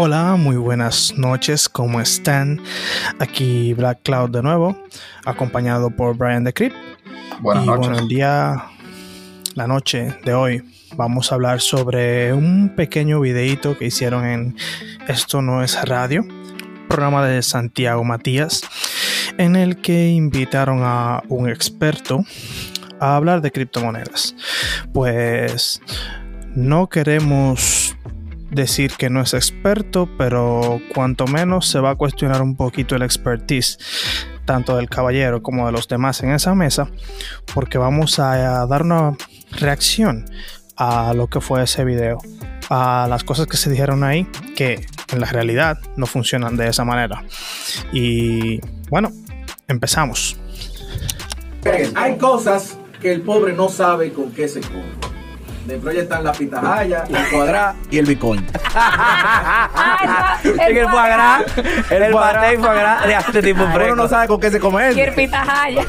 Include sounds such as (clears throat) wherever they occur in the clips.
Hola, muy buenas noches, ¿cómo están? Aquí Black Cloud de nuevo, acompañado por Brian the Crypt. Buenas y noches. bueno, el día, la noche de hoy, vamos a hablar sobre un pequeño videíto que hicieron en Esto No es Radio, programa de Santiago Matías, en el que invitaron a un experto a hablar de criptomonedas. Pues no queremos decir que no es experto, pero cuanto menos se va a cuestionar un poquito el expertise tanto del caballero como de los demás en esa mesa, porque vamos a dar una reacción a lo que fue ese video, a las cosas que se dijeron ahí, que en la realidad no funcionan de esa manera. Y bueno, empezamos. Hay cosas que el pobre no sabe con qué se come. Dentro ya están la pitahaya, la cuadrada y el bitcoin. (laughs) Ah, En el foie gras, el paté y gras de este tipo Uno fresco. no sabe con qué se come eso. Kirpita Jaya.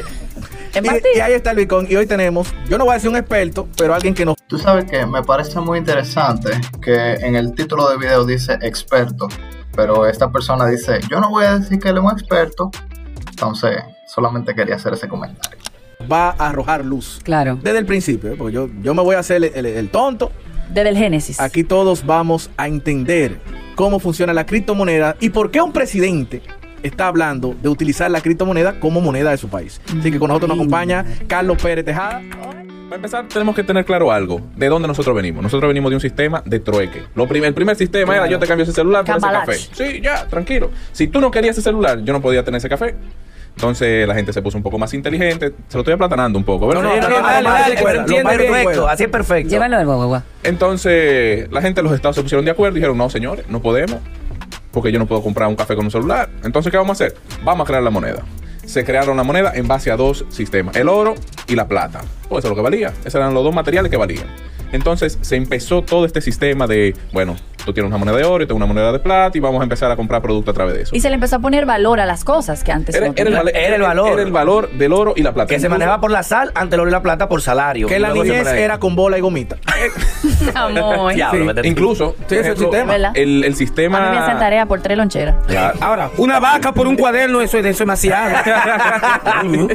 En Y, y ahí está el bitcoin. Y hoy tenemos, yo no voy a decir un experto, pero alguien que nos Tú sabes que me parece muy interesante que en el título del video dice experto, pero esta persona dice, yo no voy a decir que él es un experto, entonces solamente quería hacer ese comentario. Va a arrojar luz. Claro. Desde el principio, ¿eh? porque yo, yo me voy a hacer el, el- el tonto. Desde el Génesis. Aquí todos vamos a entender cómo funciona la criptomoneda y por qué un presidente está hablando de utilizar la criptomoneda como moneda de su país. Así que con nosotros nos acompaña Carlos Pérez Tejada. Para empezar, tenemos que tener claro algo. ¿De dónde nosotros venimos? Nosotros venimos de un sistema de trueque. Lo prim- el primer sistema era yo te cambio ese celular por ese Cambalache. café. Sí, ya, tranquilo. Si tú no querías ese celular, yo no podía tener ese café. Entonces la gente se puso un poco más inteligente. Se lo estoy aplatanando un poco, ¿verdad? No, no, No, no, dale, dale, perfecto. Así es perfecto. Llévalo del guagua. Entonces la gente de los estados se pusieron de acuerdo y dijeron, no, señores, no podemos. Porque yo no puedo comprar un café con un celular. Entonces, ¿qué vamos a hacer? Vamos a crear la moneda. Se crearon la moneda en base a dos sistemas, el oro y la plata. Pues eso es lo que valía. Esos eran los dos materiales que valían. Entonces se empezó todo este sistema de, bueno, tú tienes una moneda de oro, yo tengo una moneda de plata y vamos a empezar a comprar productos a través de eso. Y se le empezó a poner valor a las cosas que antes Era, no era el, Era el valor. Era el valor del oro y la plata. Que se manejaba por la sal ante el oro y la plata por salario. Que la niñez era con bola y gomita. (laughs) Amor. Sí. Incluso, Sí, ese es el ejemplo, sistema. El, A sistema. mí me hacen tarea por tres loncheras. Claro. Ahora, una vaca por un cuaderno, eso, eso es demasiado. (laughs)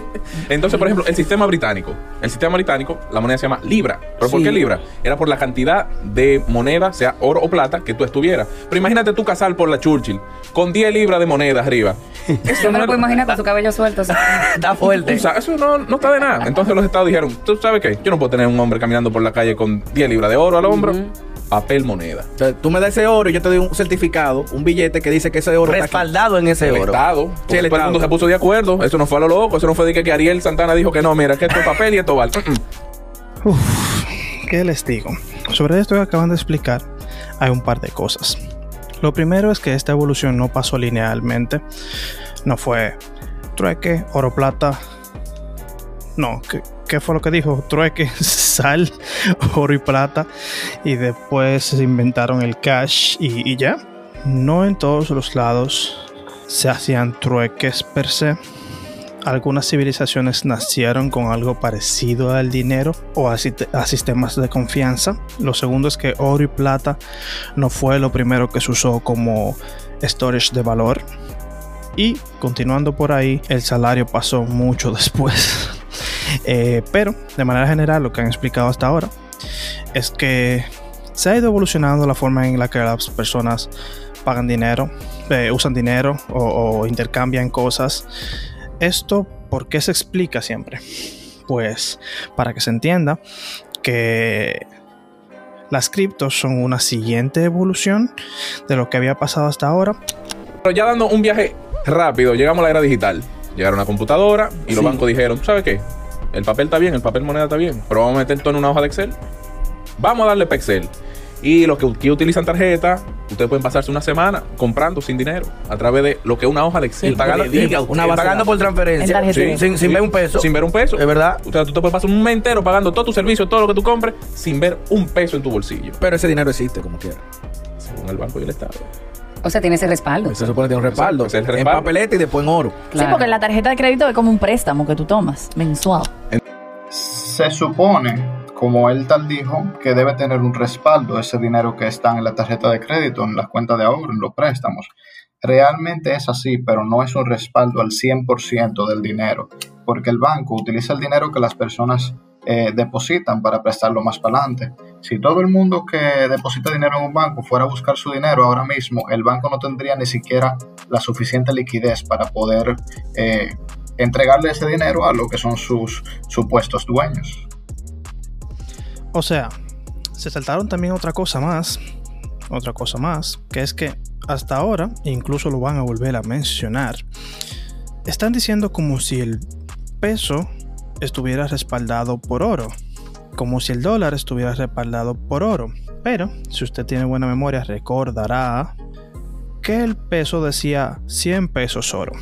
Entonces, por ejemplo, el sistema británico. El sistema británico, la moneda se llama libra. ¿Pero por qué libra? Era por la cantidad de moneda, sea oro o plata, que tú estuvieras. Pero imagínate tú casar por la Churchill con 10 libras de moneda arriba. (laughs) Eso Yo me no, lo puedo imaginar con su cabello suelto. Está (laughs) fuerte. tú sabes, eso no, no está de nada. Entonces los estados dijeron, ¿tú sabes qué? Yo no puedo tener un hombre caminando por la calle con 10 libras de oro al hombro. Papel moneda. O sea, tú me das ese oro y yo te doy un certificado, un billete que dice que ese oro está. Respaldado en ese El oro. Estado. Sí, el todo el mundo se puso de acuerdo. Eso no fue a lo loco. Eso no fue de que, que Ariel Santana dijo que no, mira, que esto es papel y esto vale. Mm. ¿Qué les digo? Sobre esto que acaban de explicar, hay un par de cosas. Lo primero es que esta evolución no pasó linealmente. No fue trueque, oro, plata. No, ¿qué, qué fue lo que dijo? Trueque, (laughs) sal, oro y plata. Y después se inventaron el cash y, ya. No en todos los lados se hacían trueques per se. Algunas civilizaciones nacieron con algo parecido al dinero o a, a sistemas de confianza. Lo segundo es que oro y plata no fue lo primero que se usó como storage de valor. Y continuando por ahí, el salario pasó mucho (laughs) después. Eh, pero, de manera general, lo que han explicado hasta ahora es que se ha ido evolucionando la forma en la que las personas pagan dinero, eh, usan dinero o, o intercambian cosas. Esto, ¿por qué se explica siempre? Pues para que se entienda que las criptos son una siguiente evolución de lo que había pasado hasta ahora. Pero ya dando un viaje rápido, llegamos a la era digital. Llegaron a una computadora y los bancos dijeron, ¿tú sabes qué? El papel está bien, el papel moneda está bien, pero vamos a meter todo en una hoja de Excel. Vamos a darle para Excel. Y los que, que utilizan tarjeta, ustedes pueden pasarse una semana comprando sin dinero a través de lo que es una hoja de Excel. Pagando, diga, una Pagando por En transferencia. Sin, sin ver un peso. Sin ver un peso. Es verdad. O sea, tú te puedes pasar un mes entero pagando todo tu servicio, todo lo que tú compres, sin ver un peso en tu bolsillo. Pero ese dinero existe como quiera. Según el banco y el Estado. O sea, tiene ese respaldo. Se supone que tiene un respaldo. En papeleta y después en oro. Sí, porque la tarjeta de crédito es como un préstamo que tú tomas mensual. Se supone, como él tal dijo, que debe tener un respaldo ese dinero que está en la tarjeta de crédito, en las cuentas de ahorro, en los préstamos. Realmente es así, pero no es un respaldo al 100% del dinero, porque el banco utiliza el dinero que las personas eh, depositan para prestarlo más para adelante. Si todo el mundo que deposita dinero en un banco fuera a buscar su dinero ahora mismo, el banco no tendría ni siquiera la suficiente liquidez para poder eh, entregarle ese dinero a lo que son sus supuestos dueños. O sea, se saltaron también otra cosa más, otra cosa más, que es que hasta ahora, incluso lo van a volver a mencionar, están diciendo como si el peso estuviera respaldado por oro, como si el dólar estuviera respaldado por oro. Pero, si usted tiene buena memoria, recordará que el peso decía 100 pesos oro.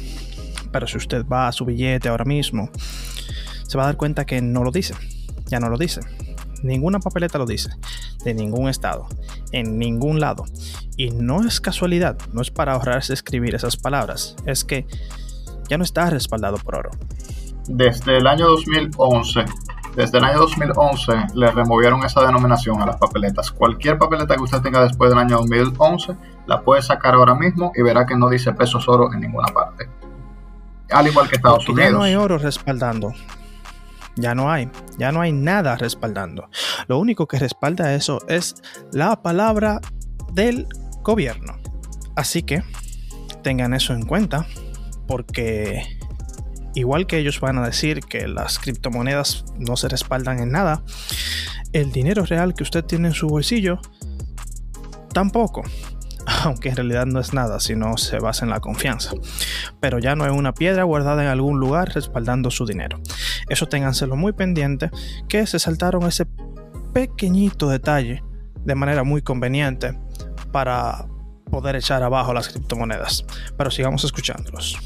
Pero si usted va a su billete ahora mismo, se va a dar cuenta que no lo dice. Ya no lo dice. Ninguna papeleta lo dice. De ningún estado. En ningún lado. Y no es casualidad. No es para ahorrarse escribir esas palabras. Es que ya no está respaldado por oro. Desde el año 2011, desde el año 2011 le removieron esa denominación a las papeletas. Cualquier papeleta que usted tenga después del año 2011 la puede sacar ahora mismo y verá que no dice pesos oro en ninguna parte. Al igual que Estados Porque ya Unidos. no hay oro respaldando. Ya no hay. Ya no hay nada respaldando. Lo único que respalda eso es la palabra del gobierno. Así que tengan eso en cuenta. Porque igual que ellos van a decir que las criptomonedas no se respaldan en nada, el dinero real que usted tiene en su bolsillo tampoco. (laughs) Aunque en realidad no es nada, sino se basa en la confianza. Pero ya no es una piedra guardada en algún lugar respaldando su dinero. Eso ténganselo muy pendiente, que se saltaron ese pequeñito detalle de manera muy conveniente para poder echar abajo las criptomonedas. Pero sigamos escuchándolos.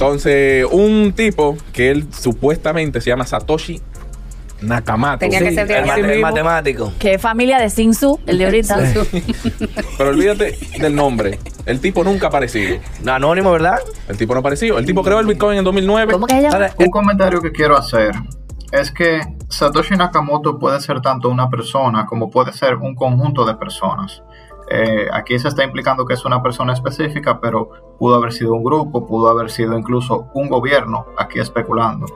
Entonces, un tipo que él supuestamente se llama Satoshi Nakamoto. Tenía que ser de El, matemático. Que es familia de Sinsu, el de ahorita. (laughs) Pero olvídate del nombre. El tipo nunca ha aparecido. Anónimo, ¿verdad? El tipo no ha aparecido. El tipo creó el Bitcoin en 2009. ¿Cómo que se llama? Un comentario que quiero hacer es que Satoshi Nakamoto puede ser tanto una persona como puede ser un conjunto de personas. Eh, aquí se está implicando que es una persona específica, pero pudo haber sido un grupo, pudo haber sido incluso un gobierno, aquí especulando.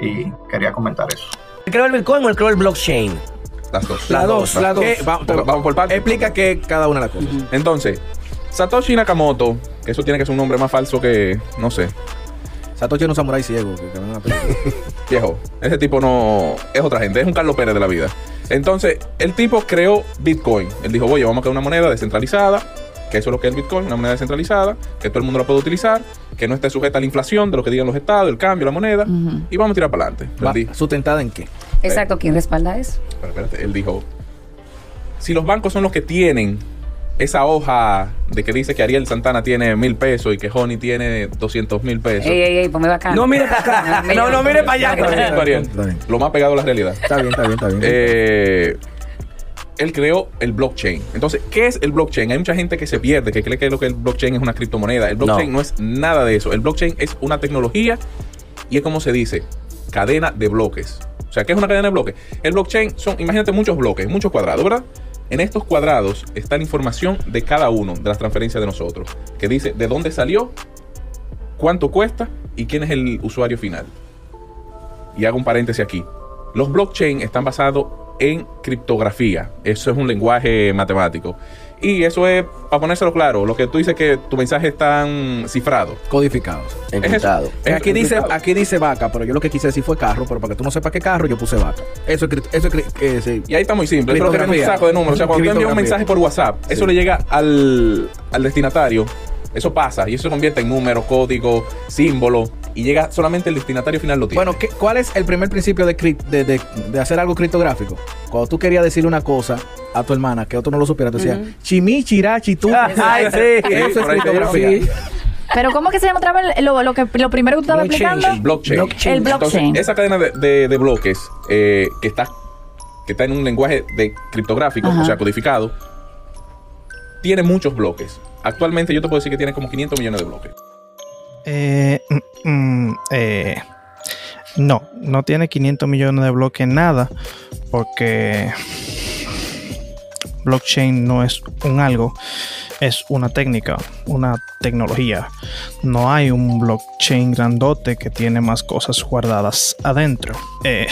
Y quería comentar eso. ¿El creó el Bitcoin o el creó el blockchain? Las dos. Las dos, las dos. Vamos, por- vamos por partes. Explica que cada una de las cosas. Entonces, Satoshi Nakamoto, que eso tiene que ser un nombre más falso que, no sé, Satoshi era un samurái ciego. Que, (laughs) viejo. Ese tipo no es otra gente, es un Carlos Pérez de la vida. Entonces, el tipo creó Bitcoin. Él dijo, oye, vamos a crear una moneda descentralizada, que eso es lo que es el Bitcoin, una moneda descentralizada, que todo el mundo la puede utilizar, que no esté sujeta a la inflación de lo que digan los estados, el cambio, la moneda, y vamos a tirar para adelante. Va, ¿Sustentada en qué? Exacto, ¿quién respalda eso? pero espérate, él dijo, si los bancos son los que tienen esa hoja de que dice que Ariel Santana tiene mil pesos y que Honey tiene 200 mil pesos. Ey, ey, ey, ponme bacán. No mire para acá. (laughs) No, no mire para allá. Está bien, Ariel. Está bien. Lo más pegado a la realidad. Está bien, está bien, está bien. Eh, él creó el blockchain. Entonces, ¿qué es el blockchain? Hay mucha gente que se pierde, que cree que lo que el blockchain es una criptomoneda. El blockchain No. no, es nada de eso. El blockchain es una tecnología y es como se dice, cadena de bloques. O sea, ¿qué es una cadena de bloques? El blockchain son, imagínate, muchos bloques, muchos cuadrados, ¿verdad? En estos cuadrados está la información de cada uno de las transferencias de nosotros, que dice de dónde salió, cuánto cuesta y quién es el usuario final. Y hago un paréntesis aquí. Los blockchain están basados en criptografía. Eso es un lenguaje matemático. Y eso es, para ponérselo claro, lo que tú dices que tu mensaje está cifrado. Codificados. Encriptado. Es aquí, dice, aquí dice vaca, pero yo lo que quise decir fue carro, pero para que tú no sepas qué carro, yo puse vaca. Eso es, eso es eh. Y ahí está muy simple. Lo que un saco de números. O sea, cuando tú envías un mensaje por WhatsApp, eso le llega al, al destinatario. Eso pasa y eso se convierte en número, código, símbolo. Y llega solamente el destinatario final lo tiene. Bueno, ¿qué- ¿cuál es el primer principio de, cri- de, de- de hacer algo criptográfico? Cuando tú querías decirle una cosa a tu hermana que otro no lo supiera, tú decías, chimi, chirachi, tú. (laughs) Ay, sí. Eso es te criptografía. Sí. Pero ¿cómo que se llama otra vez lo, lo que, lo primero que tú estabas Blockchain. explicando? el blockchain. Blockchain. El blockchain. Entonces, esa cadena de, de- de bloques eh, que está que está en un lenguaje de criptográfico, Ajá. o sea, codificado, tiene muchos bloques. Actualmente yo te puedo decir que tiene como 500 millones de bloques. Eh, mm, mm, eh, No, no tiene 500 millones de bloques nada, porque blockchain no es un algo, es una técnica, una tecnología. No hay un blockchain grandote que tiene más cosas guardadas adentro. Eh,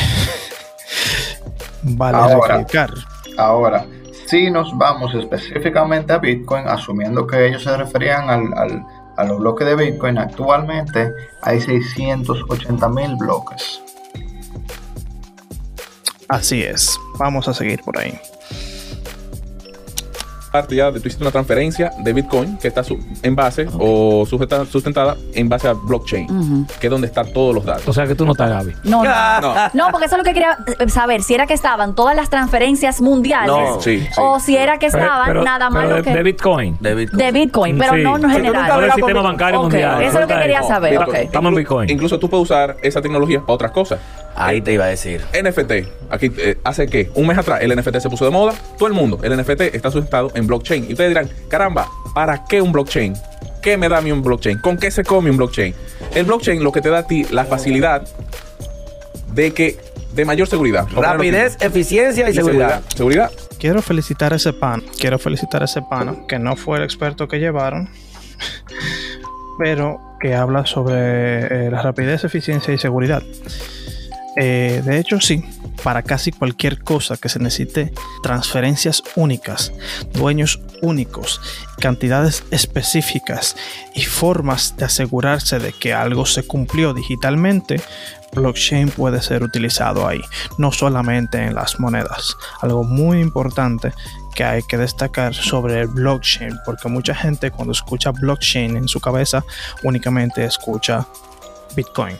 (laughs) vale Ahora. recalcar. Ahora, si nos vamos específicamente a Bitcoin, asumiendo que ellos se referían al, al- a los bloques de Bitcoin, actualmente hay 680 mil bloques. Así es. Vamos a seguir por ahí. Parte ya de tú hiciste una transferencia de Bitcoin que está su- en base o sujeta- sustentada en base a blockchain, que es donde están todos los datos. O sea que tú no estás, Gaby. No, no. (laughs) No. No, porque eso es lo que quería eh, saber, si era que estaban todas las transferencias mundiales No. Sí, sí. o si era que estaban Pero- nada más pero lo de, de que Bitcoin. De Bitcoin. de Bitcoin, pero Sí. no en Pero general. Todo el sistema bancario mundial. eso es lo que quería saber. Bitcoin. Estamos en Bitcoin. Incluso tú puedes usar esa tecnología para otras cosas. Ahí te iba a decir. NFT, aquí eh, hace que un mes atrás el NFT se puso de moda, todo el mundo, el NFT está sustentado en blockchain. Y ustedes dirán, caramba, ¿para qué un blockchain? ¿Qué me da a mí un blockchain? ¿Con qué se come un blockchain? El blockchain lo que te da a ti la facilidad de que de mayor seguridad. Rapidez, eficiencia y Y seguridad. Seguridad. Quiero felicitar a ese pan. Quiero felicitar a ese pana, que no fue el experto que llevaron, (laughs) pero que habla sobre eh, la rapidez, eficiencia y seguridad. Eh, de hecho, sí, para casi cualquier cosa que se necesite transferencias únicas, dueños únicos, cantidades específicas y formas de asegurarse de que algo se cumplió digitalmente, blockchain puede ser utilizado ahí, no solamente en las monedas. Algo muy importante que hay que destacar sobre el blockchain, porque mucha gente cuando escucha blockchain en su cabeza únicamente escucha Bitcoin.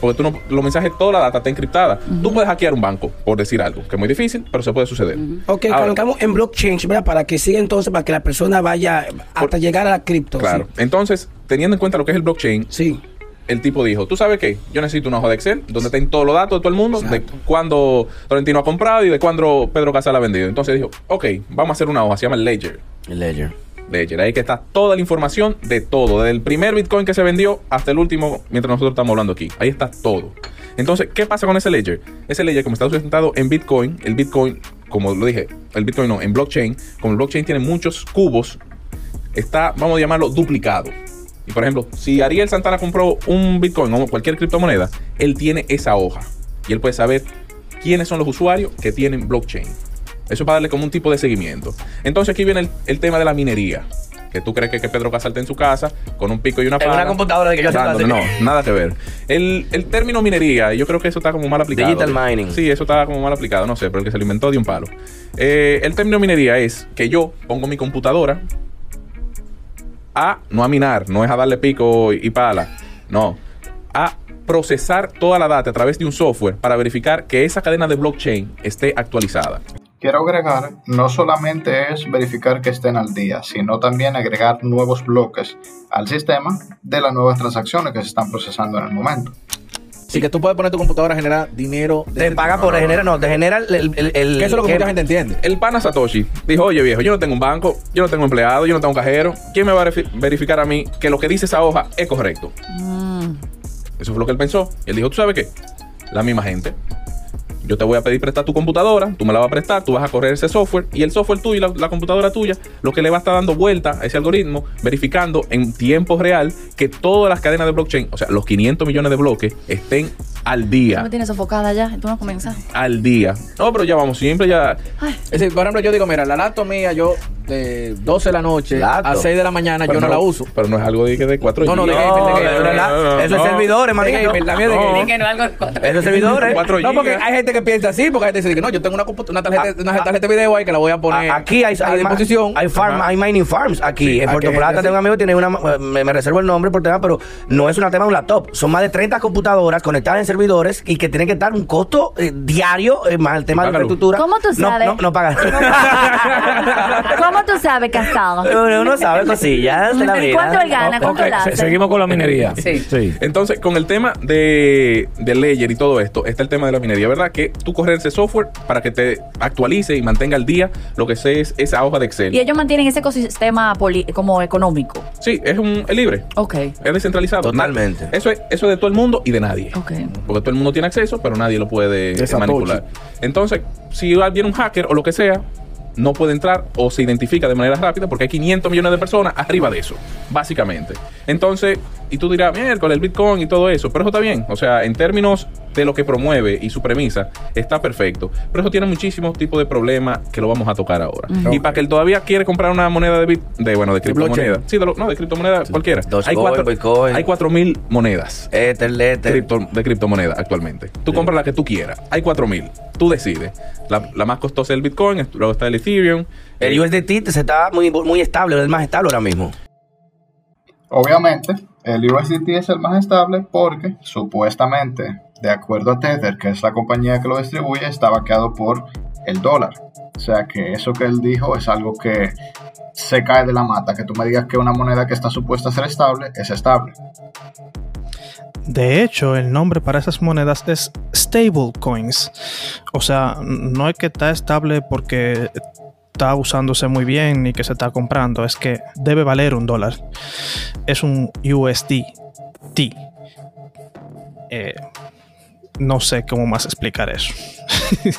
Porque tú no, los mensajes, toda la data está encriptada. Tú puedes hackear un banco, por decir algo, que es muy difícil, pero se puede suceder. Ok, Ahora, colocamos en blockchain, ¿verdad? Para que siga entonces, para que la persona vaya hasta llegar a la cripto. Claro. Entonces, teniendo en cuenta lo que es el blockchain, Sí. el tipo dijo, ¿tú sabes qué? Yo necesito una hoja de Excel donde estén todos los datos de todo el mundo, de cuándo Tolentino ha comprado y de cuándo Pedro Casal ha vendido. Entonces dijo, ok, vamos a hacer una hoja, se llama Ledger. Ledger. Ledger, ahí que está toda la información de todo, desde el primer Bitcoin que se vendió hasta el último, mientras nosotros estamos hablando aquí. Ahí está todo. Entonces, ¿qué pasa con ese Ledger? Ese Ledger, como está sustentado en Bitcoin, el Bitcoin, como lo dije, el Bitcoin no, en blockchain, como el blockchain tiene muchos cubos, está, vamos a llamarlo, duplicado. Y por ejemplo, si Ariel Santana compró un Bitcoin o cualquier criptomoneda, él tiene esa hoja y él puede saber quiénes son los usuarios que tienen blockchain. Eso es para darle como un tipo de seguimiento. Entonces aquí viene el, el tema de la minería. Que tú crees que, que Pedro Casal está en su casa con un pico y una En una pala. computadora de que yo dándole. No, nada que ver. El, el término minería, yo creo que eso está como mal aplicado. Digital mining. Sí, eso está como mal aplicado, no sé, pero el que se lo inventó dio un palo. Eh, el término minería es que yo pongo mi computadora a no a minar, no es a darle pico y, y pala, no, a procesar toda la data a través de un software para verificar que esa cadena de blockchain esté actualizada. Quiero agregar, no solamente es verificar que estén al día, sino también agregar nuevos bloques al sistema de las nuevas transacciones que se están procesando en el momento. Así que tú puedes poner tu computadora a generar dinero. de Te paga por generar, no, te genera el. el, el- el- Que eso es lo que mucha gente entiende. El pana Satoshi dijo, oye viejo, yo no tengo un banco, yo no tengo empleado, yo no tengo un cajero. ¿Quién me va a verifi- verificar a mí que lo que dice esa hoja es correcto? Eso fue lo que él pensó. Y él dijo, ¿tú sabes qué? La misma gente. Yo te voy a pedir prestar tu computadora, tú me la vas a prestar, tú vas a correr ese software y el software tuyo y la, la computadora tuya, lo que le va a estar dando vuelta a ese algoritmo, verificando en tiempo real que todas las cadenas de blockchain, o sea, los 500 millones de bloques, estén al Tú día. me tienes sofocada ya, tú no comienzas. Al día. No, pero ya vamos, siempre ya. Es decir, por ejemplo, yo digo, mira, la laptop mía, yo de 12 de la noche a 6 de la mañana, pero yo no, la uso. Pero no es algo de, que de 4 No, no, de No, gamer, de gamer. verdad, no, no, Eso es no. servidores, manito. algo Esos servidores. 4 No, porque hay gente que piensa así, porque hay gente que dice que no, yo tengo una, una tarjeta, una tarjeta de video ahí que la voy a poner A- Aquí hay, a hay, disposición. hay, farm, hay mining farms aquí. Sí, en Puerto Plata tengo un amigo que tiene una. Me, me reservo el nombre por tema, pero no es una tema de un laptop. Son más de 30 computadoras conectadas en servidores y que tienen que estar un costo eh, diario, eh, más el tema de la infraestructura. ¿Cómo tú No, sabes? no, no pagan. ¿Cómo (laughs) ¿Cómo tú sabes, casado? Uno uno sabe cosillas de la vida. ¿Cuánto él gana? ¿Cuánto Ok, él hace? se- seguimos con la minería. Sí. sí. Entonces, con el tema de, de Ledger y todo esto, está el tema de la minería, ¿verdad? Que tú corres ese software para que te actualice y mantenga al día lo que sé es esa hoja de Excel. Y ellos mantienen ese ecosistema poli- como económico. Sí, es un es libre. Ok. Es descentralizado. Totalmente. Eso es, eso es de todo el mundo y de nadie. Ok. Porque todo el mundo tiene acceso, pero nadie lo puede De Satoshi. manipular. Entonces, si viene un hacker o lo que sea, no puede entrar o se identifica de manera rápida porque hay 500 millones de personas arriba de eso, básicamente. Entonces, y tú dirás, miércoles, el Bitcoin y todo eso, pero eso está bien. O sea, en términos de lo que promueve y su premisa, está perfecto. Pero eso tiene muchísimos tipos de problemas que lo vamos a tocar ahora. Y para que él todavía quiere comprar una moneda de, bit, de bueno, de criptomoneda. Sí, de lo- no, de criptomoneda cualquiera. Dogecoin, Hay cuatro, Bitcoin. hay cuatro mil monedas Ether, Ether. cripto- de criptomoneda actualmente. Tú compras la que tú quieras. Hay 4000. Tú decides. La, la más costosa es el Bitcoin, luego está el Ethereum. El Eh, USDT se está muy, muy estable, es el más estable ahora mismo. Obviamente, el USDT es el más estable porque supuestamente, de acuerdo a Tether, que es la compañía que lo distribuye, está vaqueado por el dólar. O sea que eso que él dijo es algo que se cae de la mata. Que tú me digas que una moneda que está supuesta a ser estable es estable. De hecho, el nombre para esas monedas es stablecoins. O sea, no es que está estable porque está usándose muy bien ni que se está comprando, es que debe valer un dólar. Es un USDT. Eh, no sé cómo más explicar eso. (laughs)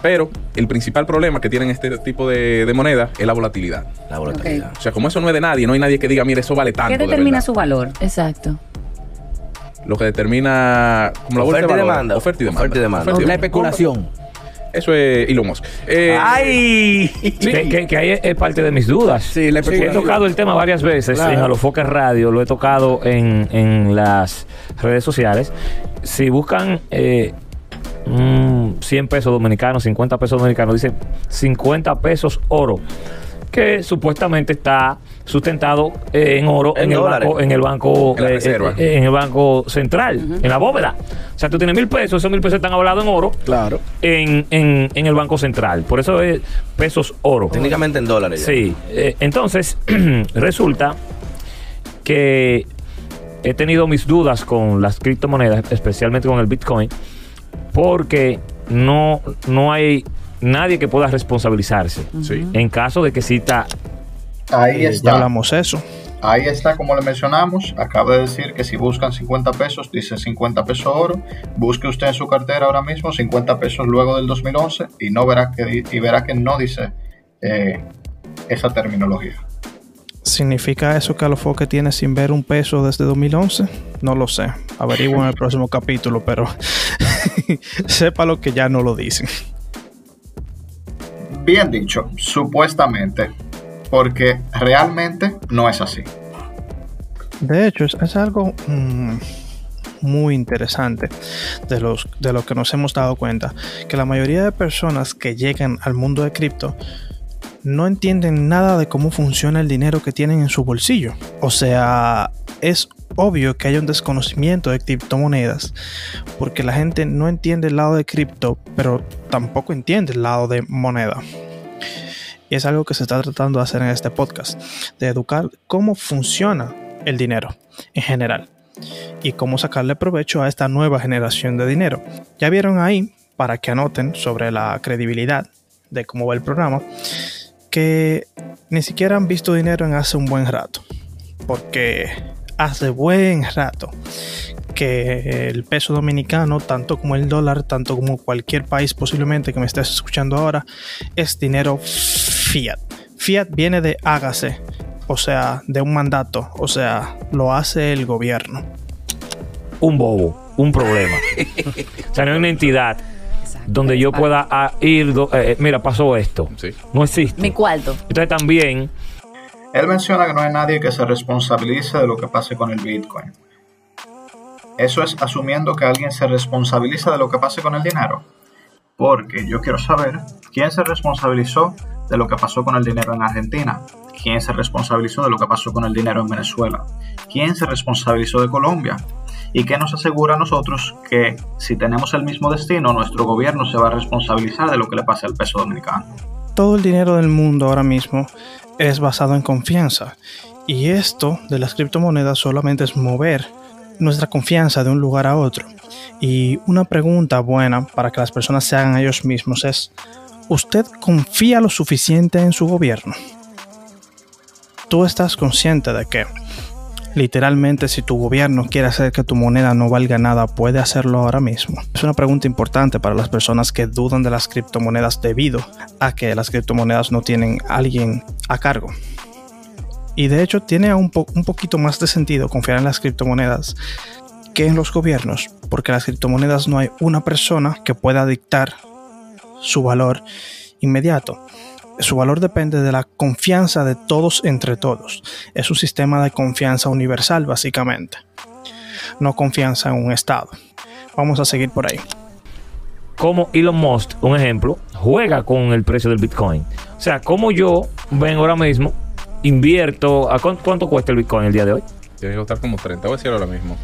Pero el principal problema que tienen este tipo de, de moneda es la volatilidad. La volatilidad. O sea, como eso no es de nadie, no hay nadie que diga, mire, eso vale tanto. ¿Qué de determina verdad". su valor? Exacto. Lo que determina como la Oferta y de demanda. Oferta y demanda. Oferta y demanda. Oferta y La especulación. Eso es Elon Musk. Eh, ¡Ay! Que, que- que ahí es, parte de mis dudas. Sí, la he tocado el tema varias veces Claro. en Alofoque Radio, lo he tocado en, en las redes sociales. Si buscan eh, mm, 100 pesos dominicanos, 50 pesos dominicanos, dice 50 pesos oro, que supuestamente está sustentado eh, en oro En en, el dólares. banco, en el banco En eh, reserva. eh, en el banco central, en la bóveda. O sea, tú tienes mil pesos, esos mil pesos están avalados en oro Claro. en, en, en el Banco Central. Por eso es pesos oro. Técnicamente en dólares. ya. Sí. eh, entonces, (clears throat) resulta que he tenido mis dudas con las criptomonedas, especialmente con el Bitcoin, porque no, no hay nadie que pueda responsabilizarse sí. en caso de que cita Ahí Eh, ya está. hablamos eso. Ahí está, como le mencionamos. Acaba de decir que si buscan 50 pesos, dice 50 pesos oro. Busque usted en su cartera ahora mismo 50 pesos luego del 2011 y no verá que, y verá que no dice eh, esa terminología. ¿Significa eso que Alofoque tiene sin ver un peso desde 2011? No lo sé. Averiguo en el próximo (laughs) capítulo, pero (laughs) sepa lo que ya no lo dicen. Bien dicho, supuestamente, porque realmente no es así. De hecho, es, algo mm, muy interesante de, los, de lo que nos hemos dado cuenta, que la mayoría de personas que llegan al mundo de cripto no entienden nada de cómo funciona el dinero que tienen en su bolsillo. O sea, es obvio que hay un desconocimiento de criptomonedas, porque la gente no entiende el lado de cripto, pero tampoco entiende el lado de moneda. Y es algo que se está tratando de hacer en este podcast, de educar cómo funciona el dinero en general y cómo sacarle provecho a esta nueva generación de dinero. Ya vieron ahí, para que anoten sobre la credibilidad de cómo va el programa, que ni siquiera han visto dinero en hace un buen rato, porque hace buen rato que el peso dominicano, tanto como el dólar, tanto como cualquier país posiblemente que me estés escuchando ahora, es dinero fiat. Fiat viene de hágase, o sea, de un mandato, o sea, lo hace el gobierno. un bobo, un problema. (laughs) o sea, no hay una entidad donde yo pueda ah, ir, do- eh, mira, pasó esto. Sí. No existe. Mi cuarto. Entonces también Él menciona que no hay nadie que se responsabilice de lo que pase con el Bitcoin. Eso es asumiendo que alguien se responsabiliza de lo que pase con el dinero. Porque yo quiero saber quién se responsabilizó de lo que pasó con el dinero en Argentina, quién se responsabilizó de lo que pasó con el dinero en Venezuela, quién se responsabilizó de Colombia y qué nos asegura a nosotros que si tenemos el mismo destino, nuestro gobierno se va a responsabilizar de lo que le pase al peso dominicano. todo el dinero del mundo ahora mismo es basado en confianza. Y esto de las criptomonedas solamente es mover nuestra confianza de un lugar a otro. Y una pregunta buena para que las personas se hagan a ellos mismos es, ¿usted confía lo suficiente en su gobierno? Tú estás consciente de que literalmente si tu gobierno quiere hacer que tu moneda no valga nada, puede hacerlo ahora mismo. Es una pregunta importante para las personas que dudan de las criptomonedas debido a que las criptomonedas no tienen alguien a cargo. Y de hecho tiene un, un poquito más de sentido confiar en las criptomonedas que en los gobiernos, porque en las criptomonedas no hay una persona que pueda dictar su valor inmediato. Su valor depende de la confianza de todos entre todos. Es un sistema de confianza universal, básicamente. No confianza en un Estado. Vamos a seguir por ahí. Como Elon Musk, un ejemplo, juega con el precio del Bitcoin. O sea, como yo ven ahora mismo, invierto. ¿A cuánto, cuánto cuesta el Bitcoin el día de hoy? Tiene que costar como 30, voy a decir ahora mismo.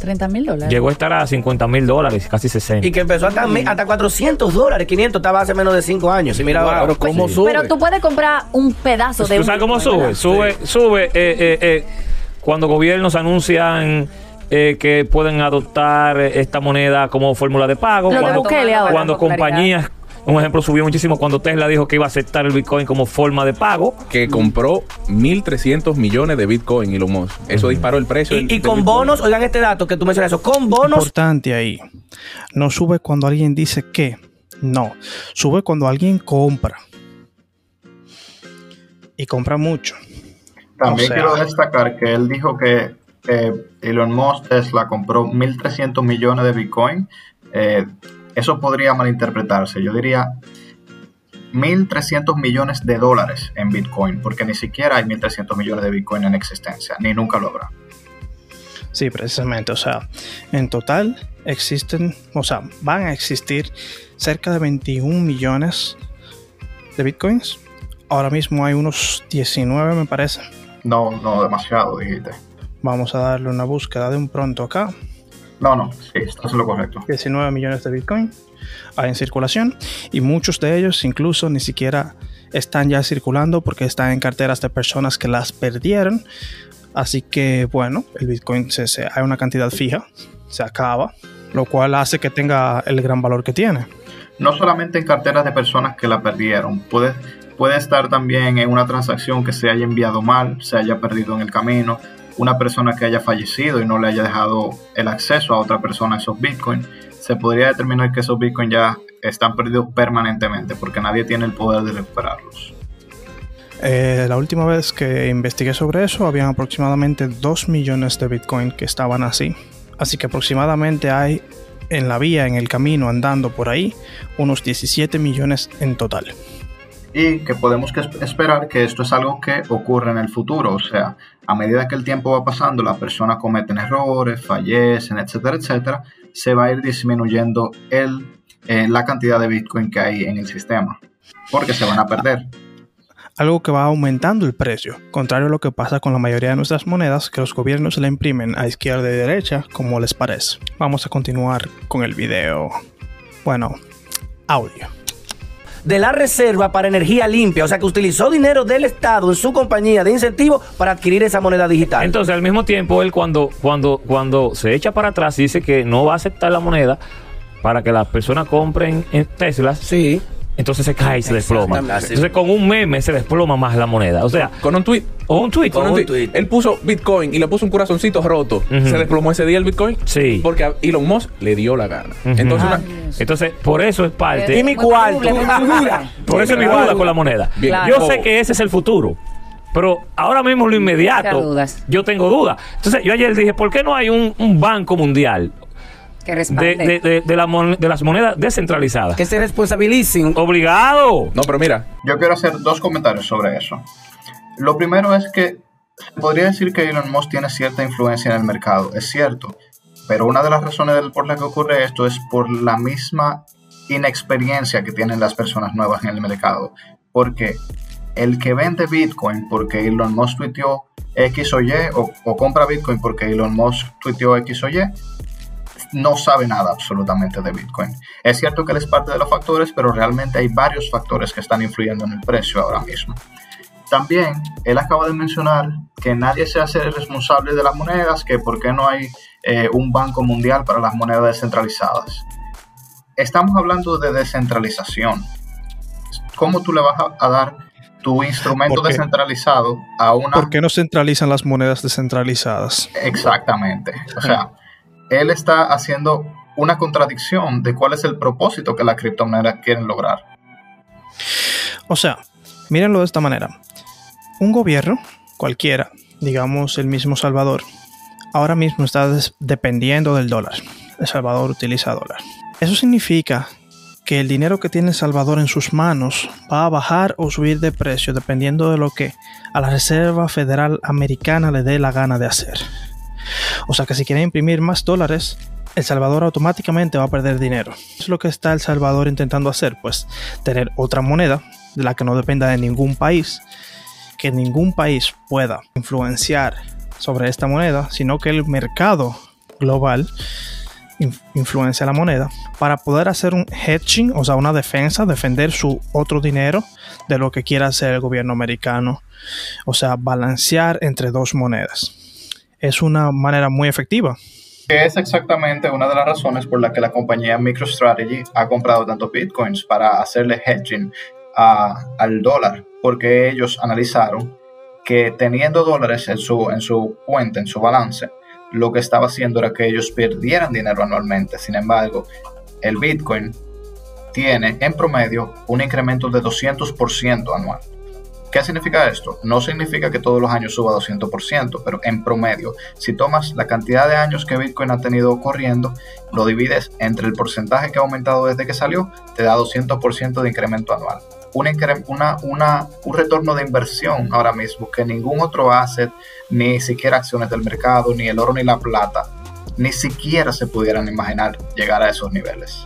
30 mil dólares. Llegó a estar a 50 mil dólares, casi 60. Y que empezó hasta, hasta 400 dólares, 500 estaba hace menos de 5 años. Y mira ahora. Pero ¿cómo sube? Pero tú puedes comprar un pedazo de ¿Tú un sabes cómo sube? ¿verdad? Sube, sube. eh, eh, eh, cuando gobiernos anuncian eh, que pueden adoptar eh, esta moneda como fórmula de pago. Lo cuando, ahora, cuando compañías, un ejemplo subió muchísimo cuando Tesla dijo que iba a aceptar el Bitcoin como forma de pago. Que compró 1.300 millones de Bitcoin Elon Musk. Eso disparó el precio. Y, del- y del con Bitcoin. bonos, oigan este dato que tú mencionas eso, con bonos Importante ahí. No sube cuando alguien dice que. No. Sube cuando alguien compra. Y compra mucho. También O sea- quiero destacar que él dijo que eh, Elon Musk Tesla compró 1.300 millones de Bitcoin. Eh, eso podría malinterpretarse. Yo diría 1.300 millones de dólares en Bitcoin, porque ni siquiera hay 1.300 millones de Bitcoin en existencia, ni nunca lo habrá. Sí, precisamente. O sea, en total existen, o sea, van a existir cerca de 21 millones de bitcoins. Ahora mismo hay unos 19, me parece. No, no demasiado, dijiste. Vamos a darle una búsqueda de un pronto acá. No, no, sí, estás en lo correcto. 19 millones de Bitcoin hay en circulación y muchos de ellos incluso ni siquiera están ya circulando porque están en carteras de personas que las perdieron. Así que bueno, el Bitcoin se, se- hay una cantidad fija, se acaba, lo cual hace que tenga el gran valor que tiene. no solamente en carteras de personas que la perdieron, puede, puede estar también en una transacción que se haya enviado mal, se haya perdido en el camino, una persona que haya fallecido y no le haya dejado el acceso a otra persona a esos bitcoins, se podría determinar que esos bitcoins ya están perdidos permanentemente porque nadie tiene el poder de recuperarlos. Eh, la última vez que investigué sobre eso, habían aproximadamente 2 millones de Bitcoin que estaban así. Así que aproximadamente hay en la vía, en el camino, andando por ahí, unos 17 millones en total. y que podemos que esperar que esto es algo que ocurre en el futuro. O sea, a medida que el tiempo va pasando, las personas cometen errores, fallecen, etcétera, etcétera, se va a ir disminuyendo el, eh, la cantidad de Bitcoin que hay en el sistema, porque se van a perder. algo que va aumentando el precio, contrario a lo que pasa con la mayoría de nuestras monedas que los gobiernos le imprimen a izquierda y derecha como les parece. Vamos a continuar con el video. Bueno, audio. De la Reserva para Energía Limpia, o sea que utilizó dinero del Estado en su compañía de incentivo para adquirir esa moneda digital. Entonces, al mismo tiempo, él cuando, cuando, cuando se echa para atrás y dice que no va a aceptar la moneda para que las personas compren en Teslas, Sí. Entonces se cae y se desploma. Entonces, con un meme se desploma más la moneda. O sea, Con un tweet. o un tweet. Con un tweet. Él puso Bitcoin y le puso un corazoncito roto. Se desplomó ese día el Bitcoin. Sí. Porque a Elon Musk le dio la gana. Entonces, Ah, una- Entonces, por eso es parte. Y mi cuarto. Por eso es mi duda con la moneda. Bien. Claro. Yo sé que ese es el futuro. Pero ahora mismo lo inmediato, dudas. yo tengo dudas. Entonces, yo ayer dije, ¿por qué no hay un, un banco mundial Que de, respalde. de- de- de la mon- de las monedas descentralizadas? Que se responsabilicen. Obligado. no, pero mira, Yo quiero hacer dos comentarios sobre eso. Lo primero es que se podría decir que Elon Musk tiene cierta influencia en el mercado, es cierto, pero una de las razones del- por las que ocurre esto es por la misma inexperiencia que tienen las personas nuevas en el mercado. Porque el que vende Bitcoin porque Elon Musk tuiteó X o Y, o, o compra Bitcoin porque Elon Musk tuiteó X o Y, no sabe nada absolutamente de Bitcoin. Es cierto que él es parte de los factores, pero realmente hay varios factores que están influyendo en el precio ahora mismo. También él acaba de mencionar que nadie se hace responsable de las monedas, que por qué no hay eh, un banco mundial para las monedas descentralizadas. Estamos hablando de descentralización. ¿Cómo tú le vas a, a dar tu instrumento descentralizado a una... ¿Por qué no centralizan las monedas descentralizadas? Exactamente. O sea, él está haciendo una contradicción de cuál es el propósito que las criptomonedas quieren lograr. O sea, mírenlo de esta manera. Un gobierno, cualquiera, digamos el mismo Salvador, ahora mismo está dependiendo del dólar. El Salvador utiliza dólar. Eso significa que el dinero que tiene Salvador en sus manos va a bajar o subir de precio dependiendo de lo que a la Reserva Federal Americana le dé la gana de hacer. O sea que si quieren imprimir más dólares, El Salvador automáticamente va a perder dinero. Es lo que está El Salvador intentando hacer, pues tener otra moneda de la que no dependa de ningún país, que ningún país pueda influenciar sobre esta moneda, sino que el mercado global in- influencia la moneda para poder hacer un hedging, o sea, una defensa, defender su otro dinero de lo que quiera hacer el gobierno americano, o sea, balancear entre dos monedas. Es una manera muy efectiva. Es exactamente una de las razones por la que la compañía MicroStrategy ha comprado tantos bitcoins para hacerle hedging a- al dólar, porque ellos analizaron que teniendo dólares en su, en su cuenta, en su balance, lo que estaba haciendo era que ellos perdieran dinero anualmente. Sin embargo, el bitcoin tiene en promedio un incremento de 200% anual. ¿Qué significa esto? No significa que todos los años suba 200%, pero en promedio, si tomas la cantidad de años que Bitcoin ha tenido corriendo, lo divides entre el porcentaje que ha aumentado desde que salió, te da 200% de incremento anual. Un, retorno de inversión ahora mismo que ningún otro asset, ni siquiera acciones del mercado, ni el oro ni la plata, ni siquiera se pudieran imaginar llegar a esos niveles.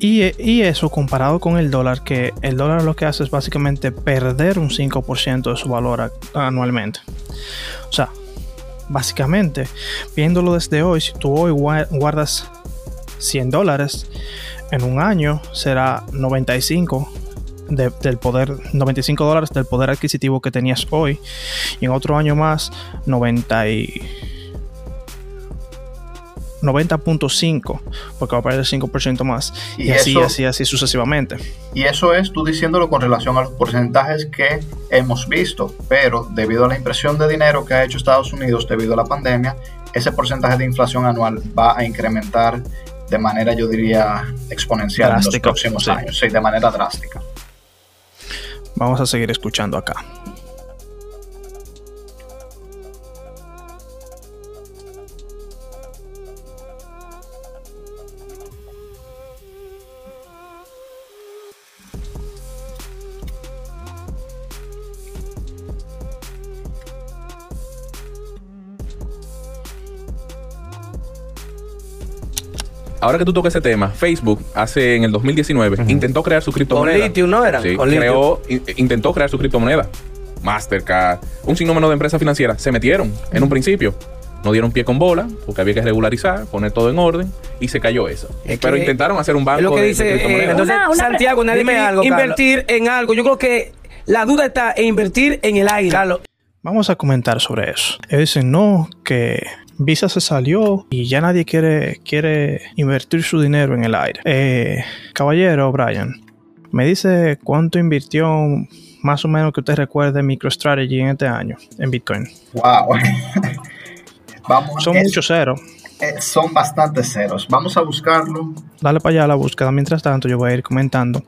Y, eso comparado con el dólar, que el dólar lo que hace es básicamente perder un 5% de su valor anualmente. O sea, básicamente, viéndolo desde hoy, si tú hoy gua- guardas 100 dólares, en un año será 95 de- del poder 95 dólares del poder adquisitivo que tenías hoy y en otro año más 90 y 90.5 porque va a perder 5% más y, Y así, eso- así, así sucesivamente. Y eso es tú diciéndolo con relación a los porcentajes que hemos visto, pero debido a la impresión de dinero que ha hecho Estados Unidos debido a la pandemia, ese porcentaje de inflación anual va a incrementar de manera, yo diría, exponencial en los próximos sí. años, sí, de manera drástica. Vamos a seguir escuchando acá. Ahora que tú tocas ese tema, Facebook hace en el 2019 intentó crear su criptomoneda. Con Lithium, ¿no era? Sí, Con creó, in- intentó crear su criptomoneda. Mastercard, un sinnúmero de empresas financieras se metieron en un principio. No dieron pie con bola porque había que regularizar, poner todo en orden y se cayó eso. Es Pero que- intentaron hacer un banco Es lo que de- de dice, eh, criptomonedas. entonces, Una- una- Santiago, nadie Dime quiere algo, invertir en algo. Yo creo que la duda está en invertir en el aire. Carlos, Vamos a comentar sobre eso. Ellos dicen no, que Visa se salió y ya nadie quiere, quiere invertir su dinero en el aire. Eh, caballero Brian, me dice cuánto invirtió más o menos que usted recuerde MicroStrategy en este año en Bitcoin. Wow. (laughs) Vamos, Son es- muchos ceros. eh, son bastantes ceros. Vamos a buscarlo. Dale para allá a la búsqueda. Mientras tanto, yo voy a ir comentando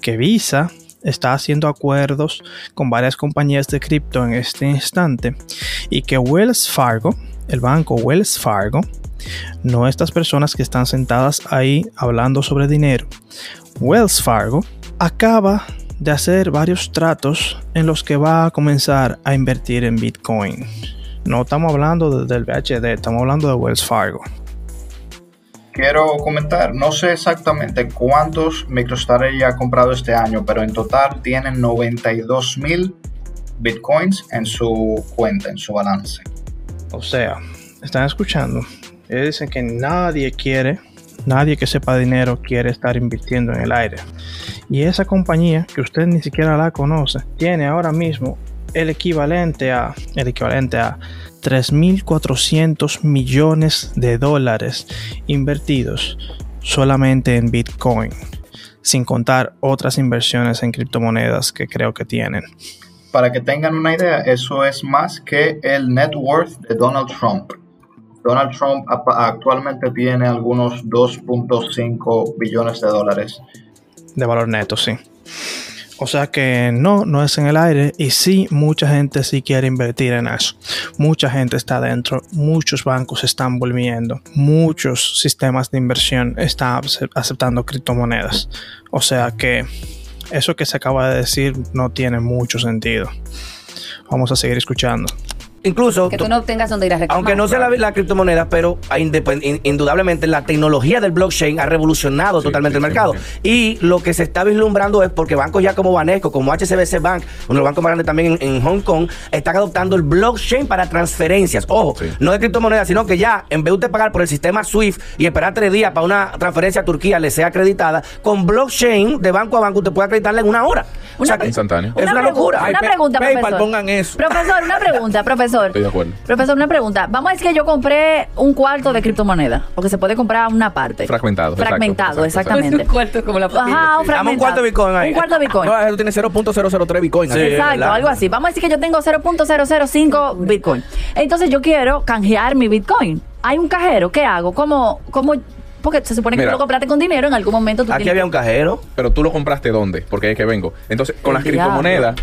que Visa está haciendo acuerdos con varias compañías de cripto en este instante y que Wells Fargo, el banco Wells Fargo, no estas personas que están sentadas ahí hablando sobre dinero. Wells Fargo acaba de hacer varios tratos en los que va a comenzar a invertir en Bitcoin. No estamos hablando de- del BHD, estamos hablando de Wells Fargo. Quiero comentar, no sé exactamente cuántos MicroStrategy ha comprado este año, pero en total tienen 92 mil bitcoins en su cuenta, en su balance. O sea, están escuchando. Ellos dicen que nadie quiere, nadie que sepa dinero quiere estar invirtiendo en el aire. Y esa compañía, que usted ni siquiera la conoce, tiene ahora mismo el equivalente a, el equivalente a 3.400 millones de dólares invertidos solamente en Bitcoin, sin contar otras inversiones en criptomonedas que creo que tienen. Para que tengan una idea, eso es más que el net worth de Donald Trump. Donald Trump actualmente tiene algunos 2.5 billones de dólares. de valor neto, sí. O sea que no, no es en el aire y sí, mucha gente sí quiere invertir en eso. Mucha gente está dentro, muchos bancos están volviendo, muchos sistemas de inversión están ace- aceptando criptomonedas. O sea que eso que se acaba de decir no tiene mucho sentido. Vamos a seguir escuchando. Incluso, Que tú no tengas donde ir a reclamar. aunque no sea la, la criptomoneda, pero indudablemente la tecnología del blockchain ha revolucionado Sí, totalmente sí, el mercado. 100%. Y lo que se está vislumbrando es porque bancos ya como Banesco, como HSBC Bank, uno de los bancos más grandes también en, en Hong Kong, están adoptando el blockchain para transferencias. Ojo, Sí. no de criptomonedas, sino que ya, en vez de usted pagar por el sistema SWIFT y esperar tres días para una transferencia a Turquía le sea acreditada, con blockchain de banco a banco usted puede acreditarla en una hora. O sea, Una- Instantáneo. es una locura. Una Ay, pregunta, PayPal, profesor. pongan eso. Profesor, una pregunta, profesor. Estoy de acuerdo. Profesor, una pregunta. Vamos a decir que yo compré un cuarto de criptomoneda, porque se puede comprar una parte. Fragmentado, Fragmentado, exacto, exactamente. (laughs) Un cuarto como la Ajá, un Dame un fragmentado. cuarto de Bitcoin ahí. Un cuarto de Bitcoin. No, eso tiene 0.003 Bitcoin. Sí. Exacto, ¿verdad? algo así. Vamos a decir que yo tengo 0.005 Bitcoin. Entonces yo quiero canjear mi Bitcoin. Hay un cajero, ¿qué hago? ¿Cómo, cómo? Porque se supone que Mira. tú lo compraste con dinero, en algún momento tú Aquí tienes- había un cajero. Pero tú lo compraste dónde? Porque es que vengo. Entonces, con El las criptomonedas,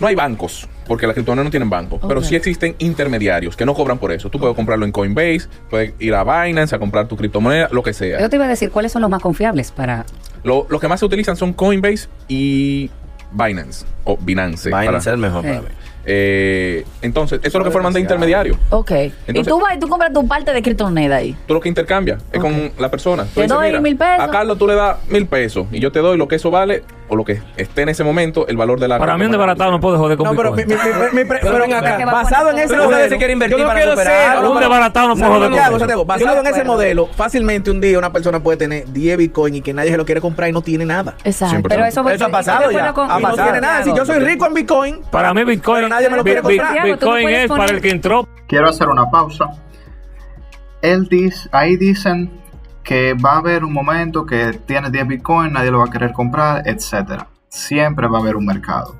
no hay bancos, porque las criptomonedas no tienen banco. Pero Ok. sí existen intermediarios que no cobran por eso. Tú puedes comprarlo en Coinbase, puedes ir a Binance a comprar tu criptomoneda, lo que sea. Yo te iba a decir cuáles son los más confiables para. Lo, lo que más se utilizan son Coinbase y Binance o Binance. Binance para- es el mejor para mí. Eh, entonces, eso es lo que forman de intermediario. Ok. y Entonces- tú vas y tú compras tu parte de criptomoneda ahí. Tú lo que intercambias es con la persona. Tú Te doy mil pesos. A Carlos tú le das mil pesos y yo te doy lo que eso vale o lo que esté en ese momento el valor de la Para mí un desbaratado no puede joder con No, pero mi, mi- mi- mi pre- Pero pero ven acá, acá, basado en ese no modelo. si quiere invertir yo no para quiero superar. ser no un desbaratado no puede joder con Santiago, basado en ese modelo, fácilmente un día una persona puede tener 10 Bitcoin y que nadie se lo quiere comprar y no tiene nada. Exacto. 100%. Pero eso, Eso ha pasado ya. con- Ha Y no pasado. tiene nada. Si yo soy rico en Bitcoin, Para mí Bitcoin, Pero nadie me lo quiere Bi- Bi- comprar. Santiago, tú no Bitcoin es para el que entró Quiero hacer una pausa. Él dice, ahí dicen que va a haber un momento que tienes 10 Bitcoin, nadie lo va a querer comprar, etc. Siempre va a haber un mercado.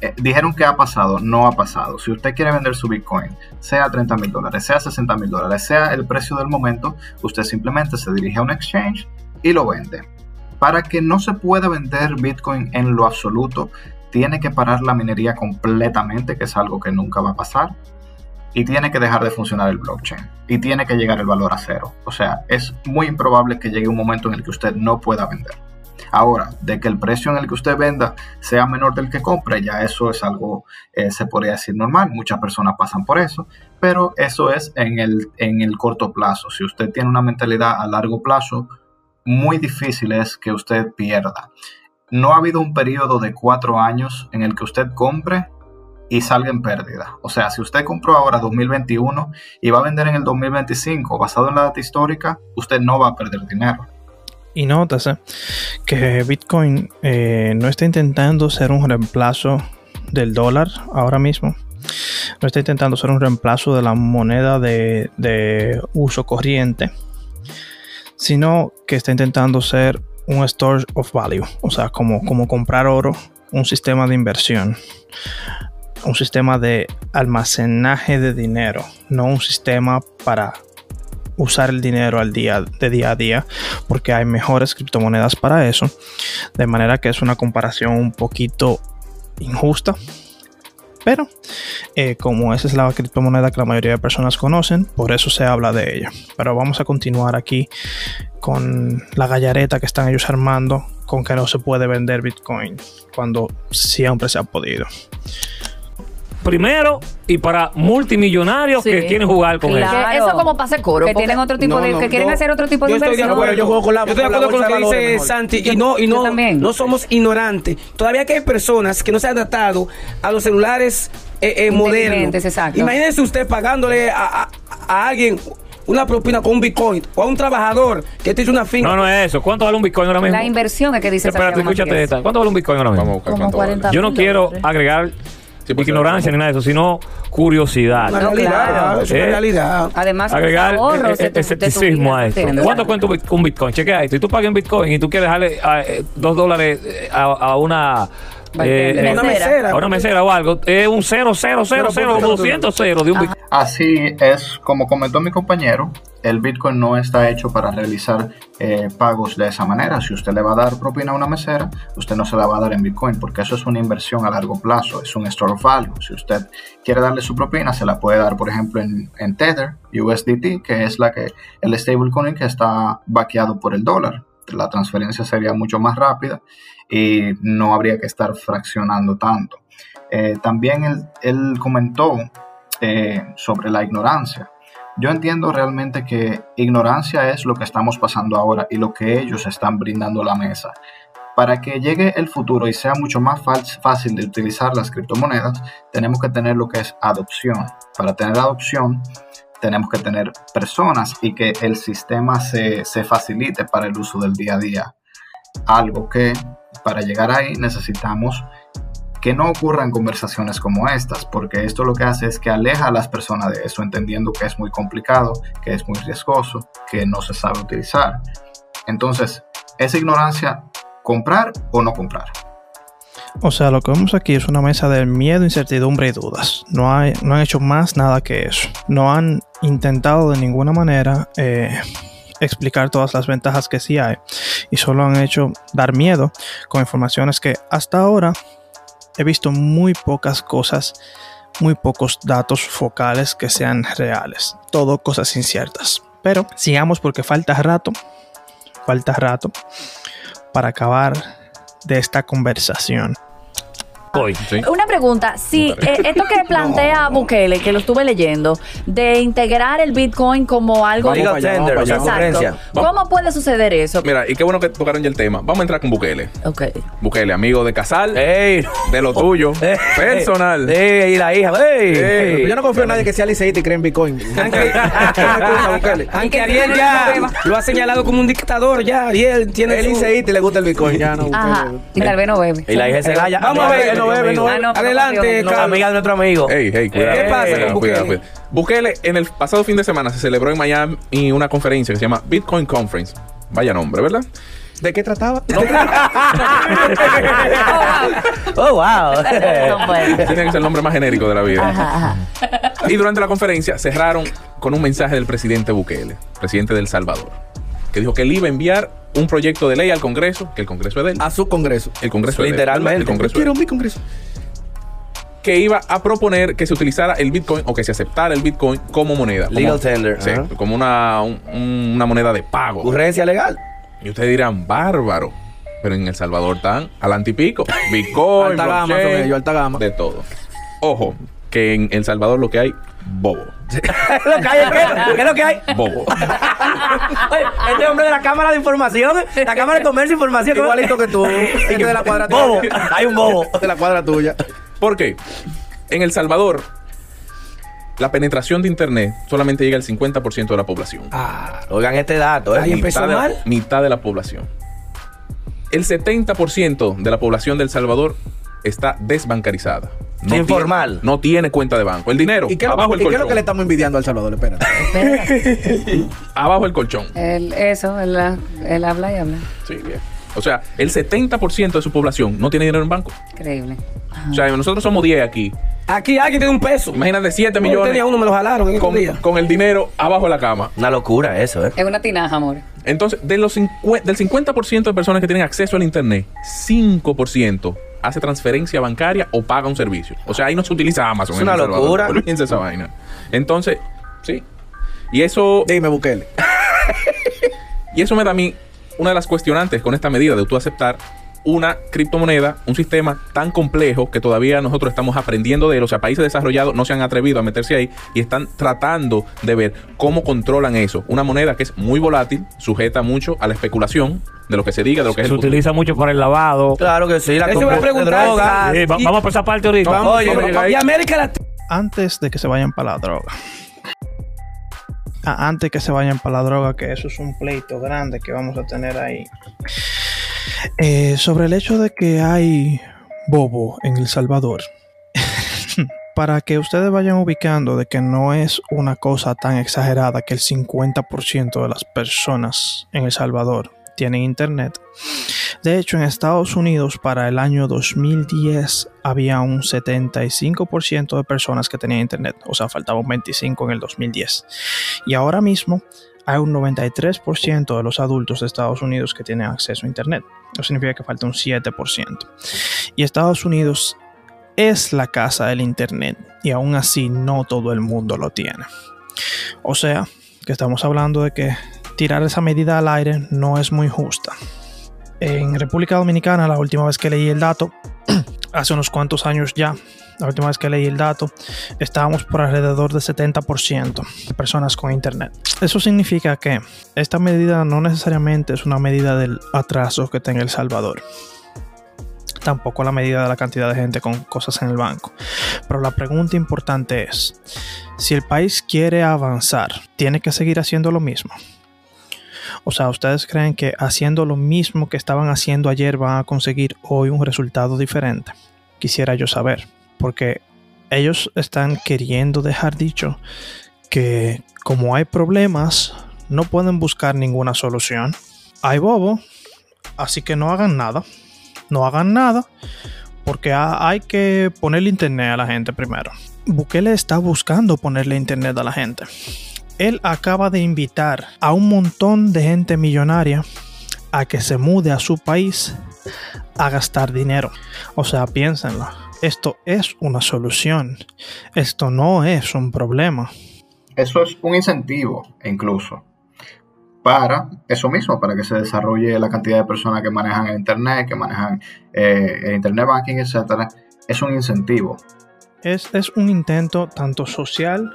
Eh, dijeron que ha pasado, no ha pasado. Si usted quiere vender su Bitcoin, sea 30 mil dólares, sea 60 mil dólares, sea el precio del momento, usted simplemente se dirige a un exchange y lo vende. Para que no se pueda vender Bitcoin en lo absoluto, tiene que parar la minería completamente, que es algo que nunca va a pasar y tiene que dejar de funcionar el blockchain y tiene que llegar el valor a cero. O sea, es muy improbable que llegue un momento en el que usted no pueda vender. Ahora, de que el precio en el que usted venda sea menor del que compre, ya eso es algo, eh, se podría decir normal. Muchas personas pasan por eso, pero eso es en el, en el corto plazo. Si usted tiene una mentalidad a largo plazo, muy difícil es que usted pierda. No ha habido un periodo de cuatro años en el que usted compre y salga en pérdida. O sea, si usted compró ahora 2021 y va a vender en el 2025 basado en la data histórica, usted no va a perder dinero. Y nótese que Bitcoin eh, no está intentando ser un reemplazo del dólar ahora mismo. No está intentando ser un reemplazo de la moneda de, de uso corriente, sino que está intentando ser un store of value, o sea, como, como comprar oro, un sistema de inversión, un sistema de almacenaje de dinero, no un sistema para usar el dinero al día de día a día porque hay mejores criptomonedas para eso de manera que es una comparación un poquito injusta pero eh, como esa es la criptomoneda que la mayoría de personas conocen por eso se habla de ella. Pero vamos a continuar aquí con la gallareta que están ellos armando con que no se puede vender bitcoin cuando siempre se ha podido primero y para multimillonarios Sí. que quieren jugar con Claro. él. Eso como pase coro. que tienen otro tipo No, de, no, que quieren yo- hacer otro tipo de yo estoy de inversión. acuerdo, yo juego con la- Yo estoy de acuerdo con lo que dice mejor. Santi y no y no no somos ignorantes. Todavía que hay personas que no se han adaptado a los celulares eh, eh, modernos. Imagínese usted pagándole a, a- a alguien una propina con un Bitcoin o a un trabajador que te hizo una finca. No, no es eso. ¿Cuánto vale un Bitcoin ahora mismo? La inversión es que dice Espérate, escúchate esta. ¿Cuánto vale un Bitcoin ahora mismo? Vamos a buscar Como cuánto vale. 40 Yo no quiero agregar Sí, ignorancia ni nada de eso, sino curiosidad. Una realidad, claro. es una Eh, realidad. Además, agregar ahorros de tu- de tu escepticismo vida, a esto. ¿entiendes? ¿Cuánto cuesta un bit- un Bitcoin? Chequea esto. Y tú pagas en Bitcoin y tú quieres dejarle a, eh, dos dólares eh, a, a una. Eh, eh, Una mesera. a una mesera o algo. Es un 0, 0, 0, 0, como 200 ceros de un Bitcoin. Así es, como comentó mi compañero, el Bitcoin no está hecho para realizar eh, pagos de esa manera. Si usted le va a dar propina a una mesera, usted no se la va a dar en Bitcoin, porque eso es una inversión a largo plazo, es un store of value. Si usted quiere darle su propina, se la puede dar, por ejemplo, en, en Tether, USDT, que es la que el stablecoin que está vaqueado por el dólar. La transferencia sería mucho más rápida y no habría que estar fraccionando tanto. Eh, también él, comentó eh, sobre la ignorancia. Yo entiendo realmente que ignorancia es lo que estamos pasando ahora y lo que ellos están brindando a la mesa. Para que llegue el futuro y sea mucho más fácil de utilizar las criptomonedas, tenemos que tener lo que es adopción. Para tener adopción, tenemos que tener personas y que el sistema se, se facilite para el uso del día a día. Algo que para llegar ahí necesitamos que no ocurran conversaciones como estas, porque esto lo que hace es que aleja a las personas de eso, entendiendo que es muy complicado, que es muy riesgoso, que no se sabe utilizar. Entonces, esa ignorancia, comprar o no comprar. O sea, lo que vemos aquí es una mesa de miedo, incertidumbre y dudas. No, hay, no han hecho más nada que eso. No han intentado de ninguna manera eh, explicar todas las ventajas que sí hay. Y solo han hecho dar miedo con informaciones que hasta ahora he visto muy pocas cosas, muy pocos datos focales que sean reales. Todo cosas inciertas. Pero sigamos porque falta rato, falta rato para acabar de esta conversación. Sí. Una pregunta, si eh, esto que (laughs) plantea Bukele, que lo estuve leyendo, de integrar el Bitcoin como algo... Vamos para allá. Exacto. Concurrencia. ¿Cómo puede suceder eso? Mira, y qué bueno que tocaron ya el tema. Vamos a entrar con Bukele. Ok. Bukele, amigo de Casal, ¡Ey! de lo tuyo, (laughs) personal. ¡Ey! Y la hija. ¡Ey! Yo no confío en nadie que sea liceísta y cree en Bitcoin. (laughs) Aunque, Ariel ya lo ha señalado como un dictador, ya Ariel tiene su- liceísta y le gusta el Bitcoin. Ya no. Ajá. Y tal vez no bebe. Y la hija de Celaya. Vamos a ver, no bebe, no Ah, Adelante. Carlos. Amiga de nuestro amigo. Ey, hey, cuidado. ¿Qué pasa cuidado, con Bukele? cuidado. Bukele, en el pasado fin de semana se celebró en Miami una conferencia que se llama Bitcoin Conference. Vaya nombre, ¿verdad? ¿De qué trataba? (laughs) Oh, wow. (laughs) Puede. (laughs) Tiene que ser el nombre más genérico de la vida. Ajá, ajá. Y durante la conferencia cerraron con un mensaje del presidente Bukele, presidente del Salvador, que dijo que él iba a enviar un proyecto de ley al Congreso, que el Congreso es de él. A su congreso. El Congreso Literalmente. El Congreso Quiero mi congreso. que iba a proponer que se utilizara el Bitcoin o que se aceptara el Bitcoin como moneda. como- Legal tender, Sí, como una, un- una moneda de pago. Ocurrencia legal. Y ustedes dirán, bárbaro. Pero en El Salvador están al antipico. Bitcoin, (laughs) Alta gama blockchain, son ellos, alta gama. De todo. Ojo, que en El Salvador lo que hay, bobo. ¿Qué (laughs) es lo que hay? ¿Qué, ¿Qué es lo que hay? Bobo. (laughs) Oye, este hombre de la Cámara de Información, la Cámara de Comercio e Información. Igualito que tú. (laughs) Que de la cuadra Bobo. Hay un bobo. De la cuadra tuya. ¿Por qué? En El Salvador, la penetración de Internet solamente llega al 50% de la población. Ah, Oigan este dato, Ahí ¿eh? empezó mitad, de, mal. mitad de la población. El 70% de la población de El Salvador está desbancarizada. No Informal. tiene- no tiene cuenta de banco. El dinero, ¿Y qué, es lo- abajo el y qué es lo que le estamos envidiando al Salvador? Espérate. Espérate. (laughs) Abajo el colchón. Él, eso, él, él habla y habla. Sí, bien. O sea, el 70% de su población no tiene dinero en banco. Increíble. O sea, nosotros somos 10 aquí. aquí alguien tiene un peso. Imagínate 7 Yo millones tenía uno, me lo jalaron en con, con el dinero abajo de la cama. Una locura eso, ¿eh? Es una tinaja, amor. Entonces, de los cincu- del 50% de personas que tienen acceso al Internet, 5% hace transferencia bancaria o paga un servicio. O sea, ahí no se utiliza Amazon. Es una locura. Olvídense esa vaina. Entonces, sí. Y eso, Dime, Bukele. (laughs) y eso me da a mí una de las cuestionantes con esta medida de tú aceptar una criptomoneda, un sistema tan complejo que todavía nosotros estamos aprendiendo de él. O sea, países desarrollados no se han atrevido a meterse ahí y están tratando de ver cómo controlan eso. Una moneda que es muy volátil, sujeta mucho a la especulación de lo que se diga, de lo que es Se el futuro. utiliza mucho para el lavado. Claro que sí, la Eso preguntar, droga. Sí, va- y- vamos por esa parte ahorita. Vamos, Oye, vamos. Y América Latina. Antes de que se vayan para la droga. a- antes que se vayan para la droga, que eso es un pleito grande que vamos a tener ahí. Eh, sobre el hecho de que hay bobo en El Salvador. (laughs) Para que ustedes vayan ubicando de que no es una cosa tan exagerada que el 50% de las personas en El Salvador tienen internet. De hecho, en Estados Unidos para el año 2010 había un 75% de personas que tenían internet, o sea, faltaba un 25% en el 2010. Y ahora mismo hay un 93% de los adultos de Estados Unidos que tienen acceso a internet. Eso significa que falta un 7%. Y Estados Unidos es la casa del internet y aún así no todo el mundo lo tiene. O sea, que estamos hablando de que tirar esa medida al aire no es muy justa. En República Dominicana, la última vez que leí el dato, (clears throat) hace unos cuantos años ya, la última vez que leí el dato, estábamos por alrededor de 70% de personas con internet. Eso significa que esta medida no necesariamente es una medida del atraso que tenga El Salvador. Tampoco la medida de la cantidad de gente con cosas en el banco. Pero la pregunta importante es, si el país quiere avanzar, ¿tiene que seguir haciendo lo mismo? O sea, ¿ustedes creen que haciendo lo mismo que estaban haciendo ayer van a conseguir hoy un resultado diferente? Quisiera yo saber, porque ellos están queriendo dejar dicho que como hay problemas, no pueden buscar ninguna solución. Hay bobo, así que no hagan nada. No hagan nada, porque ha- hay que ponerle internet a la gente primero. Bukele está buscando ponerle internet a la gente. Él acaba de invitar a un montón de gente millonaria a que se mude a su país a gastar dinero. O sea, piénsenlo. Esto es una solución. Esto no es un problema. Eso es un incentivo, incluso, para eso mismo, para que se desarrolle la cantidad de personas que manejan el Internet, que manejan eh, el Internet Banking, etcétera. Es un incentivo. Es, es un intento tanto social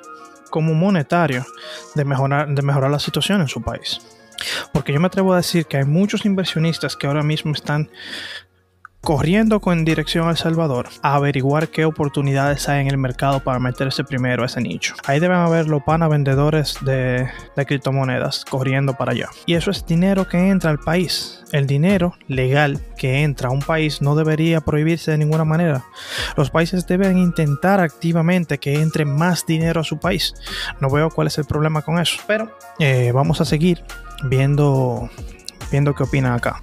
como monetario de mejorar, de mejorar la situación en su país. Porque yo me atrevo a decir que hay muchos inversionistas que ahora mismo están corriendo con dirección a El Salvador averiguar qué oportunidades hay en el mercado para meterse primero a ese nicho. Ahí deben haber los panas vendedores de, de criptomonedas corriendo para allá. Y eso es dinero que entra al país. El dinero legal que entra a un país no debería prohibirse de ninguna manera. Los países deben intentar activamente que entre más dinero a su país. No veo cuál es el problema con eso. Pero eh, vamos a seguir viendo, viendo qué opinan acá.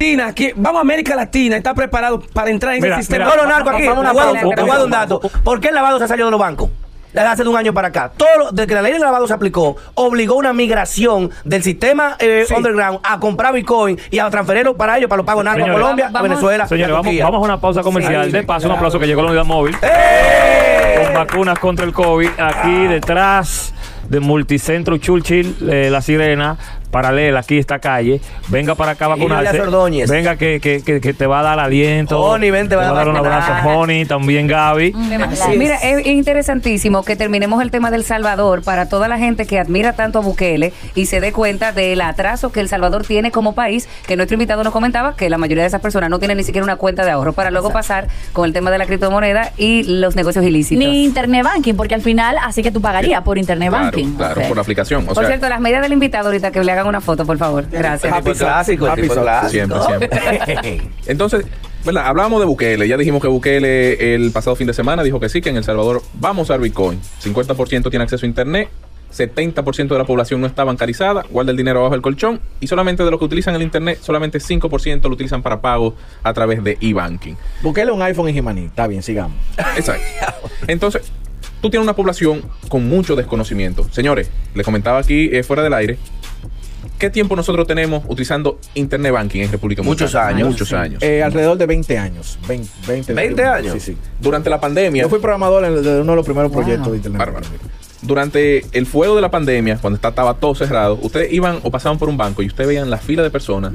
Latina, que- vamos a América Latina, está preparado para entrar en Mira, el sistema. mira, no, no, narco, aquí, te vamos a voy a- pausa, te voy a dar un dato. ¿Por qué el lavado se ha salido de los bancos? Desde hace de un año para acá. Todo lo- desde que la ley del lavado se aplicó, obligó una migración del sistema eh, underground a comprar Bitcoin y a transferirlo para ellos, para los pagos narcos a Colombia, a Venezuela. Señores, vamos, vamos a una pausa comercial. Sí, de paso, un aplauso que llegó la unidad móvil. ¡Eh! Con vacunas contra el COVID. Aquí detrás de Multicentro Churchill, eh, La Sirena, paralela aquí esta calle. Venga para acá a vacunarse. Ordóñez. Venga que, que, que, que te va a dar aliento. Honey, ven, te va a a dar un abrazo. Honey, también Gaby. Sí, Mira, es interesantísimo que terminemos el tema del Salvador para toda la gente que admira tanto a Bukele y se dé cuenta del atraso que El Salvador tiene como país, que nuestro invitado nos comentaba que la mayoría de esas personas no tienen ni siquiera una cuenta de ahorro para luego pasar con el tema de la criptomoneda y los negocios ilícitos. Ni internet banking, porque al final así que tú pagarías por internet Claro, banking. Claro, por la aplicación. O por sea, cierto, las medidas del invitado ahorita que le hagan una foto, por favor. Gracias. Happy clásico, Happy clásico. Siempre, (laughs) Entonces, ¿verdad? Hablábamos de Bukele. Ya dijimos que Bukele el pasado fin de semana dijo que sí, que en El Salvador vamos a usar Bitcoin. 50% tiene acceso a Internet. 70% de la población no está bancarizada, guarda el dinero abajo del colchón y solamente de los que utilizan el internet, solamente 5% lo utilizan para pago a través de e-banking. Busquele un iPhone en Jimaní. Está bien, sigamos. Exacto. (laughs) Entonces, tú tienes una población con mucho desconocimiento. Señores, les comentaba aquí eh, fuera del aire. ¿Qué tiempo nosotros tenemos utilizando Internet Banking en República Muchos Dominicana? años. Muchos años. Eh, alrededor de 20 años. 20, 20, 20 años. Sí, sí. Durante la pandemia, Yo fui programador en- de uno de los primeros proyectos de Internet. Bárbaro. Durante el fuego de la pandemia, cuando estaba todo cerrado, ustedes iban o pasaban por un banco y ustedes veían la fila de personas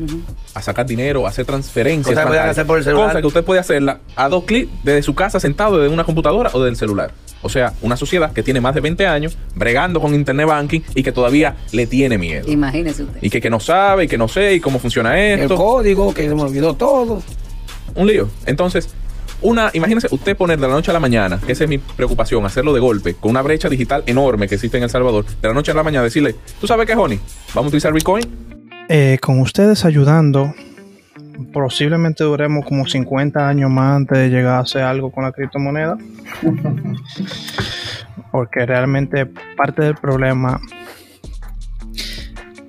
a sacar dinero, a hacer transferencias. Cosas que hacer por el celular. Cosas que usted puede hacerla a dos clics desde su casa sentado desde una computadora o del celular. O sea, una sociedad que tiene más de 20 años bregando con Internet Banking y que todavía le tiene miedo. Imagínese usted. Y que, que no sabe y que no sé y cómo funciona El esto. código, que se me olvidó todo. un lío. Entonces, una, imagínese usted poner de la noche a la mañana, que esa es mi preocupación, hacerlo de golpe, con una brecha digital enorme que existe en El Salvador, de la noche a la mañana decirle, ¿tú sabes qué, Honey? ¿Vamos a utilizar Bitcoin? Eh, con ustedes ayudando, posiblemente duremos como 50 años más antes de llegar a hacer algo con la criptomoneda. (laughs) Porque realmente parte del problema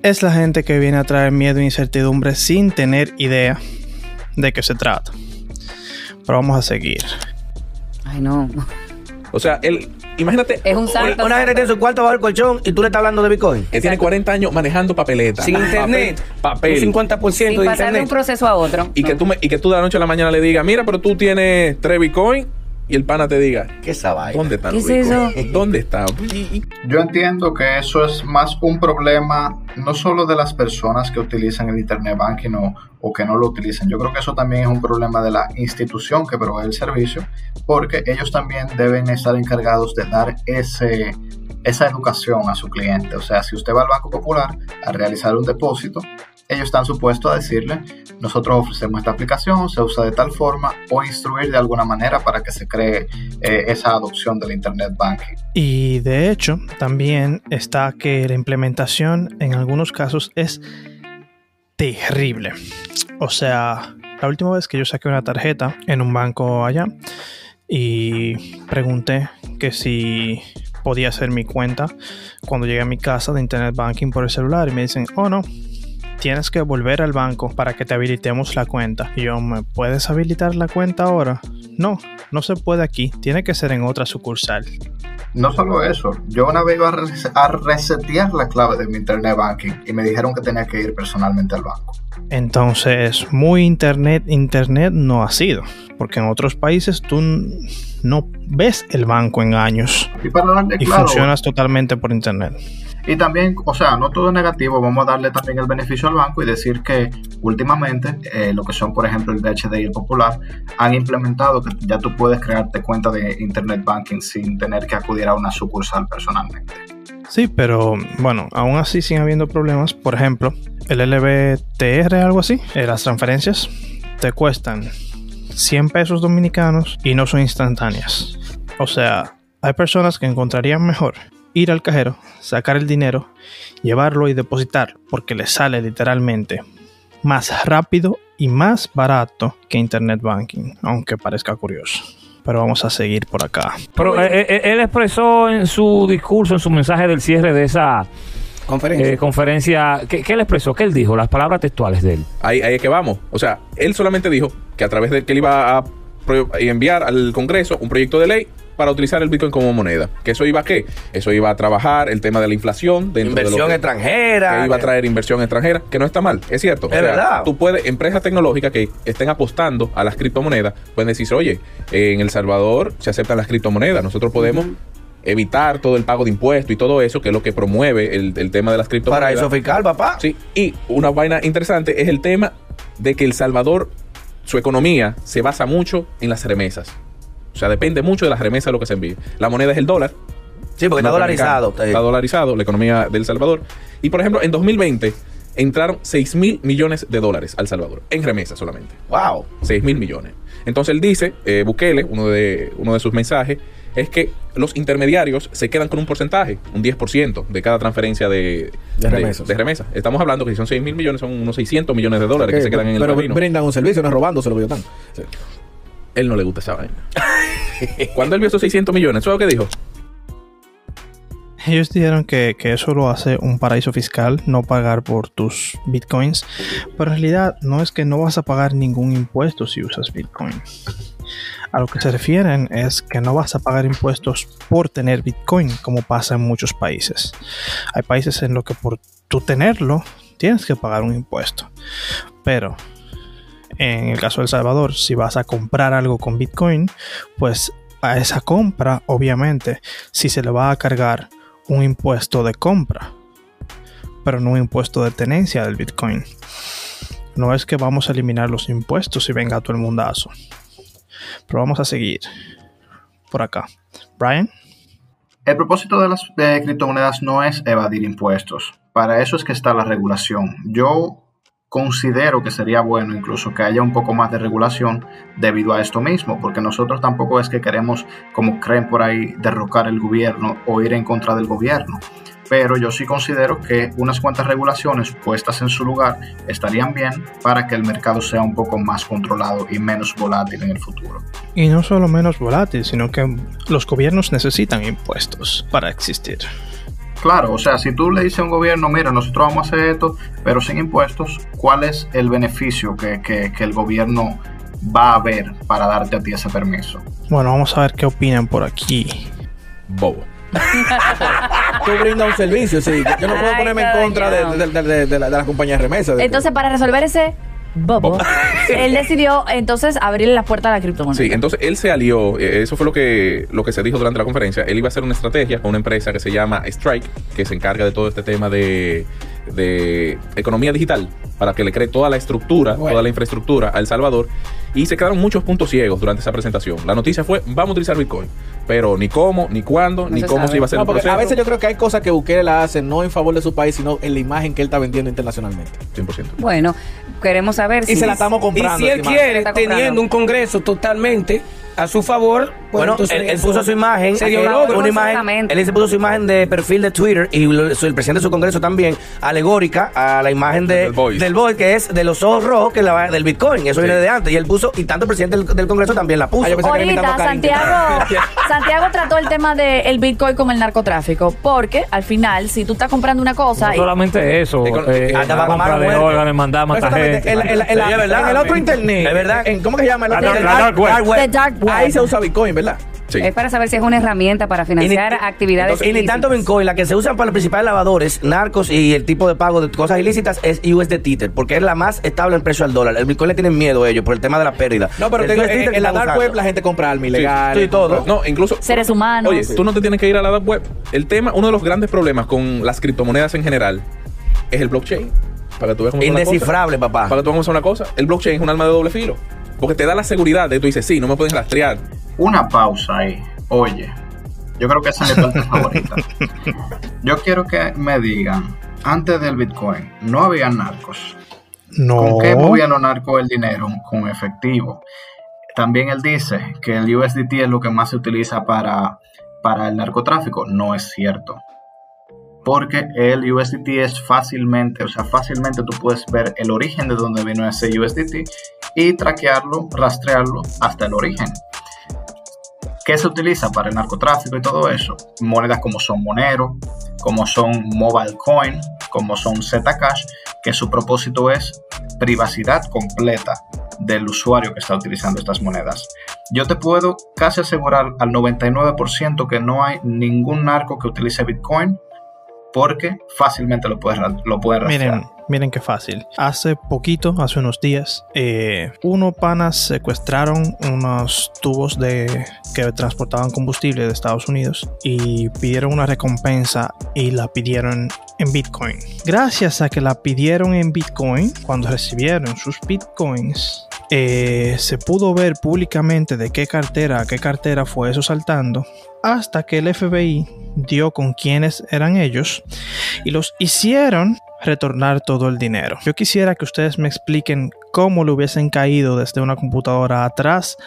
es la gente que viene a traer miedo e incertidumbre sin tener idea de qué se trata. Pero vamos a seguir. Ay, no. O sea, él, imagínate, Es un salto. Una gente tiene su cuarto bajo el colchón y tú le estás hablando de Bitcoin. que tiene 40 años manejando papeleta. Sin internet. Papel. Un 50% Sin de pasar de un internet. proceso a otro. Y que, tú me- y que tú de la noche a la mañana le digas, mira, pero tú tienes 3 Bitcoin. Y el pana te diga, ¿Qué esa vaina? ¿dónde están ¿Qué es eso? ¿Dónde está? Yo entiendo que eso es más un problema no solo de las personas que utilizan el Internet Banking o, o que no lo utilizan. Yo creo que eso también es un problema de la institución que provee el servicio, porque ellos también deben estar encargados de dar ese, esa educación a su cliente. O sea, si usted va al Banco Popular a realizar un depósito, ellos están supuestos a decirle, nosotros ofrecemos esta aplicación, se usa de tal forma, o instruir de alguna manera para que se cree eh, esa adopción del Internet Banking. Y de hecho, también está que la implementación en algunos casos es terrible. O sea, la última vez que yo saqué una tarjeta en un banco allá y pregunté que si podía hacer mi cuenta cuando llegué a mi casa de internet banking por el celular y me dicen, oh no, tienes que volver al banco para que te habilitemos la cuenta. Y yo, ¿me puedes habilitar la cuenta ahora? No, no se puede aquí, tiene que ser en otra sucursal. No solo eso, yo una vez iba a, res- a resetear la clave de mi internet banking y me dijeron que tenía que ir personalmente al banco. Entonces, muy internet, internet no ha sido, porque en otros países tú no ves el banco en años Y para darle y claro, funcionas totalmente por internet. Y también, o sea, no todo negativo, vamos a darle también el beneficio al banco y decir que últimamente eh, lo que son, por ejemplo, el BHD y el Popular han implementado que ya tú puedes crearte cuenta de internet banking sin tener que acudir a una sucursal personalmente. Sí, pero bueno, aún así siguen habiendo problemas. Por ejemplo, el LBTR, algo así, eh, las transferencias te cuestan 100 pesos dominicanos y no son instantáneas. O sea, hay personas que encontrarían mejor ir al cajero, sacar el dinero, llevarlo y depositarlo, porque les sale literalmente más rápido y más barato que Internet Banking, aunque parezca curioso. Pero vamos a seguir por acá. Pero eh, eh, él expresó en su discurso, en su mensaje del cierre de esa Conferencia. eh, conferencia, ¿qué, qué él expresó? ¿Qué él dijo? Las palabras textuales de él. Ahí, ahí es que vamos. O sea, él solamente dijo que a través de que él iba a enviar al Congreso un proyecto de ley para utilizar el Bitcoin como moneda. ¿Que eso iba a qué? Eso iba a trabajar el tema de la inflación dentro de Inversión lo que, extranjera. que iba a traer inversión extranjera, que no está mal, es cierto. Es verdad. Tú puedes, empresas tecnológicas que estén apostando a las criptomonedas, pueden decir, oye, en El Salvador se aceptan las criptomonedas, nosotros podemos evitar todo el pago de impuestos y todo eso, que es lo que promueve el, el tema de las criptomonedas. Paraíso fiscal, papá. Sí, y una vaina interesante es el tema de que El Salvador, su economía se basa mucho en las remesas. O sea, depende mucho de las remesas de lo que se envíe. La moneda es el dólar. Sí, porque está dolarizado. Está dolarizado la economía del Salvador. Y por ejemplo, en 2020 entraron 6 mil millones de dólares al Salvador, en remesas solamente. Wow. 6 mil millones. Entonces él dice, eh, Bukele, uno de, uno de sus mensajes, es que los intermediarios se quedan con un porcentaje, un 10% de cada transferencia de, De remesas. de remesas. Estamos hablando que si son 6 mil millones, son unos 600 millones de dólares que se quedan en el pero camino. brindan un servicio, no es robándose lo que están. Sí. Él no le gusta esa vaina. (laughs) Cuando él vio esos 600 millones, ¿sabes lo que dijo? Ellos dijeron que, que eso lo hace un paraíso fiscal, no pagar por tus bitcoins. Pero en realidad no es que no vas a pagar ningún impuesto si usas bitcoin. A lo que se refieren es que no vas a pagar impuestos por tener bitcoin, como pasa en muchos países. Hay países en los que por tú tenerlo tienes que pagar un impuesto. Pero en el caso de El Salvador, si vas a comprar algo con bitcoin, pues a esa compra, obviamente, si se le va a cargar un impuesto de compra, pero no un impuesto de tenencia del Bitcoin. No es que vamos a eliminar los impuestos y venga todo el mundazo. Pero vamos a seguir por acá. Brian. El propósito de las criptomonedas no es evadir impuestos. Para eso es que está la regulación. Yo considero que sería bueno incluso que haya un poco más de regulación debido a esto mismo, porque nosotros tampoco es que queremos, como creen por ahí, derrocar el gobierno o ir en contra del gobierno. Pero yo sí considero que unas cuantas regulaciones puestas en su lugar estarían bien para que el mercado sea un poco más controlado y menos volátil en el futuro. Y no solo menos volátil, sino que los gobiernos necesitan impuestos para existir. Claro, o sea, si tú le dices a un gobierno, mira, nosotros vamos a hacer esto, pero sin impuestos, ¿cuál es el beneficio que, que- que el gobierno va a ver para darte a ti ese permiso? Bueno, vamos a ver qué opinan por aquí. Bobo. (laughs) Tú brindas un servicio, sí. Yo no puedo Ay, ponerme en contra de, de- de- de- de la, de la compañía de remesa. Entonces, para resolver ese bobo, (laughs) él decidió entonces abrirle las puertas a la criptomoneda. Sí, entonces él se alió, eh, eso fue lo que, lo que se dijo durante la conferencia, él iba a hacer una estrategia con una empresa que se llama Strike, que se encarga de todo este tema de, de economía digital, para que le cree toda la estructura, toda la infraestructura a El Salvador, y se quedaron muchos puntos ciegos durante esa presentación. La noticia fue, vamos a utilizar Bitcoin, pero ni cómo, ni cuándo, ni cómo sabe. se iba a hacer No, proceso. a veces yo creo que hay cosas que Bukele la hace no en favor de su país, sino en la imagen que él está vendiendo internacionalmente. 100%. Bueno, queremos saber Y si... se la estamos Y comprando. si él quiere, teniendo un congreso totalmente a su favor, Bueno, entonces él, puso su imagen, sería eh, un logro. una imagen, él se puso su imagen de perfil de Twitter y lo- su- el presidente de su congreso también, alegórica a la imagen de, Del Voice, que es de los ojos rojos, que es la, del Bitcoin, eso Sí. viene de antes, y él puso, y tanto el presidente del, del congreso también la puso. Ah, yo pensé Ahorita. Santiago, (laughs) Santiago trató el tema del Bitcoin con el narcotráfico, porque al final, si tú estás comprando una cosa No y solamente eso, eh, de muerte. órganos, mandar a matar Exactamente. gente. En, el otro internet. Es verdad. En, ¿Cómo que se llama? El La otro dark- internet? dark Ahí se usa Bitcoin, ¿verdad? Sí. Es para saber si es una herramienta para financiar Y ni- actividades Y ni tanto ilícitas. Bitcoin, la que se usan para los principales lavadores, narcos y el tipo de pago de cosas ilícitas es USD Tether, porque es la más estable en precio al dólar. El Bitcoin le tienen miedo a ellos por el tema de la pérdida. No, pero El te digo, USD en, en la dark usando. web la gente compra armas ilegales. sí, todo. No, incluso. Seres humanos. Oye, tú no te tienes que ir a la dark web. El tema, uno de los grandes problemas con las criptomonedas en general es el blockchain. Para que tú veas cómo. Indescifrable, papá. Para que tú veas cómo una cosa. El blockchain es un arma de doble filo. Porque te da la seguridad de que tú dices, sí, no me pueden rastrear. Una pausa ahí. Oye, yo creo que esa es mi parte (laughs) favorita. Yo quiero que me digan, antes del Bitcoin, no había narcos. No. ¿Con qué movían los narcos el dinero? Con efectivo. También él dice que el USDT es lo que más se utiliza para, para el narcotráfico. No es cierto. Porque el USDT es fácilmente, o sea, fácilmente tú puedes ver el origen de donde vino ese USDT y traquearlo, rastrearlo hasta el origen. ¿Qué se utiliza para el narcotráfico y todo eso? Monedas como son Monero, como son Mobile Coin, como son Zcash, que su propósito es privacidad completa del usuario que está utilizando estas monedas. Yo te puedo casi asegurar al 99% que no hay ningún narco que utilice Bitcoin porque fácilmente lo puedes, lo puedes rastrear. Miren, miren qué fácil. Hace poquito, hace unos días, eh, unos panas secuestraron unos tubos de que transportaban combustible de Estados Unidos y pidieron una recompensa y la pidieron en Bitcoin. Gracias a que la pidieron en Bitcoin, cuando recibieron sus Bitcoins, eh, se pudo ver públicamente de qué cartera a qué cartera fue eso saltando hasta que el FBI dio con quiénes eran ellos y los hicieron retornar todo el dinero. Yo quisiera que ustedes me expliquen cómo le hubiesen caído desde una computadora atrás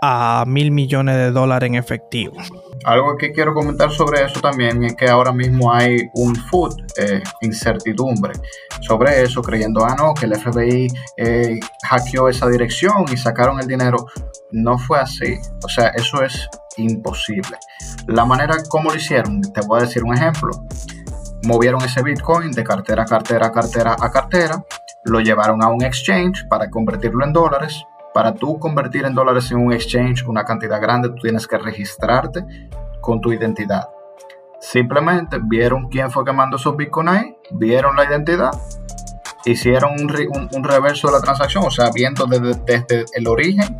a mil millones de dólares en efectivo. Algo que quiero comentar sobre eso también es que ahora mismo hay un food eh, incertidumbre sobre eso, creyendo, ah, no, que el FBI eh, hackeó esa dirección y sacaron el dinero. No fue así. O sea, eso es imposible. La manera como lo hicieron, te voy a decir un ejemplo. Movieron ese Bitcoin de cartera a cartera a cartera a cartera, lo llevaron a un exchange para convertirlo en dólares. Para tú convertir en dólares en un exchange una cantidad grande, tú tienes que registrarte con tu identidad. Simplemente vieron quién fue que mandó esos Bitcoin ahí, vieron la identidad, hicieron un, re- un- un reverso de la transacción, o sea, viendo desde, desde el origen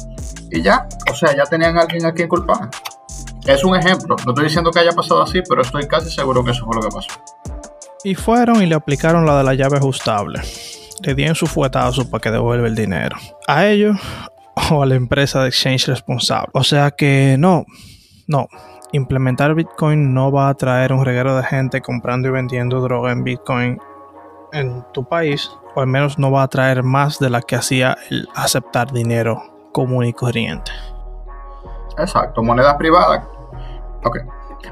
y ya, o sea, ya tenían a alguien a quien culpar. Es un ejemplo, no estoy diciendo que haya pasado así, pero estoy casi seguro que eso fue lo que pasó. Y fueron y le aplicaron la de la llave ajustable. Le dieron su fuetazo para que devuelva el dinero. A ellos o a la empresa de exchange responsable. O sea que no, no. Implementar Bitcoin no va a traer un reguero de gente comprando y vendiendo droga en Bitcoin en tu país, o al menos no va a traer más de la que hacía el aceptar dinero común y corriente. Exacto, moneda privada. Ok.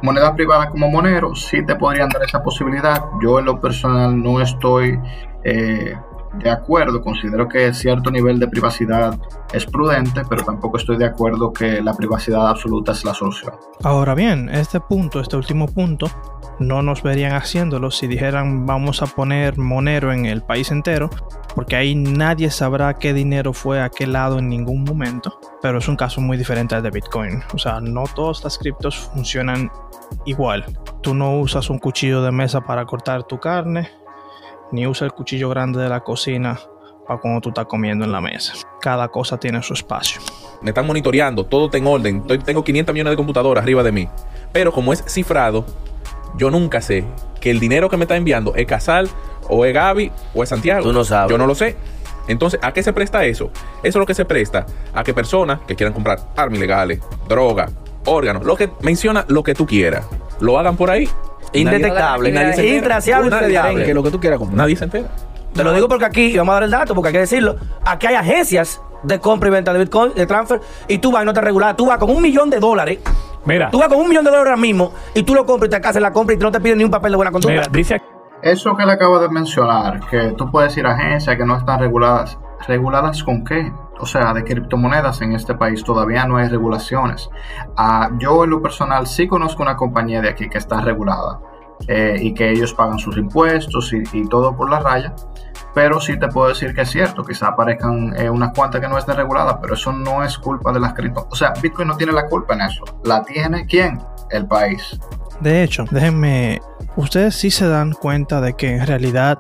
Moneda privada como monero, sí te podrían dar esa posibilidad. Yo en lo personal no estoy eh, de acuerdo. Considero que cierto nivel de privacidad es prudente, pero tampoco estoy de acuerdo que la privacidad absoluta es la solución. Ahora bien, este punto, este último punto, no nos verían haciéndolo si dijeran vamos a poner Monero en el país entero, porque ahí nadie sabrá qué dinero fue a qué lado en ningún momento. Pero es un caso muy diferente al de Bitcoin. O sea, no todas las criptos funcionan igual. Tú no usas un cuchillo de mesa para cortar tu carne, ni usas el cuchillo grande de la cocina para cuando tú estás comiendo en la mesa. Cada cosa tiene su espacio. Me están monitoreando, todo está en orden. Estoy- tengo 500 millones de computadoras arriba de mí. Pero como es cifrado, yo nunca sé que el dinero que me está enviando es Casal, o es Gaby, o es Santiago. Tú no sabes. Yo no lo sé. Entonces, ¿a qué se presta eso? Eso es lo que se presta a que personas que quieran comprar armas ilegales, droga, órganos, lo que menciona lo que tú quieras, lo hagan por ahí. Indetectable, Nadie se entera. intraciable. Que lo que tú quieras comprar. Nadie se entera. Te lo digo porque aquí, y vamos a dar el dato, porque hay que decirlo, aquí hay agencias de compra y venta de Bitcoin, de transfer, y tú vas y no te regulas, tú vas con un millón de dólares, Mira, tú vas con un millón de dólares ahora mismo, y tú lo compras y te haces la compra y no te piden ni un papel de buena conducta. mira, dice Eso que le acabo de mencionar, que tú puedes ir a agencias que no están reguladas, ¿reguladas con qué? O sea, de criptomonedas en este país todavía no hay regulaciones. Ah, yo en lo personal sí conozco una compañía de aquí que está regulada eh, y que ellos pagan sus impuestos y, todo por la raya. Pero sí te puedo decir que es cierto, quizá aparezcan eh, unas cuantas que no estén reguladas, pero eso no es culpa de las cripto. O sea, Bitcoin no tiene la culpa en eso. ¿La tiene quién? El país. De hecho, déjenme, ustedes sí se dan cuenta de que en realidad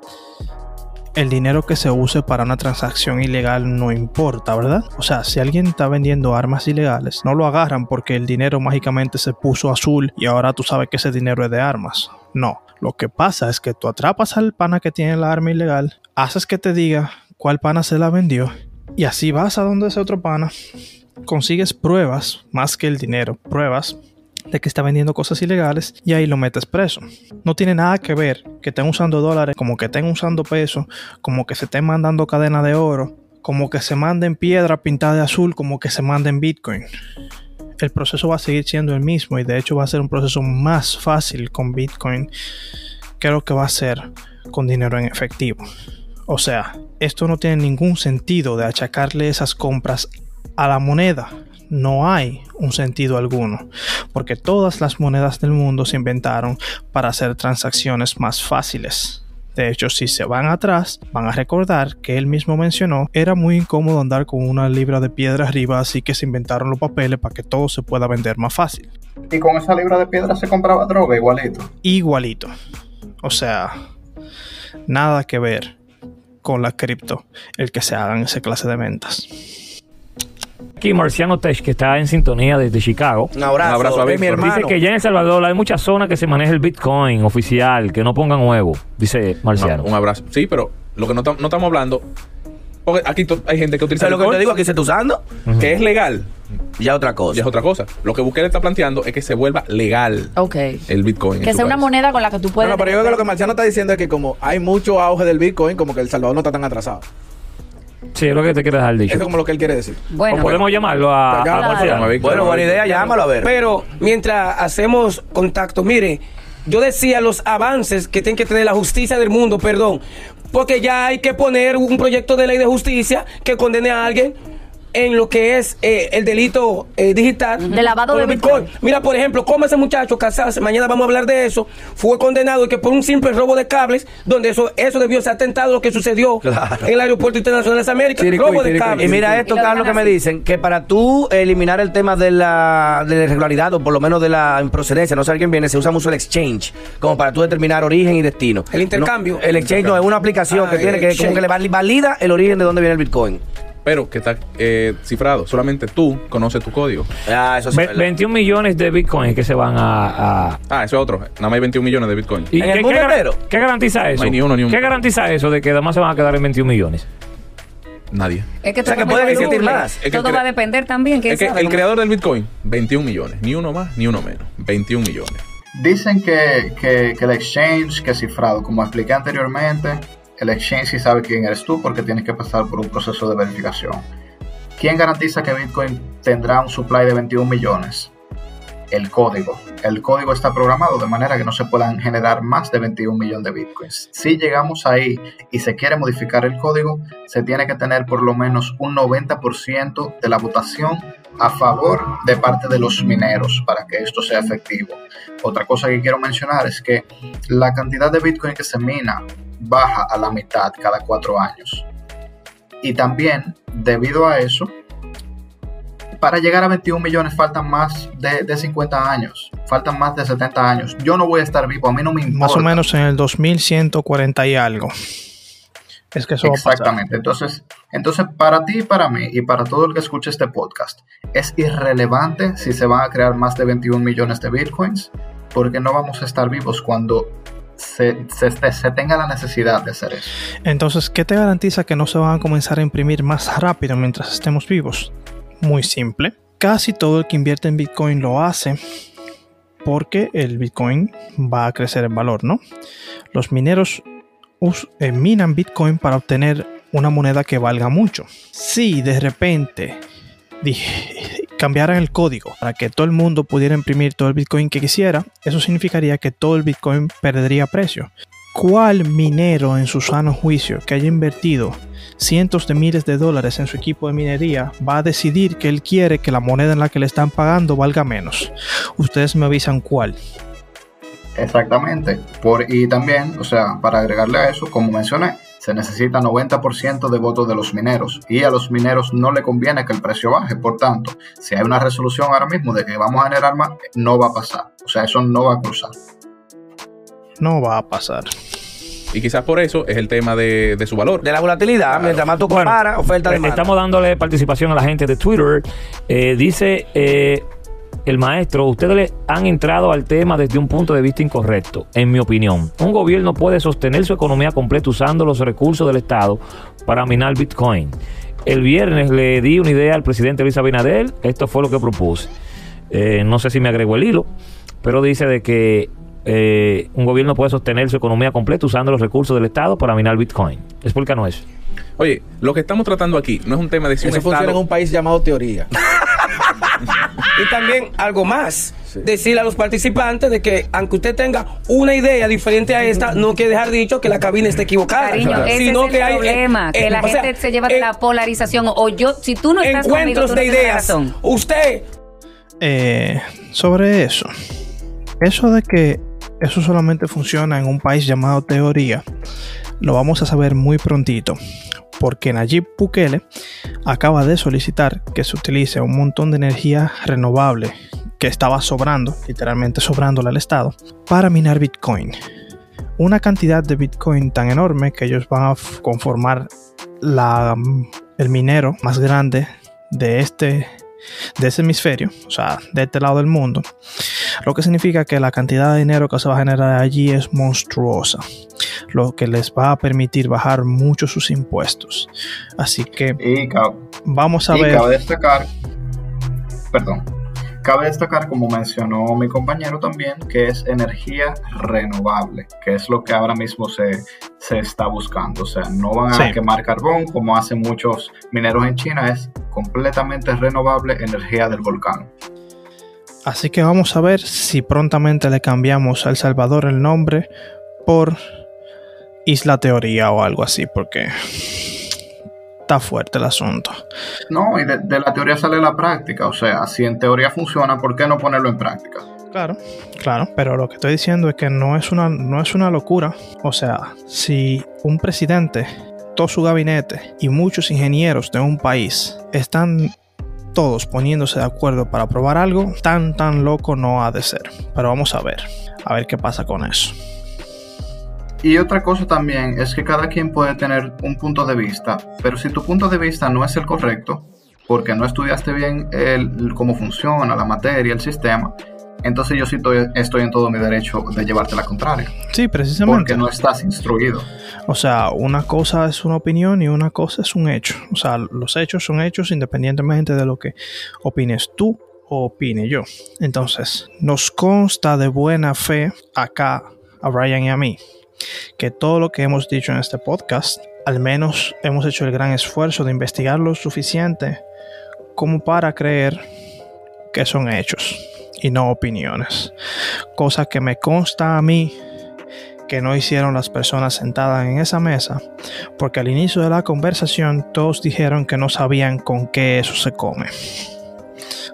el dinero que se use para una transacción ilegal no importa, ¿verdad? O sea, si alguien está vendiendo armas ilegales, no lo agarran porque el dinero mágicamente se puso azul y ahora tú sabes que ese dinero es de armas. No, lo que pasa es que tú atrapas al pana que tiene la arma ilegal, haces que te diga cuál pana se la vendió y así vas a donde ese otro pana, consigues pruebas, más que el dinero, pruebas de que está vendiendo cosas ilegales y ahí lo metes preso. No tiene nada que ver que estén usando dólares, como que estén usando pesos, como que se estén mandando cadena de oro, como que se manden piedra pintada de azul, como que se manden Bitcoin. El proceso va a seguir siendo el mismo y de hecho va a ser un proceso más fácil con Bitcoin que lo que va a ser con dinero en efectivo. O sea, esto no tiene ningún sentido de achacarle esas compras a la moneda. No hay un sentido alguno, porque todas las monedas del mundo se inventaron para hacer transacciones más fáciles. De hecho, si se van atrás, van a recordar que él mismo mencionó, era muy incómodo andar con una libra de piedra arriba, así que se inventaron los papeles para que todo se pueda vender más fácil. Y con esa libra de piedra se compraba droga igualito. Igualito. O sea, nada que ver con la cripto el que se hagan esa clase de ventas. Aquí Marciano Tech, que está en sintonía desde Chicago. Un abrazo, Un abrazo a mi hermano. Dice que ya en El Salvador hay muchas zonas que se maneja el Bitcoin oficial, que no pongan huevo, dice Marciano. No, un abrazo. Sí, pero lo que no, no estamos hablando. Porque aquí hay gente que utiliza ¿Sabes lo que te digo? Aquí se está usando. que es legal. Ya otra cosa. Ya es otra cosa. Lo que Bukele está planteando es que se vuelva legal Ok. el Bitcoin. Que sea una país. moneda con la que tú puedes. Bueno, pero yo creo que lo que Marciano está diciendo es que como hay mucho auge del Bitcoin, como que El Salvador no está tan atrasado. Sí, es lo que te quiero dejar Eso dicho. es como lo que él quiere decir. Bueno, O podemos llamarlo a, a. Marciano. Bueno, buena idea, llámalo a ver. Pero mientras hacemos contacto, mire, yo decía los avances que tiene que tener la justicia del mundo, perdón, porque ya hay que poner un proyecto de ley de justicia que condene a alguien en lo que es eh, el delito eh, digital De lavado de Bitcoin. Mira, por ejemplo, cómo ese muchacho Casas, mañana vamos a hablar de eso, fue condenado y que por un simple robo de cables, donde eso eso debió ser atentado lo que sucedió (laughs) en el aeropuerto internacional de las Américas, Tiricuy, robo de tiricuy. cables. Y mira esto, Y Carlos, que me dicen que para tú eliminar el tema de la, de la irregularidad o por lo menos de la improcedencia, no sé quién viene, se usa mucho el exchange como para tú determinar origen y destino. El intercambio. No, el exchange no es una aplicación Ah, que tiene el que como que le vali- valida el origen de dónde viene el Bitcoin. Pero que está eh, cifrado. Solamente tú conoces tu código. Ah, eso sí. Ve- es verdad. 21 millones de Bitcoin que se van a... a- Ah, eso es otro. Nada más hay 21 millones de Bitcoin. ¿Y ¿En el qué, mundo qué gar- entero? qué garantiza eso? hay ni uno, ni un- ¿Qué garantiza eso de que además se van a quedar en 21 millones? Nadie. es que O sea, todo que pueden es existir voluble. más. Es que Todo el va a cre- depender también. ¿quién Es que sabe? el creador del Bitcoin, 21 millones. Ni uno más, ni uno menos. 21 millones. Dicen que, que, que el exchange, que cifrado, como expliqué anteriormente, El exchange sí sabe quién eres tú porque tienes que pasar por un proceso de verificación. ¿Quién garantiza que Bitcoin tendrá un supply de 21 millones? El código. El código está programado de manera que no se puedan generar más de 21 millones de bitcoins. Si llegamos ahí y se quiere modificar el código, se tiene que tener por lo menos un 90% de la votación a favor de parte de los mineros para que esto sea efectivo. Otra cosa que quiero mencionar es que la cantidad de bitcoin que se mina baja a la mitad cada cuatro años. Y también, debido a eso, para llegar a 21 millones faltan más de, de, 50 años, faltan más de 70 años. Yo no voy a estar vivo, a mí no me importa. Más o menos en el 2140 y algo. Es que eso Exactamente. Va a pasar. Entonces, entonces, para ti y para mí y para todo el que escuche este podcast, es irrelevante si se van a crear más de 21 millones de bitcoins, porque no vamos a estar vivos cuando se, tenga la necesidad de hacer eso. Entonces, ¿qué te garantiza que no se van a comenzar a imprimir más rápido mientras estemos vivos? Muy simple. Casi todo el que invierte en Bitcoin lo hace porque el Bitcoin va a crecer en valor, ¿no? Los mineros eh, minan Bitcoin para obtener una moneda que valga mucho. Si de repente cambiaran el código para que todo el mundo pudiera imprimir todo el Bitcoin que quisiera, eso significaría que todo el Bitcoin perdería precio. ¿Cuál minero en su sano juicio que haya invertido cientos de miles de dólares en su equipo de minería va a decidir que él quiere que la moneda en la que le están pagando valga menos? Ustedes me avisan cuál. Exactamente. Por, y también, o sea, para agregarle a eso, como mencioné, se necesita 90% de votos de los mineros y a los mineros no le conviene que el precio baje. Por tanto, si hay una resolución ahora mismo de que vamos a generar más, no va a pasar. O sea, eso no va a cruzar. No va a pasar. Y quizás por eso es el tema de, de su valor. De la volatilidad. Claro. Mientras más tú comparas, bueno, oferta de Estamos dándole participación a la gente de Twitter. Eh, dice eh, el maestro, ustedes le han entrado al tema desde un punto de vista incorrecto, en mi opinión. Un gobierno puede sostener su economía completa usando los recursos del Estado para minar Bitcoin. El viernes le di una idea al presidente Luis Abinader, esto fue lo que propuse. Eh, no sé si me agregó el hilo, pero dice de que eh, un gobierno puede sostener su economía completa usando los recursos del Estado para minar Bitcoin. Explícanos eso. Oye, lo que estamos tratando aquí no es un tema de si eso un funciona Estado... en un país llamado teoría. (laughs) y también algo más. Sí. Decirle a los participantes de que aunque usted tenga una idea diferente a esta, no quiere dejar dicho que la cabina está equivocada. Cariño, claro. ese sino es que el hay problema, que eh, la o sea, gente se lleva de eh, la polarización. O yo, si tú no estás encuentros conmigo, tú de ideas. razón. Usted Eh, sobre eso, eso de que eso solamente funciona en un país llamado teoría, lo vamos a saber muy prontito, porque Nayib Bukele acaba de solicitar que se utilice un montón de energía renovable que estaba sobrando, literalmente sobrándole al Estado, para minar Bitcoin. Una cantidad de Bitcoin tan enorme que ellos van a conformar el minero más grande de este de ese hemisferio, o sea, de este lado del mundo, lo que significa que la cantidad de dinero que se va a generar allí es monstruosa, lo que les va a permitir bajar mucho sus impuestos. Así que y vamos a y ver. Cabe destacar, perdón, cabe destacar, como mencionó mi compañero también, que es energía renovable, que es lo que ahora mismo se, se está buscando. O sea, no van a Sí. quemar carbón como hacen muchos mineros en China, es completamente renovable energía del volcán. Así que vamos a ver si prontamente le cambiamos a El Salvador el nombre por Isla Teoría o algo así, porque está fuerte el asunto. No, y de, de la teoría sale la práctica. O sea, si en teoría funciona, ¿por qué no ponerlo en práctica? Claro, claro, pero lo que estoy diciendo es que no es una, no es una locura. O sea, si un presidente, todo su gabinete y muchos ingenieros de un país están todos poniéndose de acuerdo para aprobar algo, tan tan loco no ha de ser. Pero vamos a ver, a ver qué pasa con eso. Y otra cosa también es que cada quien puede tener un punto de vista, pero si tu punto de vista no es el correcto, porque no estudiaste bien el, cómo funciona la materia, el sistema, entonces yo sí estoy, estoy en todo mi derecho de llevarte la contraria, Sí, precisamente. porque no estás instruido. O sea, una cosa es una opinión y una cosa es un hecho. O sea, los hechos son hechos independientemente de lo que opines tú o opine yo. Entonces, nos consta de buena fe acá a Brian y a mí que todo lo que hemos dicho en este podcast, al menos hemos hecho el gran esfuerzo de investigar lo suficiente como para creer que son hechos y no opiniones. Cosa que me consta a mí que no hicieron las personas sentadas en esa mesa, porque al inicio de la conversación todos dijeron que no sabían con qué eso se come.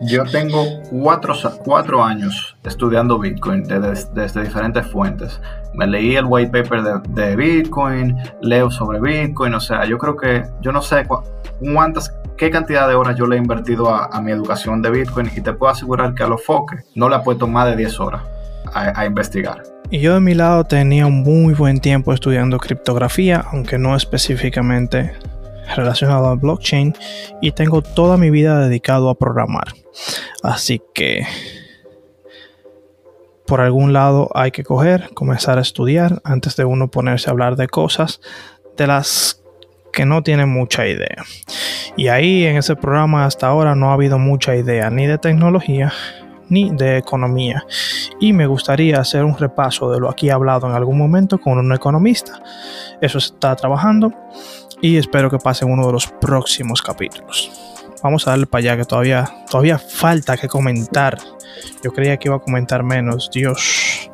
Yo tengo cuatro, cuatro años estudiando Bitcoin desde, desde diferentes fuentes. Me leí el white paper de, Bitcoin, leo sobre Bitcoin, o sea, yo creo que, yo no sé cuántas, qué cantidad de horas yo le he invertido a, mi educación de Bitcoin y te puedo asegurar que a los foques no le he puesto más de 10 horas a, a investigar. Y yo de mi lado tenía un muy buen tiempo estudiando criptografía, aunque no específicamente relacionado a blockchain, y tengo toda mi vida dedicado a programar. Así que por algún lado hay que coger, comenzar a estudiar antes de uno ponerse a hablar de cosas de las que no tienen mucha idea. Y ahí en ese programa hasta ahora no ha habido mucha idea ni de tecnología ni de economía. Y me gustaría hacer un repaso de lo aquí hablado en algún momento con un economista. Eso está trabajando y espero que pase en uno de los próximos capítulos. Vamos a darle para allá que todavía, todavía falta que comentar. Yo creía que iba a comentar menos. Dios.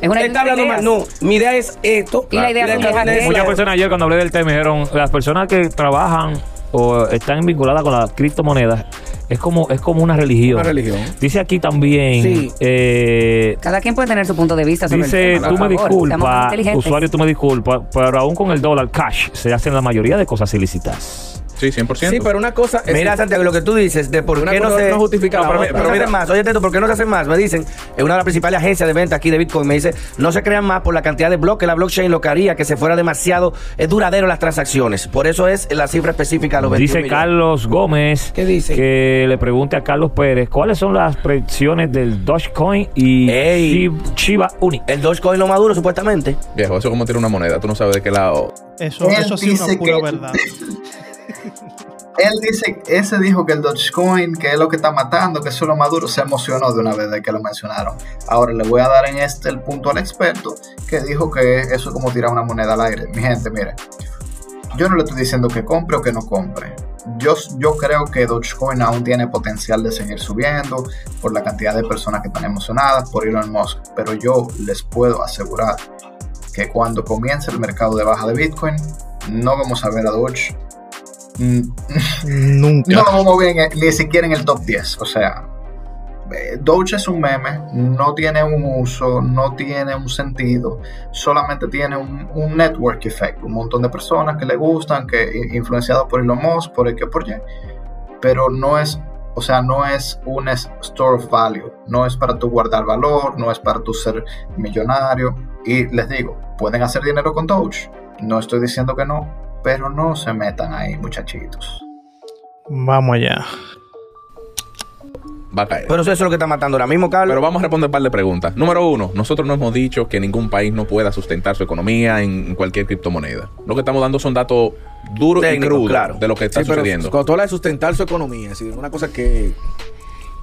Es una está hablando más. No, mi idea es esto. Y la idea es Muchas personas ayer cuando hablé del tema dijeron, las personas que trabajan o están vinculadas con las criptomonedas es como, es como una religión. Una religión. Dice aquí también. Sí. eh, Cada quien puede tener su punto de vista sobre Dice, el tema. tú me disculpas, usuario, tú me disculpas, pero aún con el dólar cash se hacen la mayoría de cosas ilícitas. Sí, 100%. Sí, pero una cosa es. Mira, Santiago, lo que tú dices de por Una qué no se no justifica la pero, otra. pero mira más, oye, Teto, ¿por qué no se hacen más? Me dicen, en una de las principales agencias de venta aquí de Bitcoin, me dice, no se crean más por la cantidad de bloques, la blockchain lo que haría que se fuera demasiado eh, duradero las transacciones. Por eso es la cifra específica de los 21 Dice millones. Carlos Gómez ¿Qué dice? que le pregunte a Carlos Pérez cuáles son las predicciones del Dogecoin y Ey. Shib- Shiba Uni. El Dogecoin lo maduro, supuestamente. Viejo, eso es como tirar una moneda. Tú no sabes de qué lado. Eso, Él eso sí es una pura que- verdad. (laughs) Él dice, ese dijo que el Dogecoin, que es lo que está matando, que es lo maduro, se emocionó de una vez de que lo mencionaron. Ahora le voy a dar en este el punto al experto que dijo que eso es como tirar una moneda al aire. Mi gente, mire, yo no le estoy diciendo que compre o que no compre. Yo, yo creo que Dogecoin aún tiene potencial de seguir subiendo por la cantidad de personas que están emocionadas por Elon Musk, pero yo les puedo asegurar que cuando comience el mercado de baja de Bitcoin, no vamos a ver a Doge (laughs) Nunca. no lo en- ni siquiera en el top 10. O sea, eh, Doge es un meme, no tiene un uso, no tiene un sentido, solamente tiene un, un network effect, un montón de personas que le gustan, que i- influenciados por Elon Musk, por el que por Y, pero no es, o sea, no es un store of value, no es para tu guardar valor, no es para tu ser millonario. Y les digo, pueden hacer dinero con Doge, no estoy diciendo que no, pero no se metan ahí, muchachitos. Vamos allá. Va a caer. Pero eso es lo que está matando ahora mismo, Carlos. Pero vamos a responder un par de preguntas. Número uno, nosotros no hemos dicho que ningún país no pueda sustentar su economía en cualquier criptomoneda. Lo que estamos dando son datos duros y crudos claro. de lo que está Sí, pero sucediendo. cuando tú hablas de sustentar su economía, es decir, una cosa que.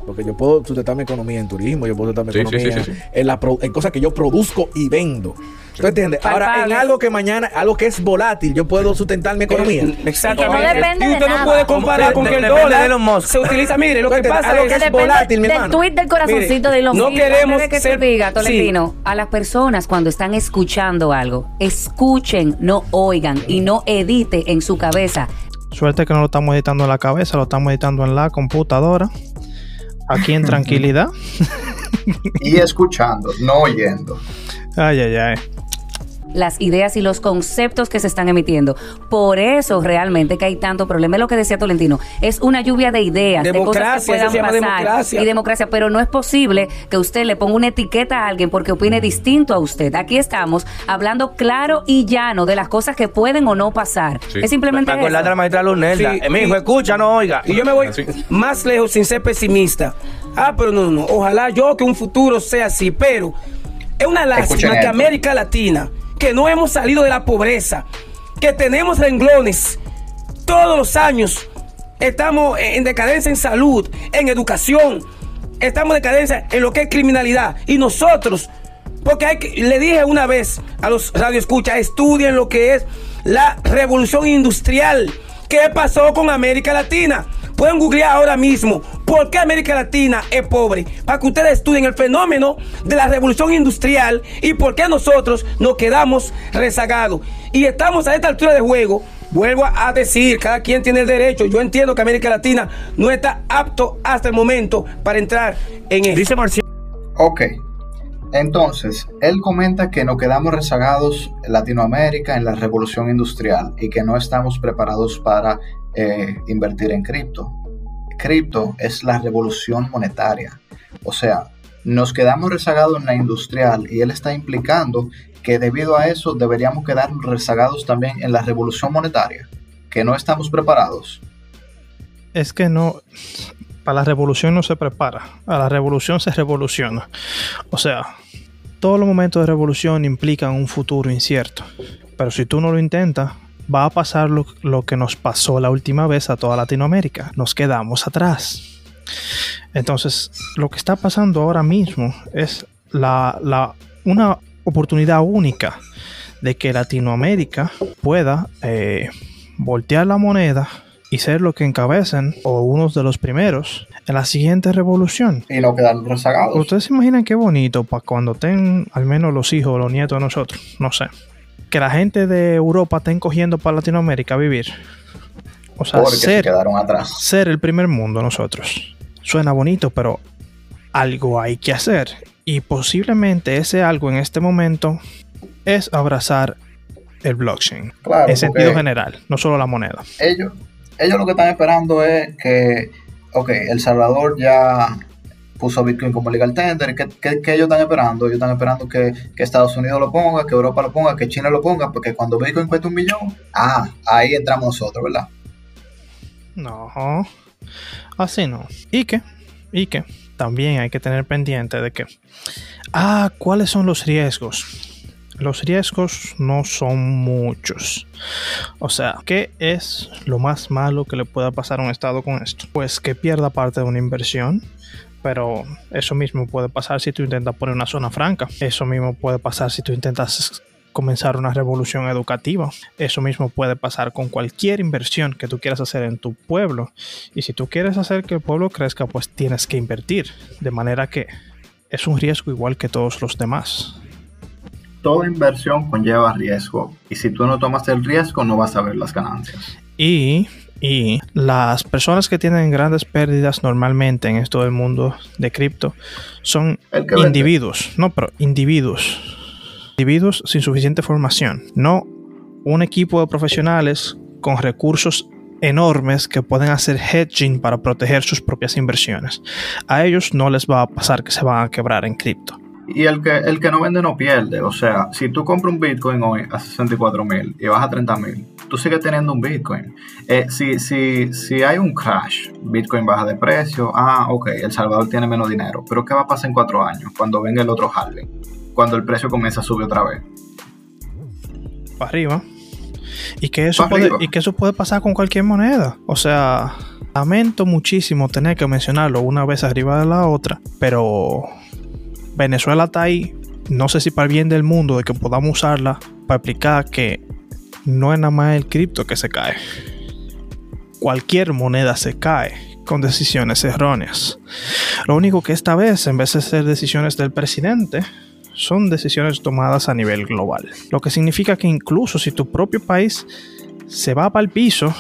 Porque yo puedo sustentar mi economía en turismo, yo puedo sustentar mi Sí, economía sí, sí, sí. En, la pro- en cosas que yo produzco y vendo. ¿Tú entiendes? Ahora, en algo que mañana, algo que es volátil, yo puedo sustentar mi economía. Eh, Exactamente. Y no depende y de usted no nada. puede comparar con De- que el depende de dólar Elon Musk. se utiliza. Mire, lo que pasa algo es que es volátil, mi del hermano. tweet del corazoncito Mire, de Elon no Musk. queremos Antes de que ser- digas, sí. Tolentino, a las personas cuando están escuchando algo, escuchen, no oigan y no edite en su cabeza. Suerte que no lo estamos editando en la cabeza, lo estamos editando en la computadora. Aquí en tranquilidad. (laughs) y escuchando, no oyendo. Ay, ay, ay. Las ideas y los conceptos que se están emitiendo. Por eso realmente que hay tanto problema. Es lo que decía Tolentino. Es una lluvia de ideas, de cosas Democracia, que puedan se llama pasar. democracia. Y democracia. Pero no es posible que usted le ponga una etiqueta a alguien porque opine distinto a usted. Aquí estamos hablando claro y llano de las cosas que pueden o no pasar. Sí. Es simplemente Me la maestra Lunelda. Sí, Eh, mi hijo, escucha, no oiga. Y yo me voy Así. más lejos sin ser pesimista. Ah, pero no, no. Ojalá yo que un futuro sea así. Pero es una lástima Escuchen que esto. América Latina, que no hemos salido de la pobreza, que tenemos renglones todos los años, estamos en decadencia en salud, en educación, estamos en decadencia en lo que es criminalidad. Y nosotros Porque le dije una vez a los radioescuchas, estudien lo que es la revolución industrial. ¿Qué pasó con América Latina? Pueden googlear ahora mismo por qué América Latina es pobre. Para que ustedes estudien el fenómeno de la revolución industrial y por qué nosotros nos quedamos rezagados. Y estamos a esta altura de juego. Vuelvo a decir, cada quien tiene el derecho. Yo entiendo que América Latina no está apto hasta el momento para entrar en esto. Dice Marcial. Ok. Entonces, él comenta que nos quedamos rezagados en Latinoamérica en la revolución industrial y que no estamos preparados para eh, invertir en cripto. Cripto es la revolución monetaria. O sea, nos quedamos rezagados en la industrial y él está implicando que debido a eso deberíamos quedarnos rezagados también en la revolución monetaria, que no estamos preparados. Es que no. Para la revolución no se prepara. A la revolución se revoluciona. O sea, todos los momentos de revolución implican un futuro incierto. Pero si tú no lo intentas, va a pasar lo, lo que nos pasó la última vez a toda Latinoamérica. Nos quedamos atrás. Entonces, lo que está pasando ahora mismo es la, la- una oportunidad única de que Latinoamérica pueda eh, voltear la moneda y ser lo que encabecen o unos de los primeros en la siguiente revolución. Y no quedarnos rezagados. Ustedes se imaginan qué bonito para cuando estén al menos los hijos o los nietos de nosotros, no sé. Que la gente de Europa estén cogiendo para Latinoamérica a vivir. O sea, Porque se ser, quedaron atrás. ser el primer mundo nosotros. Suena bonito, pero algo hay que hacer. Y posiblemente ese algo en este momento es abrazar el blockchain. Claro, en sentido general, no solo la moneda. ellos, ellos lo que están esperando es que, ok, El Salvador ya puso Bitcoin como legal tender. ¿Qué, qué- ellos están esperando? Ellos están esperando que, que Estados Unidos lo ponga, que Europa lo ponga, que China lo ponga, porque cuando Bitcoin cuesta un millón, ah, ahí entramos nosotros, ¿verdad? No, así no. ¿Y qué? ¿Y qué? También hay que tener pendiente de que, ah, ¿cuáles son los riesgos? Los riesgos no son muchos. O sea, ¿qué es lo más malo que le pueda pasar a un estado con esto? Pues que pierda parte de una inversión. Pero eso mismo puede pasar si tú intentas poner una zona franca. Eso mismo puede pasar si tú intentas comenzar una revolución educativa. Eso mismo puede pasar con cualquier inversión que tú quieras hacer en tu pueblo. Y si tú quieres hacer que el pueblo crezca, pues tienes que invertir. De manera que es un riesgo igual que todos los demás. Toda inversión conlleva riesgo. Y si tú no tomas el riesgo, no vas a ver las ganancias. Y, y las personas que tienen grandes pérdidas normalmente en esto del mundo de cripto son vende. individuos. No, pero individuos. Individuos sin suficiente formación. No un equipo de profesionales con recursos enormes que pueden hacer hedging para proteger sus propias inversiones. A ellos no les va a pasar que se van a quebrar en cripto. Y el que, el que no vende no pierde. O sea, si tú compras un Bitcoin hoy a 64 mil y vas a 30 mil, tú sigues teniendo un Bitcoin. Eh, si, si, si hay un crash, Bitcoin baja de precio. Ah, ok, El Salvador tiene menos dinero. Pero ¿qué va a pasar en cuatro años cuando venga el otro halving? Cuando el precio comienza a subir otra vez. para arriba. Y que, eso puede, arriba. y que eso puede pasar con cualquier moneda. O sea, lamento muchísimo tener que mencionarlo una vez arriba de la otra. Pero Venezuela está ahí. No sé si para el bien del mundo, de que podamos usarla para explicar que no es nada más el cripto que se cae. Cualquier moneda se cae con decisiones erróneas. Lo único que esta vez, en vez de ser decisiones del presidente, son decisiones tomadas a nivel global. Lo que significa que incluso si tu propio país se va para el piso,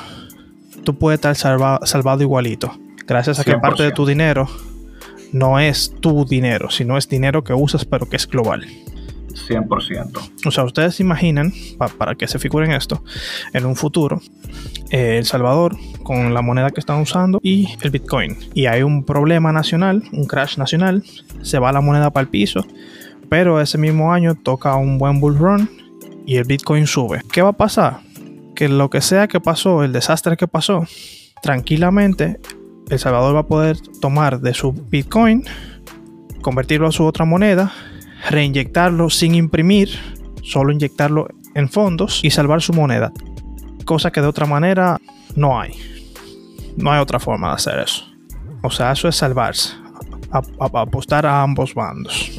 tú puedes estar salva- salvado igualito. Gracias a que 100%. parte de tu dinero no es tu dinero, sino es dinero que usas pero que es global. 100%. O sea, ustedes se imaginan, pa- para que se figuren esto, en un futuro, eh, El Salvador con la moneda que están usando y el Bitcoin. Y hay un problema nacional, un crash nacional, se va la moneda para el piso, pero ese mismo año toca un buen bull run y el Bitcoin sube. ¿Qué va a pasar? Que lo que sea que pasó, el desastre que pasó, tranquilamente El Salvador va a poder tomar de su Bitcoin, convertirlo a su otra moneda, reinyectarlo sin imprimir, solo inyectarlo en fondos y salvar su moneda. Cosa que de otra manera no hay. No hay otra forma de hacer eso. O sea, eso es salvarse. A- apostar a ambos bandos.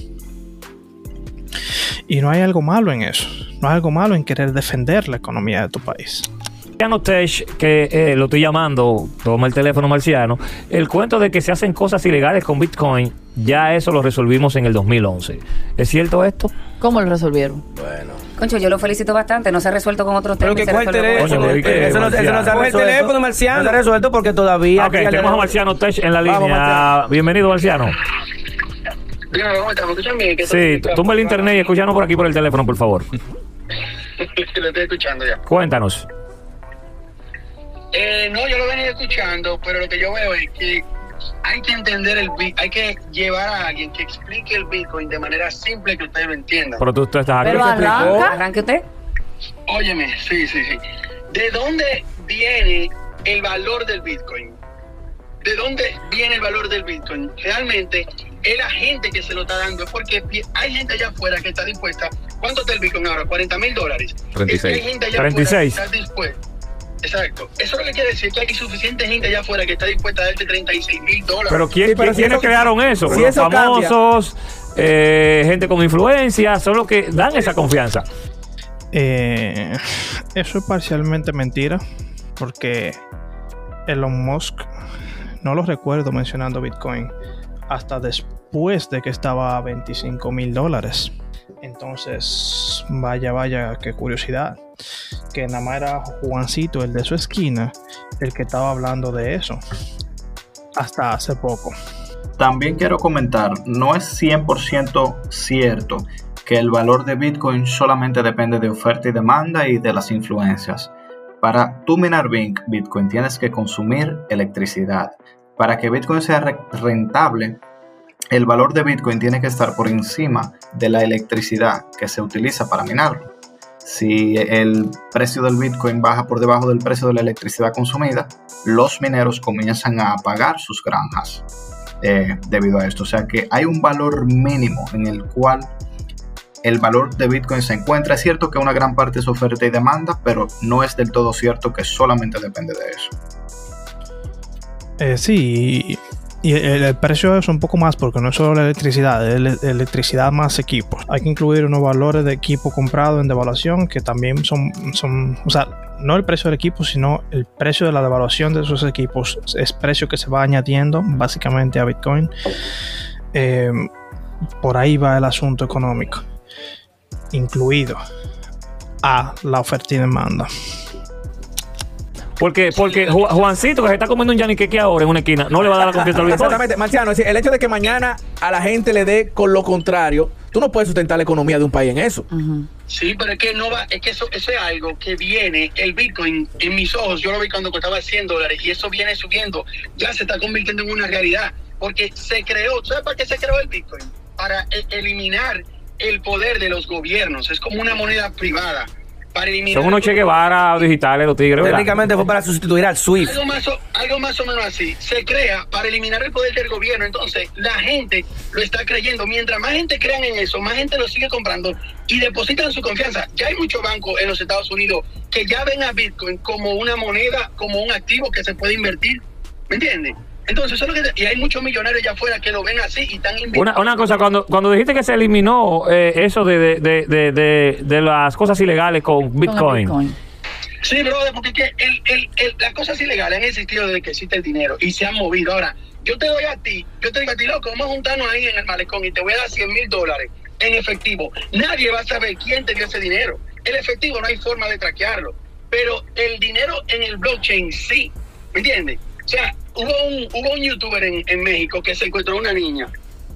Y no hay algo malo en eso. No hay algo malo en querer defender la economía de tu país. Marciano Tech, que eh, lo estoy llamando, toma el teléfono marciano, el cuento de que se hacen cosas ilegales con Bitcoin, ya eso lo resolvimos en el 2011. ¿Es cierto esto? ¿Cómo lo resolvieron? Concho, yo lo felicito bastante. No se ha resuelto con otros Pero temas. y que con teléfono. Que- Eso no, eso no se ha Coge el resuelto. teléfono, Marciano. No se ha resuelto porque todavía. Ok, tenemos a Marciano Tech en la Vamos, línea. Marciano. Bienvenido, Marciano. Dígame, ¿cómo estás? ¿Me escuchan bien? Sí, tumba el internet y escúchanos por aquí por el teléfono, por favor. (laughs) Lo estoy escuchando ya. Cuéntanos. Eh, no, yo lo venía escuchando, pero lo que yo veo es que hay que entender el Bitcoin, hay que llevar a alguien que explique el Bitcoin de manera simple que ustedes lo entiendan. Pero tú, tú estás aquí. Pero arranca. Arranque usted. Óyeme, sí, sí, sí. ¿De dónde viene el valor del Bitcoin? ¿De dónde viene el valor del Bitcoin? Realmente es la gente que se lo está dando, porque hay gente allá afuera que está dispuesta. ¿Cuánto está el Bitcoin ahora? 40 mil dólares. 36. Es que hay gente allá 36. afuera que está dispuesta. Exacto. Eso es lo que quiere decir que hay suficiente gente allá afuera que está dispuesta a darte 36 mil dólares. Pero ¿quién, Sí, pero quién- si quiénes eso- crearon eso? si Los eso cambia. famosos, eh, gente con influencia, son los que dan esa confianza. Eh, eso es parcialmente mentira, porque Elon Musk, no lo recuerdo mencionando Bitcoin, hasta después de que estaba a 25 mil dólares. Entonces, vaya, vaya, qué curiosidad. Que nada más era Juancito, el de su esquina, el que estaba hablando de eso. Hasta hace poco. También quiero comentar, no es 100% cierto que el valor de Bitcoin solamente depende de oferta y demanda y de las influencias. Para tú minar Bit- Bitcoin tienes que consumir electricidad. Para que Bitcoin sea re- rentable, el valor de Bitcoin tiene que estar por encima de la electricidad que se utiliza para minarlo. Si el precio del Bitcoin baja por debajo del precio de la electricidad consumida, los mineros comienzan a apagar sus granjas eh, debido a esto. O sea que hay un valor mínimo en el cual el valor de Bitcoin se encuentra. Es cierto que una gran parte es oferta y demanda, pero no es del todo cierto que solamente depende de eso. Eh, sí, y, el, precio es un poco más porque no es solo la electricidad, es ele- electricidad más equipos. Hay que incluir unos valores de equipo comprado en devaluación que también son, son, o sea, no el precio del equipo, sino el precio de la devaluación de esos equipos. Es precio que se va añadiendo básicamente a Bitcoin. Eh, por ahí va el asunto económico, incluido a la oferta y demanda. Porque, porque Ju- Juancito, que se está comiendo un yaniqueque ahora en una esquina, no le va a dar la confianza al Bitcoin. Exactamente, Marciano, es decir, el hecho de que mañana a la gente le dé con lo contrario, tú no puedes sustentar la economía de un país en eso. Sí, pero es que no va, es que eso, eso es algo que viene, el Bitcoin en mis ojos, yo lo vi cuando costaba 100 dólares y eso viene subiendo, ya se está convirtiendo en una realidad, porque se creó, ¿sabes para qué se creó el Bitcoin? Para e- eliminar el poder de los gobiernos, es como una moneda privada, para eliminar... Son unos Che Guevara digitales, los tigres, ¿verdad? Técnicamente fue para sustituir al SWIFT. Algo más, o, algo más o menos así. Se crea para eliminar el poder del gobierno. Entonces, la gente lo está creyendo. Mientras más gente crean en eso, más gente lo sigue comprando y depositan su confianza. Ya hay muchos bancos en los Estados Unidos que ya ven a Bitcoin como una moneda, como un activo que se puede invertir. ¿Me entiendes? Entonces, eso es lo que, y hay muchos millonarios allá afuera que lo ven así y están. Una, una cosa, cuando, cuando dijiste que se eliminó eh, eso de, de, de, de, de- de las cosas ilegales con Con Bitcoin, Sí, brother, porque es que el, el, el- las cosas ilegales han existido desde que existe el dinero y se han movido. Ahora, yo te doy a ti, yo te digo a ti, loco, vamos a juntarnos ahí en el malecón y te voy a dar 100 mil dólares en efectivo. Nadie va a saber quién te dio ese dinero. El efectivo no hay forma de traquearlo, pero el dinero en el blockchain sí, ¿me entiendes? O sea, hubo un, hubo un youtuber en, en México que se encontró una niña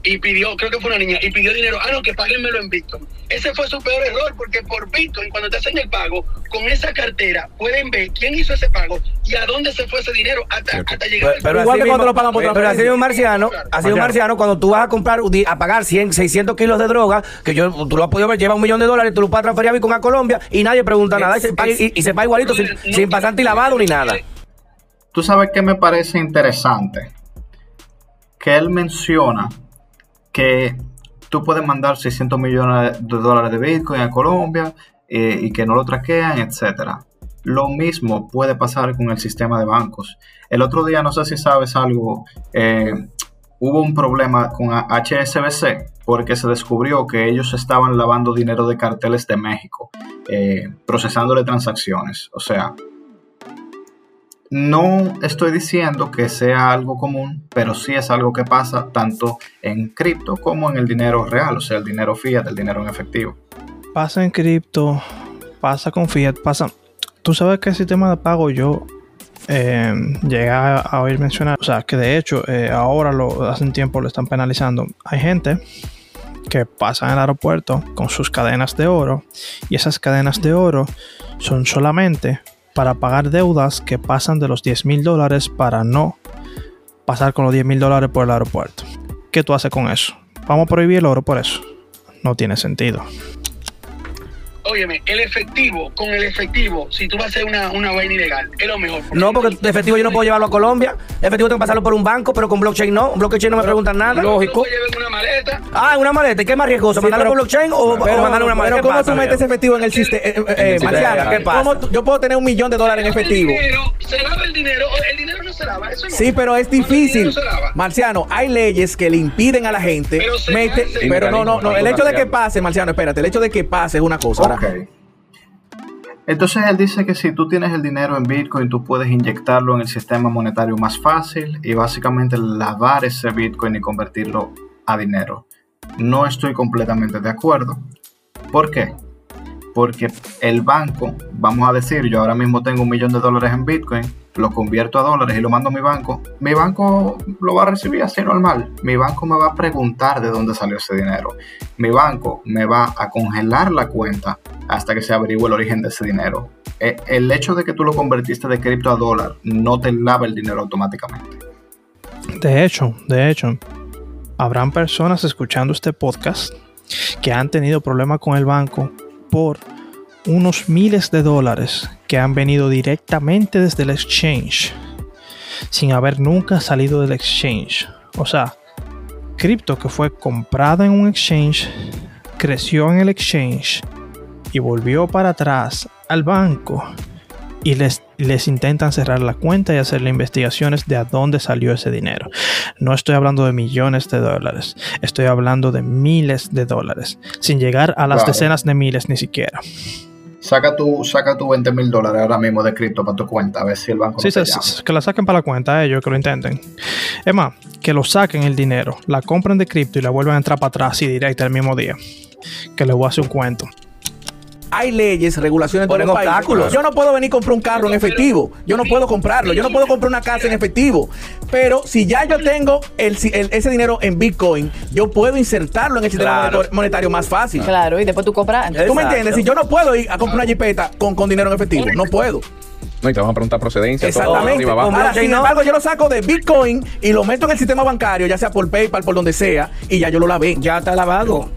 y pidió, creo que fue una niña, y pidió dinero, ah, no, que páguenmelo en Bitcoin. Ese fue su peor error, porque por Bitcoin, cuando te hacen el pago, con esa cartera pueden ver quién hizo ese pago y a dónde se fue ese dinero hasta, hasta llegar al Pero Igual que cuando lo pagan por Pero transferencia. así mismo, Marciano, así mismo, Marciano. Marciano, cuando tú vas a comprar, a pagar 100, 600 kilos de droga, que yo, tú lo has podido ver, lleva un millón de dólares, tú lo puedes transferir a Bitcoin a Colombia y nadie pregunta nada. Y se paga, y, y se paga igualito, sin, sin pasante y lavado ni nada. Tú sabes que me parece interesante que él menciona que tú puedes mandar 600 millones de dólares de Bitcoin a Colombia eh, y que no lo traquean, etcétera. Lo mismo puede pasar con el sistema de bancos. El otro día, no sé si sabes algo, eh, hubo un problema con HSBC, porque se descubrió que ellos estaban lavando dinero de carteles de México, eh, procesándole transacciones. O sea, no estoy diciendo que sea algo común, pero sí es algo que pasa tanto en cripto como en el dinero real, o sea, el dinero fiat, el dinero en efectivo. Pasa en cripto, pasa con fiat, pasa. Tú sabes que el sistema de pago yo eh, llegué a, oír mencionar, o sea, que de hecho eh, ahora lo hace un tiempo lo están penalizando. Hay gente que pasa en el aeropuerto con sus cadenas de oro y esas cadenas de oro son solamente para pagar deudas que pasan de los 10 mil dólares para no pasar con los 10 mil dólares por el aeropuerto. ¿Qué tú haces con eso? ¿Vamos a prohibir el oro por eso? No tiene sentido. Óyeme, el efectivo, con el efectivo, si tú vas a hacer una, una vaina ilegal, es lo mejor. No, porque de efectivo yo no puedo llevarlo a Colombia. De efectivo tengo que pasarlo por un banco, pero con blockchain no. Un blockchain no me preguntan nada. Lógico. Una maleta. Ah, una maleta. ¿Y qué es más riesgoso? ¿Mandarlo por blockchain o, o Pero, mandarle una maleta? pero ¿Qué ¿cómo pasa, tú metes efectivo en el sistema? Eh, eh, eh, ¿qué pasa? ¿cómo tú- yo puedo tener un millón de dólares en efectivo. El dinero, se lava el dinero, el dinero no se lava, eso no. Sí, pero es el difícil. Marciano, hay leyes que le impiden a la gente. Pero se mete- hace. pero no, no, no. El hecho de que pase, Marciano, espérate. El hecho de que pase es una cosa. Ahora, Ok. Entonces él dice que si tú tienes el dinero en Bitcoin, tú puedes inyectarlo en el sistema monetario más fácil y básicamente lavar ese Bitcoin y convertirlo a dinero. No estoy completamente de acuerdo. ¿Por qué? Porque el banco, vamos a decir, yo ahora mismo tengo un millón de dólares en Bitcoin, lo convierto a dólares y lo mando a mi banco. Mi banco lo va a recibir así normal. Mi banco me va a preguntar de dónde salió ese dinero. Mi banco me va a congelar la cuenta hasta que se averigüe el origen de ese dinero. Eh, El hecho de que tú lo convertiste de cripto a dólar no te lava el dinero automáticamente. De hecho, de hecho, habrán personas escuchando este podcast que han tenido problemas con el banco por unos miles de dólares que han venido directamente desde el exchange sin haber nunca salido del exchange. O sea, cripto que fue comprada en un exchange, creció en el exchange y volvió para atrás al banco y les, les intentan cerrar la cuenta y hacerle investigaciones de a dónde salió ese dinero. No estoy hablando de millones de dólares, estoy hablando de miles de dólares, sin llegar a las Claro. decenas de miles ni siquiera. Saca tu, saca tu 20 mil dólares ahora mismo de cripto para tu cuenta, a ver si el banco Sí, no te se- llama. se- que la saquen para la cuenta ellos, que lo intenten. Es más, que lo saquen el dinero, la compren de cripto y la vuelvan a entrar para atrás y directa el mismo día. Que les voy a hacer un cuento. Hay leyes, regulaciones países. obstáculos. Yo no puedo venir a comprar un carro en efectivo. Yo no puedo comprarlo. Yo no puedo comprar una casa en efectivo. Pero si ya yo tengo el, si- el- ese dinero en Bitcoin, yo puedo insertarlo en el sistema Claro. monetario más fácil. Claro, y después tú compras. ¿Tú me entiendes? Si yo no puedo ir a comprar una jipeta con, con dinero en efectivo, no puedo. No, y te van a preguntar procedencia, todo, Exactamente. arriba, abajo. Como- Ahora, blockchain sin no. embargo, yo lo saco de Bitcoin y lo meto en el sistema bancario, ya sea por PayPal, por donde sea, y ya yo lo lavé. Ya está lavado.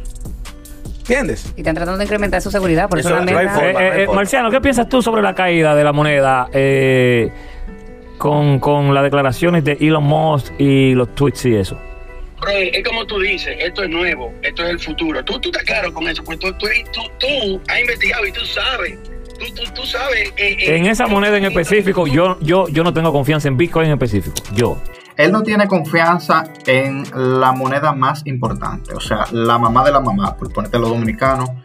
¿Entiendes? Y están tratando de incrementar su seguridad, por eso, Eso la no hay meta- forma. Eh, eh, forma. Marciano, ¿qué piensas tú sobre la caída de la moneda eh, con, con las declaraciones de Elon Musk y los tweets y eso? Bro, es como tú dices, esto es nuevo, esto es el futuro. Tú, tú estás claro con eso, pues tú, tú, tú, tú has investigado y tú sabes. Tú, tú, tú sabes. eh, En esa moneda en específico, yo, yo, yo no tengo confianza en Bitcoin en específico. Yo. Él no tiene confianza en la moneda más importante, o sea, la mamá de la mamá, por ponerte lo dominicano.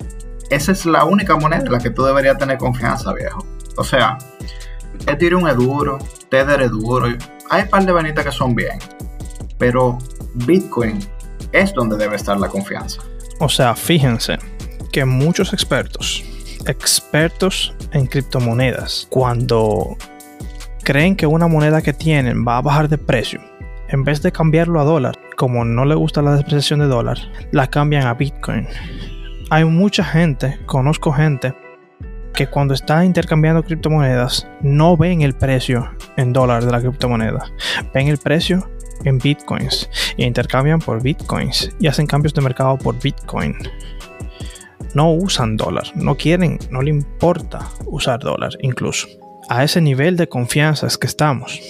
Esa es la única moneda en la que tú deberías tener confianza, viejo. O sea, Ethereum es duro, Tether es duro, hay un par de venitas que son bien, pero Bitcoin es donde debe estar la confianza. O sea, fíjense que muchos expertos, expertos en criptomonedas, cuando creen que una moneda que tienen va a bajar de precio, en vez de cambiarlo a dólar, como no le gusta la depreciación de dólar, la cambian a Bitcoin. Hay mucha gente, conozco gente, que cuando está intercambiando criptomonedas no ven el precio en dólar de la criptomoneda, ven el precio en bitcoins y intercambian por bitcoins y hacen cambios de mercado por bitcoin. No usan dólar, no quieren, no le importa usar dólar incluso. A ese nivel de confianza es que estamos.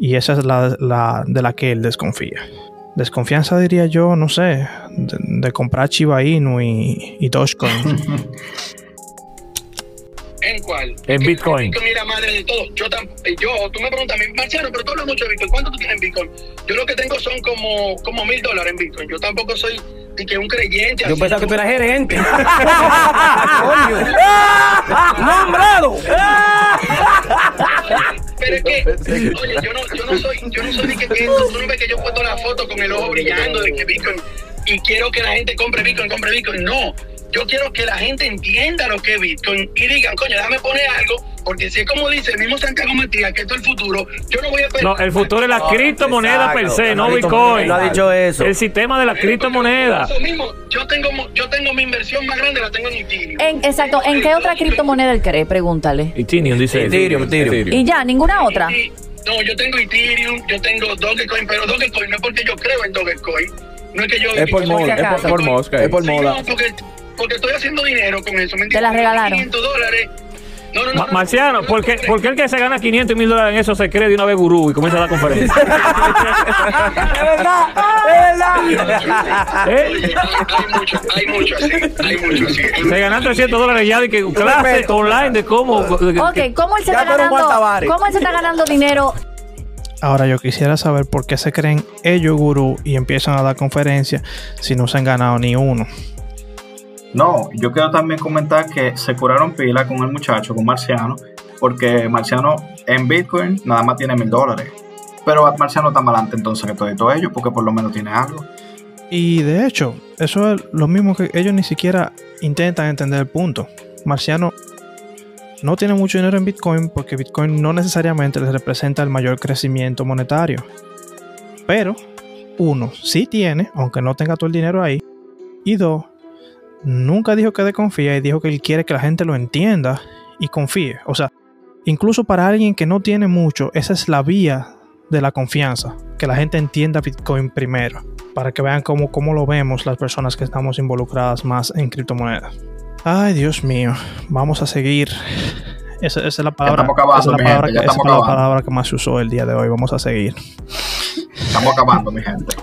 Y esa es la, la de la que él desconfía. Desconfianza diría yo, no sé, de, de comprar Chiba Inu y, y Dogecoin. (laughs) ¿En cuál? En Bitcoin. Bitcoin es la madre de todo. Yo, eh, yo tú me preguntas Marciano, pero tú hablas mucho de Bitcoin. ¿Cuánto tú tienes en Bitcoin? Yo lo que tengo son como como mil dólares en Bitcoin. Yo tampoco soy ni que un creyente. Yo pensaba que tú eras gerente. (laughs) ¡Nombrado! Pero es que, oye, yo no, yo no soy, yo no soy ni que, que tú no ves que yo he puesto la foto con el ojo brillando de que Bitcoin y quiero que la gente compre Bitcoin, compre Bitcoin. No, yo quiero que la gente entienda lo que es Bitcoin y digan, coño, déjame poner algo, porque si es como dice el mismo Santiago Matías, que esto es el futuro, yo no voy a esperar. No, el futuro es la criptomoneda per se, no. Bitcoin. Lo ha dicho eso. El sistema de la criptomoneda. Eso mismo, yo tengo, mo- yo tengo mi inversión más grande, la tengo en Ethereum. En, exacto, ¿en qué otra criptomoneda él cree? Pregúntale. Ethereum dice. Ethereum, Ethereum. Y ya, ninguna otra. Y- No, yo tengo Ethereum, yo tengo Dogecoin, pero Dogecoin no es porque yo creo en Dogecoin. No es que yo... Es por moda, es por, por mosca. Es por Sí, moda. Porque, estoy haciendo dinero con eso. ¿me Te la entiendes? regalaron. 500 dólares. No, no, no. Ma- no, Marciano, no, ¿por qué, no, por qué el que se gana 500 mil dólares en eso se cree de una vez gurú y comienza a dar conferencia? (laughs) Es verdad, es verdad. (laughs) ¿Eh? Hay mucho, hay mucho así, hay mucho así. Se ganan 300 dólares ya de que clase online de cómo. de que- Ok, ¿cómo él se está ganando? ¿Cómo él se está ganando dinero? Ahora yo quisiera saber por qué se creen ellos gurú y empiezan a dar conferencias si no se han ganado ni uno. No, yo quiero también comentar que se curaron pila con el muchacho, con Marciano, porque Marciano en Bitcoin nada más tiene mil dólares. Pero Marciano está más adelante entonces que todo ellos, porque por lo menos tiene algo. Y de hecho, eso es lo mismo que ellos ni siquiera intentan entender el punto. Marciano no tiene mucho dinero en Bitcoin porque Bitcoin no necesariamente les representa el mayor crecimiento monetario. Pero, uno, sí tiene, aunque no tenga todo el dinero ahí. Y dos, nunca dijo que desconfía y dijo que él quiere que la gente lo entienda y confíe. O sea, incluso para alguien que no tiene mucho, esa es la vía de la confianza. Que la gente entienda Bitcoin primero. Para que vean cómo, cómo lo vemos las personas que estamos involucradas más en criptomonedas. Ay, Dios mío. Vamos a seguir. Esa, esa es la palabra, acabando, esa es la palabra gente, que- esa la palabra que más se usó el día de hoy. Vamos a seguir. Estamos acabando, mi gente.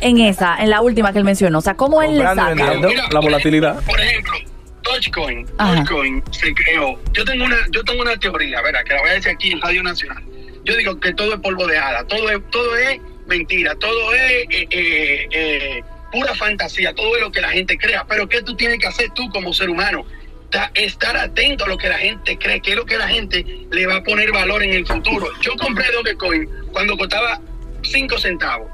En esa, en la última que él mencionó. O sea, ¿cómo él le saca? vendiendo. Mira, La volatilidad. Por ejemplo, Dogecoin. Dogecoin se creó. Yo tengo una, yo tengo una teoría, ¿verdad? Que la voy a decir aquí en Radio Nacional. Yo digo que todo es polvo de hada, todo es, todo es mentira, todo es eh, eh, eh, pura fantasía, todo es lo que la gente crea. Pero ¿qué tú tienes que hacer tú como ser humano? Ta- Estar atento a lo que la gente cree, que es lo que la gente le va a poner valor en el futuro. Yo compré Dogecoin cuando costaba 5 centavos.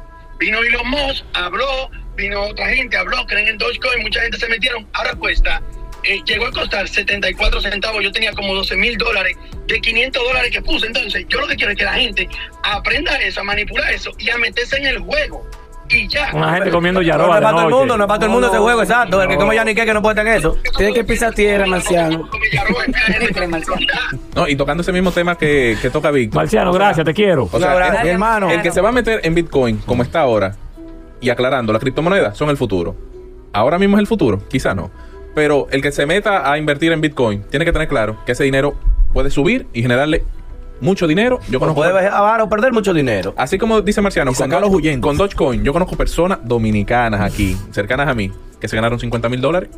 Vino Elon Musk, habló, vino otra gente, habló, creen en Dogecoin, mucha gente se metieron, ahora cuesta, eh, llegó a costar 74 centavos, yo tenía como 12 mil dólares de 500 dólares que puse, entonces yo lo que quiero es que la gente aprenda eso, a manipular eso y a meterse en el juego y ya. Una gente comiendo No yaroa es para todo el mundo, no es para todo el mundo ese juego, exacto. El que come ya ni que no puede tener eso. Tiene que pisar tierra, Marciano. No, y tocando ese mismo tema que, que toca Víctor. Marciano, gracias, te quiero. O sea, el- hermano. El que se va a meter en Bitcoin como está ahora y aclarando, las criptomonedas son el futuro. Ahora mismo es el futuro, quizá no. Pero el que se meta a invertir en Bitcoin tiene que tener claro que ese dinero puede subir y generarle mucho dinero. Yo conozco. puede bajar o perder mucho dinero. Así como dice Marciano, Y con, sacar los huyentes. con Dogecoin, yo conozco personas dominicanas aquí, cercanas a mí, que se ganaron 50 mil dólares.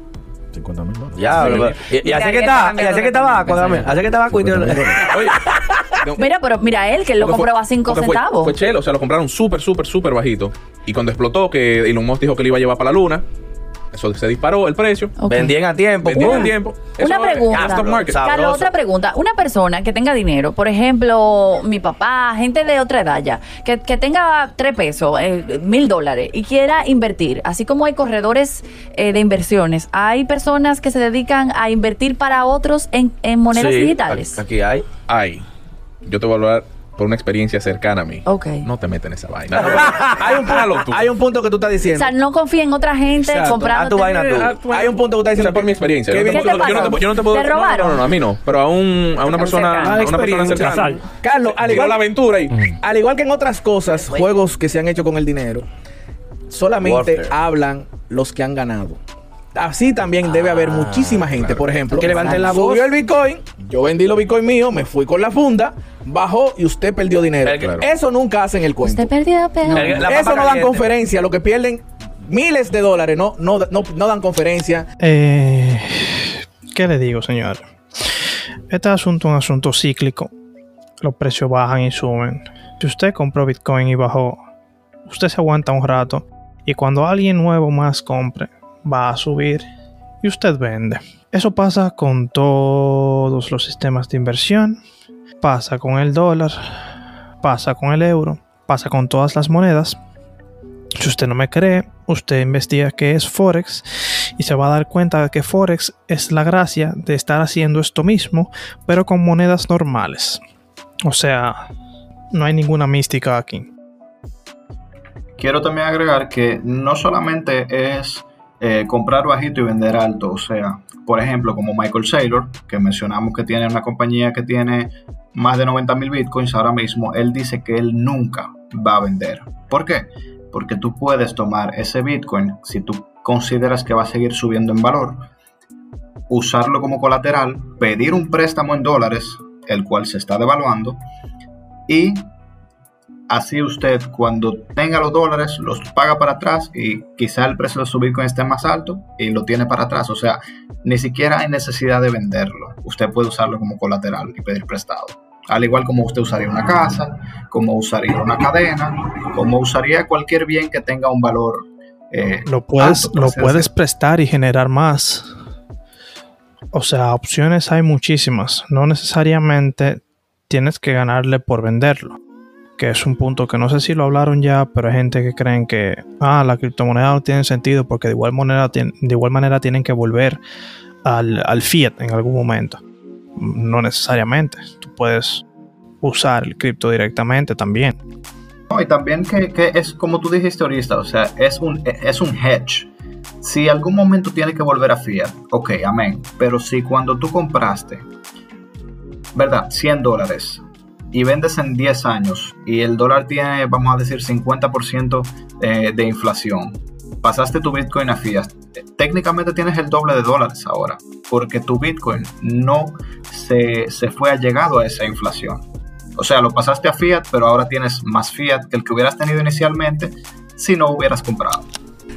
50 mil dólares. Ya, Sí. y, así que está y así que dame, así que y- (laughs) Oye, no, Mira, pero mira él, que él lo porque compró a 5 porque fue- centavos. Fue, chelo, o sea, lo compraron súper, súper, súper bajito. Y cuando explotó, que Elon Musk dijo que lo iba a llevar para la luna, eso se disparó el precio. Ok. Vendían a tiempo. Vendió pum. en tiempo. Eso Una pregunta. Carlos, otra pregunta. Una persona que tenga dinero, por ejemplo, mi papá, gente de otra edad ya, que, que tenga tres pesos, eh, mil dólares, y quiera invertir, así como hay corredores eh, de inversiones, hay personas que se dedican a invertir para otros en, en monedas Sí, digitales. Aquí hay. Ay, yo te voy a hablar por una experiencia cercana a mí. Ok. No te metes en esa vaina. (laughs) hay, un punto, hay un punto que tú estás O diciendo. sea, no confía en otra gente Exacto. comprando. Tu vaina tú. hay un punto que tú estás O sea, diciendo. por mi experiencia. ¿Qué Yo no te bien- puedo- ¿Qué te yo no te yo no te puedo ¿Te no, no, robaron? No, no, a mí no. Pero a, un, a una persona, a una persona cercana. Carlos, al igual, la aventura y al igual que en otras cosas, juegos que se han hecho con el dinero, solamente Warfare. hablan los que han ganado. Así también debe haber muchísima gente. Por ejemplo, Que levanten la voz. subió el Bitcoin, yo vendí los Bitcoin míos, me fui con la funda, bajó y usted perdió dinero. El Eso nunca hacen el cuento. Usted perdió, pero... El- Eso no dan conferencia, lo que pierden miles de dólares, no, no, no, no dan conferencia. Eh, ¿Qué le digo, señor? Este asunto es un asunto cíclico. Los precios bajan y suben. Si usted compró Bitcoin y bajó, usted se aguanta un rato y cuando alguien nuevo más compre, va a subir y usted vende. Eso pasa con todos los sistemas de inversión, pasa con el dólar, pasa con el euro, pasa con todas las monedas. Si usted no me cree, usted investiga qué es Forex y se va a dar cuenta de que Forex es la gracia de estar haciendo esto mismo, pero con monedas normales. O sea, no hay ninguna mística aquí. Quiero también agregar que no solamente es eh, comprar bajito y vender alto, o sea, por ejemplo, como Michael Saylor, que mencionamos que tiene una compañía que tiene más de 90 mil bitcoins ahora mismo, él dice que él nunca va a vender. ¿Por qué? Porque tú puedes tomar ese bitcoin, si tú consideras que va a seguir subiendo en valor, usarlo como colateral, pedir un préstamo en dólares, el cual se está devaluando, y así usted cuando tenga los dólares los paga para atrás y quizá el precio de su Bitcoin esté más alto y lo tiene para atrás. O sea, ni siquiera hay necesidad de venderlo. Usted puede usarlo como colateral y pedir prestado. Al igual como usted usaría una casa, como usaría una cadena, como usaría cualquier bien que tenga un valor. eh, Lo puedes, alto, lo puedes prestar y generar más. O sea, opciones hay muchísimas. No necesariamente tienes que ganarle por venderlo. Que es un punto que no sé si lo hablaron ya, pero hay gente que creen que ah, la criptomoneda no tiene sentido porque de igual de igual manera tienen que volver al, al fiat en algún momento. No necesariamente. Tú puedes usar el cripto directamente también. No, y también que, que es como tú dijiste ahorita, o sea, es un, es un hedge. Si algún momento tiene que volver a fiat, ok, amén. Pero si cuando tú compraste, ¿verdad? 100 dólares y vendes en 10 años y el dólar tiene, vamos a decir, 50% eh, de inflación, pasaste tu Bitcoin a fiat, técnicamente tienes el doble de dólares ahora, porque tu Bitcoin no se, se fue allegado a esa inflación. O sea, lo pasaste a fiat, pero ahora tienes más fiat que el que hubieras tenido inicialmente si no hubieras comprado.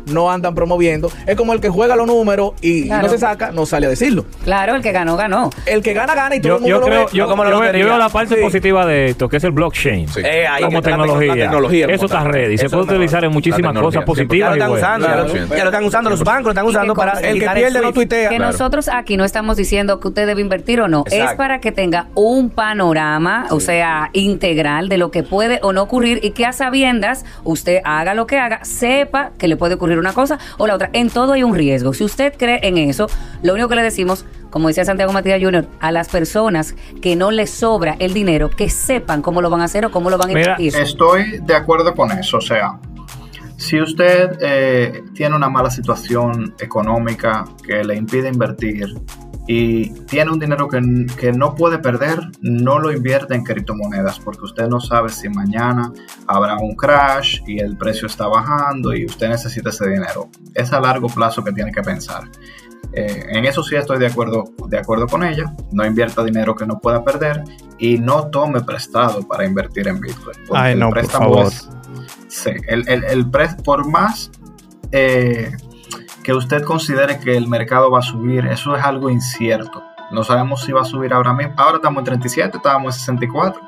No andan promoviendo. Es como el que juega los números y, Claro. no se saca, no sale a decirlo. Claro, el que ganó, ganó. El que gana, gana y todo Yo, el mundo yo lo creo, ve. yo, como yo veo- yo lotería. veo la parte Sí. positiva de esto, que es el blockchain. Sí. Eh, ahí como tecnología. la tecnología Eso está ready. Se Eso puede es mejor. utilizar en muchísimas cosas tecnología, Ya positivas lo están usando, ya, lo, sí. ya lo están usando los bancos, lo están ¿Y usando para? El que pierde no tuitea. Que nosotros aquí no estamos diciendo que usted debe invertir o no. Es para que tenga un panorama, o sea, integral de lo que puede o no ocurrir y que a sabiendas usted haga lo que haga, sepa que le puede ocurrir una cosa o la otra. En todo hay un riesgo. Si usted cree en eso, lo único que le decimos, como decía Santiago Matías Jr., a las personas que no les sobra el dinero, que sepan cómo lo van a hacer o cómo lo van a invertir. Estoy de acuerdo con eso, o sea, si usted eh, tiene una mala situación económica que le impide invertir y tiene un dinero que, que no puede perder, no lo invierte en criptomonedas porque usted no sabe si mañana habrá un crash y el precio está bajando y usted necesita ese dinero. Es a largo plazo que tiene que pensar. Eh, en eso sí estoy de acuerdo, de acuerdo con ella. No invierta dinero que no pueda perder y no tome prestado para invertir en Bitcoin. Ay, no, por favor. es- sí, el, el- el pres- por más eh, que usted considere que el mercado va a subir, eso es algo incierto. No sabemos si va a subir ahora mismo. Ahora estamos en 37, estábamos en 64.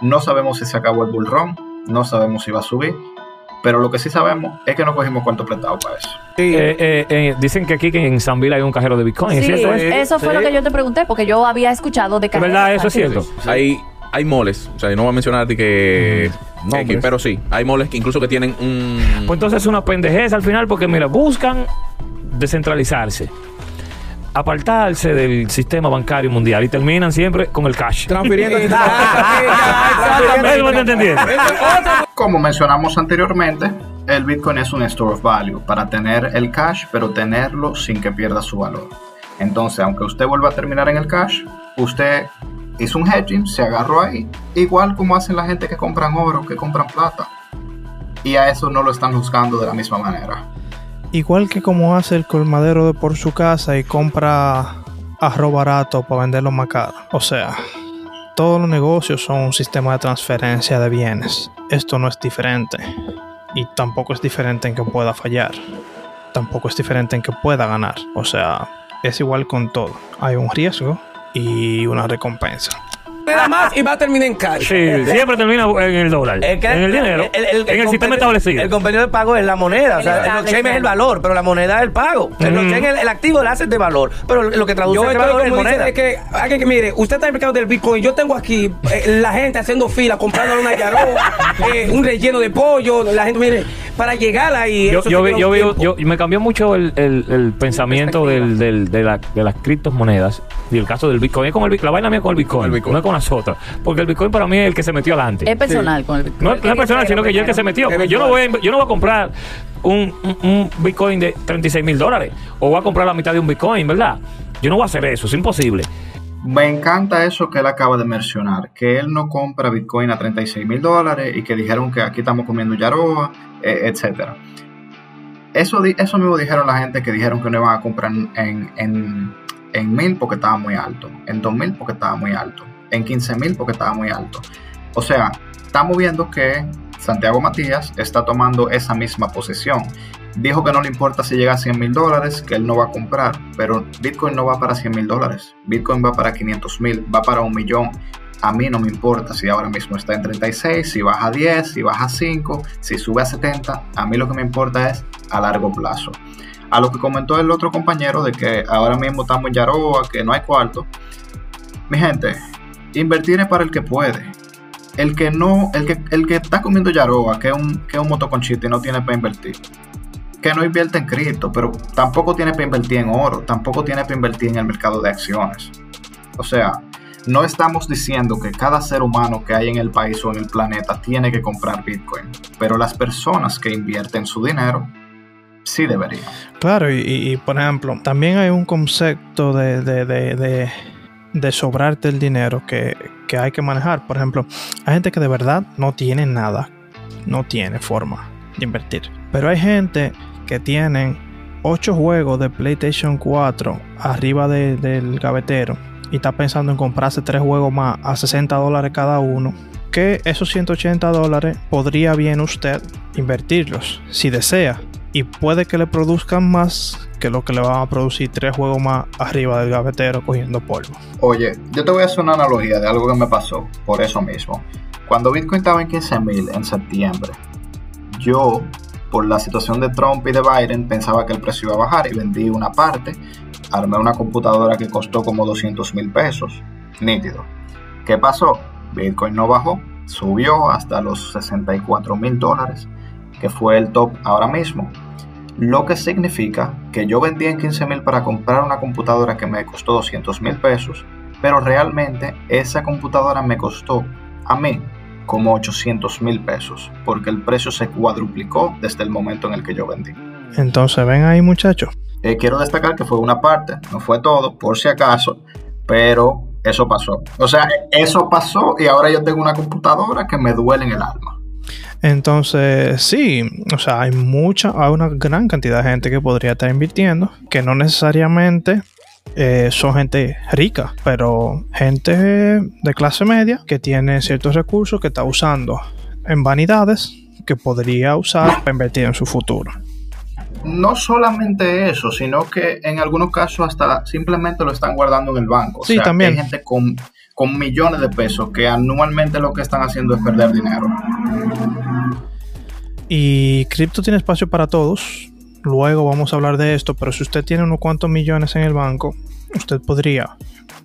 No sabemos si se acabó el bull run. No sabemos si va a subir. Pero lo que sí sabemos es que no cogimos cuarto prestado para eso. Eh, eh, eh, dicen que aquí que en Sanville hay un cajero de Bitcoin. ¿Es Sí, cierto eso? eso fue Sí. lo que yo te pregunté, porque yo había escuchado de ¿Es verdad eso es cajeros cierto? Hay, hay moles, o sea, yo no voy a mencionar que, Nombres. que- pero sí, hay moles que incluso que tienen un... Pues entonces es una pendejez al final porque, mira, buscan descentralizarse, apartarse del sistema bancario mundial y terminan siempre con el cash. Transfiriendo. Como mencionamos anteriormente, el Bitcoin es un store of value para tener el cash, pero tenerlo sin que pierda su valor. Entonces, aunque usted vuelva a terminar en el cash, usted hizo un hedging, se agarró ahí, igual como hacen la gente que compran oro, que compran plata. Y a eso no lo están juzgando de la misma manera. Igual que como hace el colmadero de por su casa y compra arroz barato para venderlo más caro. O sea, todos los negocios son un sistema de transferencia de bienes. Esto no es diferente. Y tampoco es diferente en que pueda fallar. Tampoco es diferente en que pueda ganar. O sea, es igual con todo. Hay un riesgo y una recompensa. Más y va a terminar en cash. Sí, siempre termina en el dólar. Es que en el dinero. en el sistema establecido. El convenio de pago es la moneda. O sea, el blockchain es el valor, pero la moneda es el pago. El Mm. blockchain, el, el activo, el asset de valor. Pero lo que traduce Yo ese valor es dice moneda. de que, alguien que mire, usted está en el mercado del Bitcoin, yo tengo aquí eh, la gente haciendo fila, comprando una yaroa, (laughs) eh, un relleno de pollo, la gente mire, para llegar ahí. Yo, yo, vi- yo, tiempo. yo- me cambió mucho el, el- el pensamiento del, del- de, la- de las criptomonedas y el caso del Bitcoin. Es como el, Bitcoin- la vaina mía con el Bitcoin, el Bitcoin. no es con las otras. Porque el Bitcoin para mí es el que se metió adelante. Es personal con el No, no es personal, sino que yo el que se metió. Porque yo no voy a, yo no voy a comprar un, un- Bitcoin de 36 mil dólares. O voy a comprar la mitad de un Bitcoin, ¿verdad? Yo no voy a hacer eso, es imposible. Me encanta eso que él acaba de mencionar, que él no compra Bitcoin a 36 mil dólares y que dijeron que aquí estamos comiendo yaroa, eh, etcétera. Eso, di- eso mismo dijeron la gente que dijeron que no iban a comprar en, en, en mil porque estaba muy alto, en dos mil porque estaba muy alto, en 15 mil porque estaba muy alto. O sea, estamos viendo que Santiago Matías está tomando esa misma posición. Dijo que no le importa si llega a 100 mil dólares, que él no va a comprar, pero Bitcoin no va para 100 mil dólares. Bitcoin va para 500 mil, va para un millón. A mí no me importa si ahora mismo está en 36, si baja a 10, si baja a 5, si sube a 70. A mí lo que me importa es a largo plazo. A lo que comentó el otro compañero de que ahora mismo estamos en Yaroa, que no hay cuarto. Mi gente, invertir es para el que puede. El que no, el que, el que está comiendo Yaroa, que es un, que un y no tiene para invertir, que no invierte en cripto, pero tampoco tiene para invertir en oro, tampoco tiene para invertir en el mercado de acciones. O sea, no estamos diciendo que cada ser humano que hay en el país o en el planeta tiene que comprar Bitcoin, pero las personas que invierten su dinero sí deberían. Claro, y, por ejemplo, también hay un concepto de, de, de, sobrarte el dinero que, que hay que manejar. Por ejemplo, hay gente que de verdad no tiene nada, no tiene forma de invertir. Pero hay gente que tienen 8 juegos de PlayStation 4 arriba de- del gavetero y está pensando en comprarse 3 juegos más a 60 dólares cada uno. Que esos 180 dólares podría bien usted invertirlos si desea y puede que le produzcan más que lo que le van a producir tres juegos más arriba del gavetero cogiendo polvo. Oye, yo te voy a hacer una analogía de algo que me pasó por eso mismo. Cuando Bitcoin estaba en 15.000 en septiembre, yo, por la situación de Trump y de Biden, pensaba que el precio iba a bajar y vendí una parte. Armé una computadora que costó como 200 mil pesos. Nítido. ¿Qué pasó? Bitcoin no bajó, subió hasta los 64 mil dólares, que fue el top ahora mismo. Lo que significa que yo vendí en 15 mil para comprar una computadora que me costó 200 mil pesos, pero realmente esa computadora me costó a mí como 800 mil pesos, porque el precio se cuadruplicó desde el momento en el que yo vendí. Entonces ven ahí muchachos. Eh, quiero destacar que fue una parte, no fue todo, por si acaso, pero eso pasó. O sea, eso pasó y ahora yo tengo una computadora que me duele en el alma. Entonces, sí, o sea, hay mucha, hay una gran cantidad de gente que podría estar invirtiendo, que no necesariamente eh, son gente rica, pero gente de clase media que tiene ciertos recursos que está usando en vanidades que podría usar para invertir en su futuro. No solamente eso, sino que en algunos casos hasta simplemente lo están guardando en el banco. O Sí, sea, también. Hay gente con, con millones de pesos que anualmente lo que están haciendo es perder dinero. Y cripto tiene espacio para todos. Luego vamos a hablar de esto, pero si usted tiene unos cuantos millones en el banco, usted podría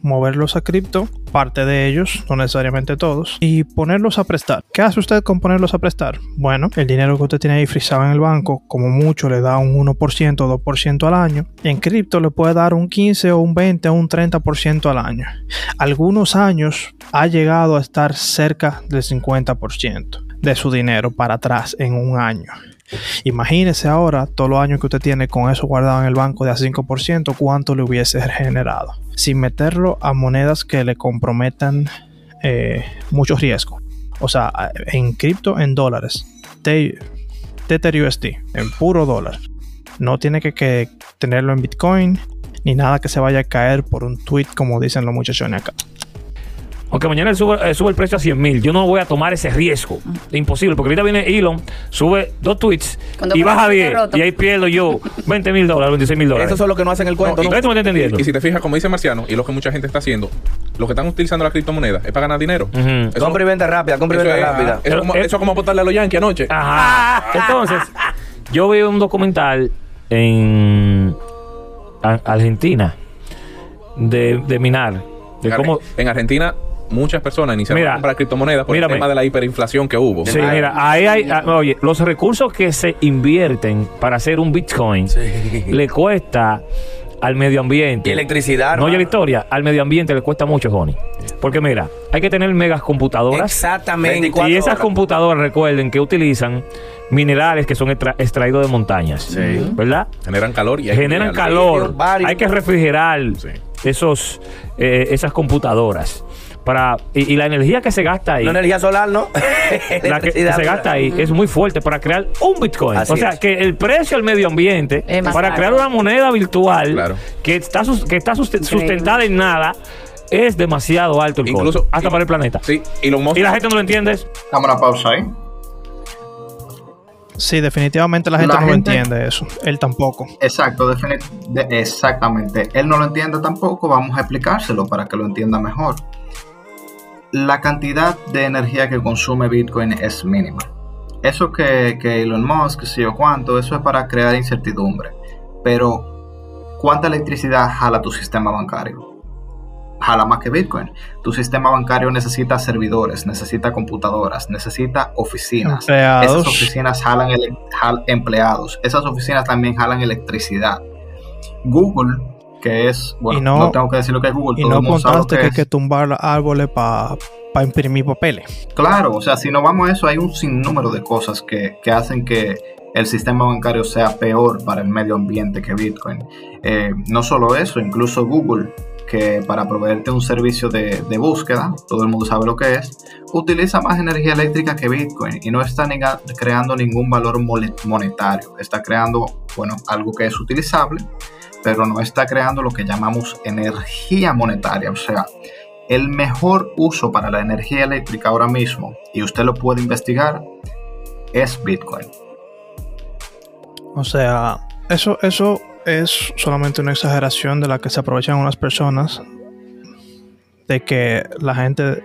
moverlos a cripto, parte de ellos, no necesariamente todos, y ponerlos a prestar. ¿Qué hace usted con ponerlos a prestar? Bueno, el dinero que usted tiene ahí frisado en el banco, como mucho le da un 1% o 2% al año. En cripto le puede dar un 15 o un 20 o un 30% al año. Algunos años ha llegado a estar cerca del 50% de su dinero para atrás en un año. Imagínese ahora todos los años que usted tiene con eso guardado en el banco de a 5%, cuánto le hubiese generado. Sin meterlo a monedas que le comprometan eh, mucho riesgo. O sea, en cripto, en dólares. Te- Tether USD, en puro dólar. No tiene que, que tenerlo en Bitcoin, ni nada que se vaya a caer por un tweet, como dicen los muchachones acá. Aunque mañana sube, eh, sube el precio a 100 mil, yo no voy a tomar ese riesgo. Imposible, porque ahorita viene Elon, sube dos tweets Cuando y baja pasa 10. roto. Y ahí pierdo yo (laughs) 20 mil dólares, 26 mil dólares. Eso es lo que no hacen el cuento. No, ¿no? y- ¿Tú me estás entendiendo? Y si te fijas, como dice Marciano, y lo que mucha gente está haciendo, lo que están utilizando la criptomoneda es para ganar dinero. Eso- Compra y venta rápida, compra y eso venta es, rápida. eso, es como, Eh, eso es como apostarle a los Yankees anoche. Ajá. Entonces, yo vi un documental en Argentina de, de minar. De En, cómo, en Argentina, muchas personas iniciaron Mira, a comprar criptomonedas por mírame. el tema de la hiperinflación que hubo. Sí, mira, ahí hay, ah, oye, los recursos que se invierten para hacer un Bitcoin le cuesta al medio ambiente. Y electricidad, No oye la historia, al medio ambiente le cuesta mucho, Johnny. Porque mira, hay que tener megas computadoras. Exactamente. 24 Y esas horas. computadoras, recuerden que utilizan minerales que son extra- extraídos de montañas. ¿Verdad? Generan calor y hay que Generan calor. Hay que refrigerar Sí. esos, eh, esas computadoras. Para, y, y la energía que se gasta ahí. La energía solar, ¿no? (laughs) la que se gasta ahí es muy fuerte para crear un Bitcoin. Así o sea, es. que el precio al medio ambiente Es para caro. crear una moneda virtual Claro. que está, que está suste- sustentada en nada es demasiado alto el Incluso- costo, hasta para el planeta. Sí, y los Y la gente no lo entiende. una pausa ahí. Sí, definitivamente la gente La no gente- lo entiende eso. Él tampoco. Exacto, de- exactamente. Él no lo entiende tampoco, vamos a explicárselo para que lo entienda mejor. La cantidad de energía que consume Bitcoin es mínima. Eso que, que Elon Musk, sí o cuánto, eso es para crear incertidumbre. Pero, ¿cuánta electricidad jala tu sistema bancario? Jala más que Bitcoin. Tu sistema bancario necesita servidores, necesita computadoras, necesita oficinas. Empleados. Esas oficinas jalan empleados. Esas oficinas también jalan electricidad. Google, que es, bueno, Y no, no- tengo que decir lo que es Google, Y todo no mundo sabe contaste que hay que tumbar árboles para imprimir papeles. Claro, o sea, si nos vamos a eso, hay un sinnúmero de cosas que, que hacen que el sistema bancario sea peor para el medio ambiente que Bitcoin. Eh, no solo eso, incluso Google, que para proveerte un servicio de, de búsqueda, todo el mundo sabe lo que es, utiliza más energía eléctrica que Bitcoin y no está nega- creando ningún valor monetario. Está creando, bueno, algo que es utilizable, pero no está creando lo que llamamos energía monetaria, o sea, el mejor uso para la energía eléctrica ahora mismo, y usted lo puede investigar, es Bitcoin. O sea, eso, eso es solamente una exageración de la que se aprovechan unas personas de que la gente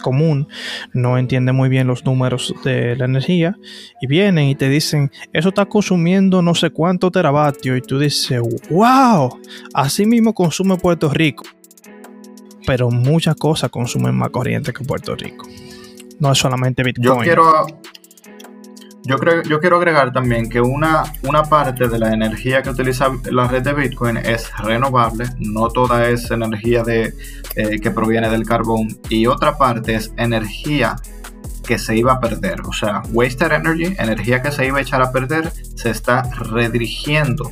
común no entiende muy bien los números de la energía y vienen y te dicen eso está consumiendo no sé cuánto teravatio y tú dices wow así mismo consume Puerto Rico pero muchas cosas consumen más corriente que Puerto Rico. No es solamente Bitcoin. Yo quiero, yo creo, yo quiero agregar también que una, una parte de la energía que utiliza la red de Bitcoin es renovable, no toda es energía de, eh, que proviene del carbón, y otra parte es energía que se iba a perder, o sea, wasted energy, energía que se iba a echar a perder, se está redirigiendo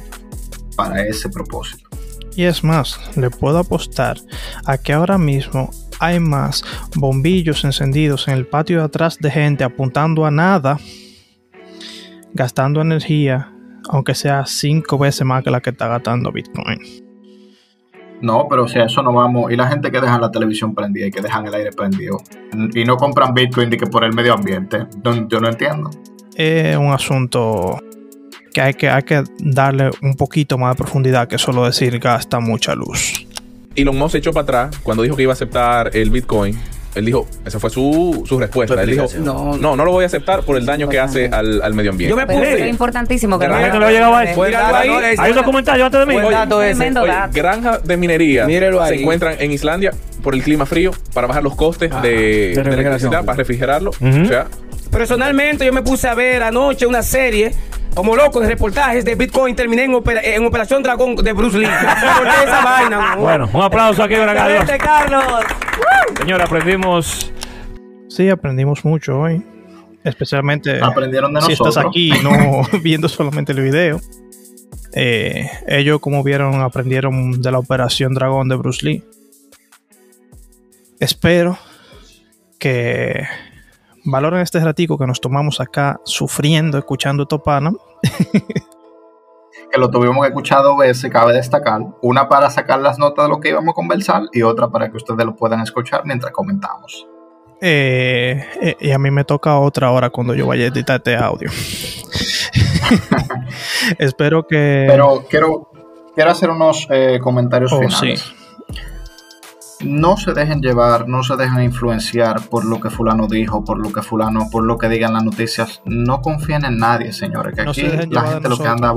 para ese propósito. Y es más, le puedo apostar a que ahora mismo hay más bombillos encendidos en el patio de atrás de gente apuntando a nada, gastando energía, aunque sea cinco veces más que la que está gastando Bitcoin. No, pero o sea, eso no vamos. Y la gente que dejan la televisión prendida y que dejan el aire prendido y no compran Bitcoin de que por el medio ambiente. No- yo no entiendo. Es un asunto que hay que, hay que darle un poquito más de profundidad que solo decir gasta mucha luz. Elon Musk se echó para atrás cuando dijo que iba a aceptar el Bitcoin. Él dijo, esa fue su, su respuesta. Él dijo, No, no, no lo voy a aceptar por el daño que hace al, al medio ambiente. Yo me Pero puse. es importantísimo que La no gente no le ha llegado a eso. Buen Míralo dato, ahí. Hay un documental, llévate de mí. Buen dato ese. Tremendo Oye, dato. granjas de minería Mírelo se ahí. encuentran en Islandia por el clima frío para bajar los costes de, de refrigeración. electricidad, para refrigerarlo. Ujú. O sea, Personalmente, yo me puse a ver anoche una serie. Como loco de reportajes de Bitcoin, terminé en, opera- en Operación Dragón de Bruce Lee. Bueno, un aplauso aquí para Carlos. Carlos. Señora, aprendimos. Sí, aprendimos mucho hoy. Especialmente Aprendieron de si nosotros. estás aquí y no (laughs) viendo solamente el video. Eh, ellos, como vieron, aprendieron de la operación Dragón de Bruce Lee. Espero que valoren este ratico que nos tomamos acá sufriendo, escuchando Topana. (laughs) que lo tuvimos que escuchar dos veces, cabe destacar. Una para sacar las notas de lo que íbamos a conversar y otra para que ustedes lo puedan escuchar mientras comentamos. Eh, eh, y a mí me toca otra hora cuando yo vaya a editar este audio. (laughs) Espero que. Pero quiero, quiero hacer unos eh, comentarios Oh, finales. sí. No se dejen llevar, no se dejen influenciar por lo que fulano dijo, por lo que fulano, por lo que digan las noticias. No confíen en nadie, señores. Que No aquí la gente lo que anda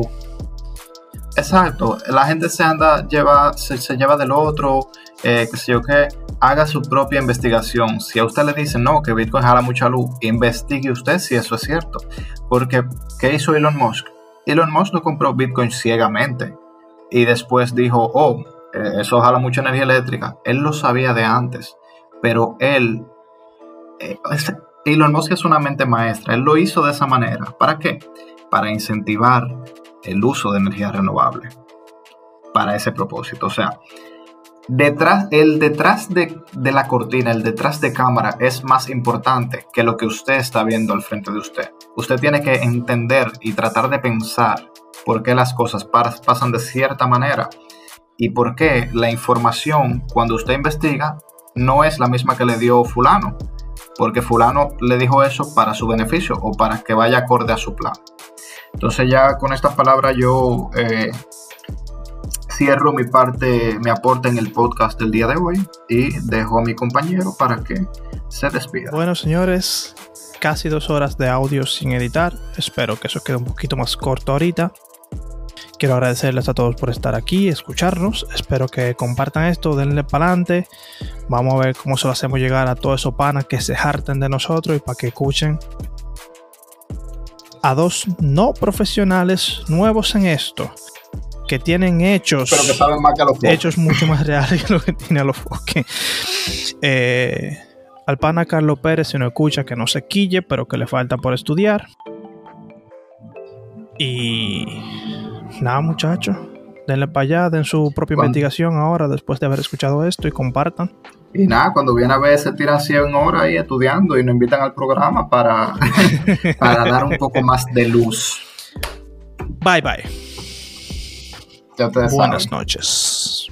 Exacto, la gente se anda, lleva, se, se lleva del otro, eh, que sé yo qué, haga su propia investigación. Si a usted le dicen no, que Bitcoin jala mucha luz, investigue usted si eso es cierto. Porque, ¿qué hizo Elon Musk? Elon Musk no compró Bitcoin ciegamente y después dijo, oh, eso jala mucha energía eléctrica. Él lo sabía de antes, pero él, eh, es- Elon Musk es una mente maestra, él lo hizo de esa manera. ¿Para qué? Para incentivar el uso de energía renovable. Para ese propósito. O sea, detrás, el detrás de, de la cortina, el detrás de cámara es más importante que lo que usted está viendo al frente de usted. Usted tiene que entender y tratar de pensar por qué las cosas pa- pasan de cierta manera y por qué la información cuando usted investiga no es la misma que le dio fulano, porque fulano le dijo eso para su beneficio o para que vaya acorde a su plan. Entonces ya con estas palabras yo eh, cierro mi parte, mi aporte en el podcast del día de hoy y dejo a mi compañero para que se despida. Bueno, señores, casi dos horas de audio sin editar. Espero que eso quede un poquito más corto ahorita. Quiero agradecerles a todos por estar aquí, escucharnos. Espero que compartan esto, denle para adelante. Vamos a ver cómo se lo hacemos llegar a todos esos panas que se harten de nosotros y para que escuchen a dos no profesionales nuevos en esto, que tienen hechos Pero que saben más que los foques. hechos mucho más reales que lo que tiene a los foques. Eh, al pana Carlos Pérez, si no escucha, que no se quille, pero que le falta por estudiar. Y nada, muchachos, denle para allá, den su propia investigación ahora, después de haber escuchado esto, y compartan. Y nada, cuando viene a ver se tiran 100 horas ahí estudiando y nos invitan al programa para, (laughs) para dar un poco más de luz. Bye bye. Ya Buenas saben. noches.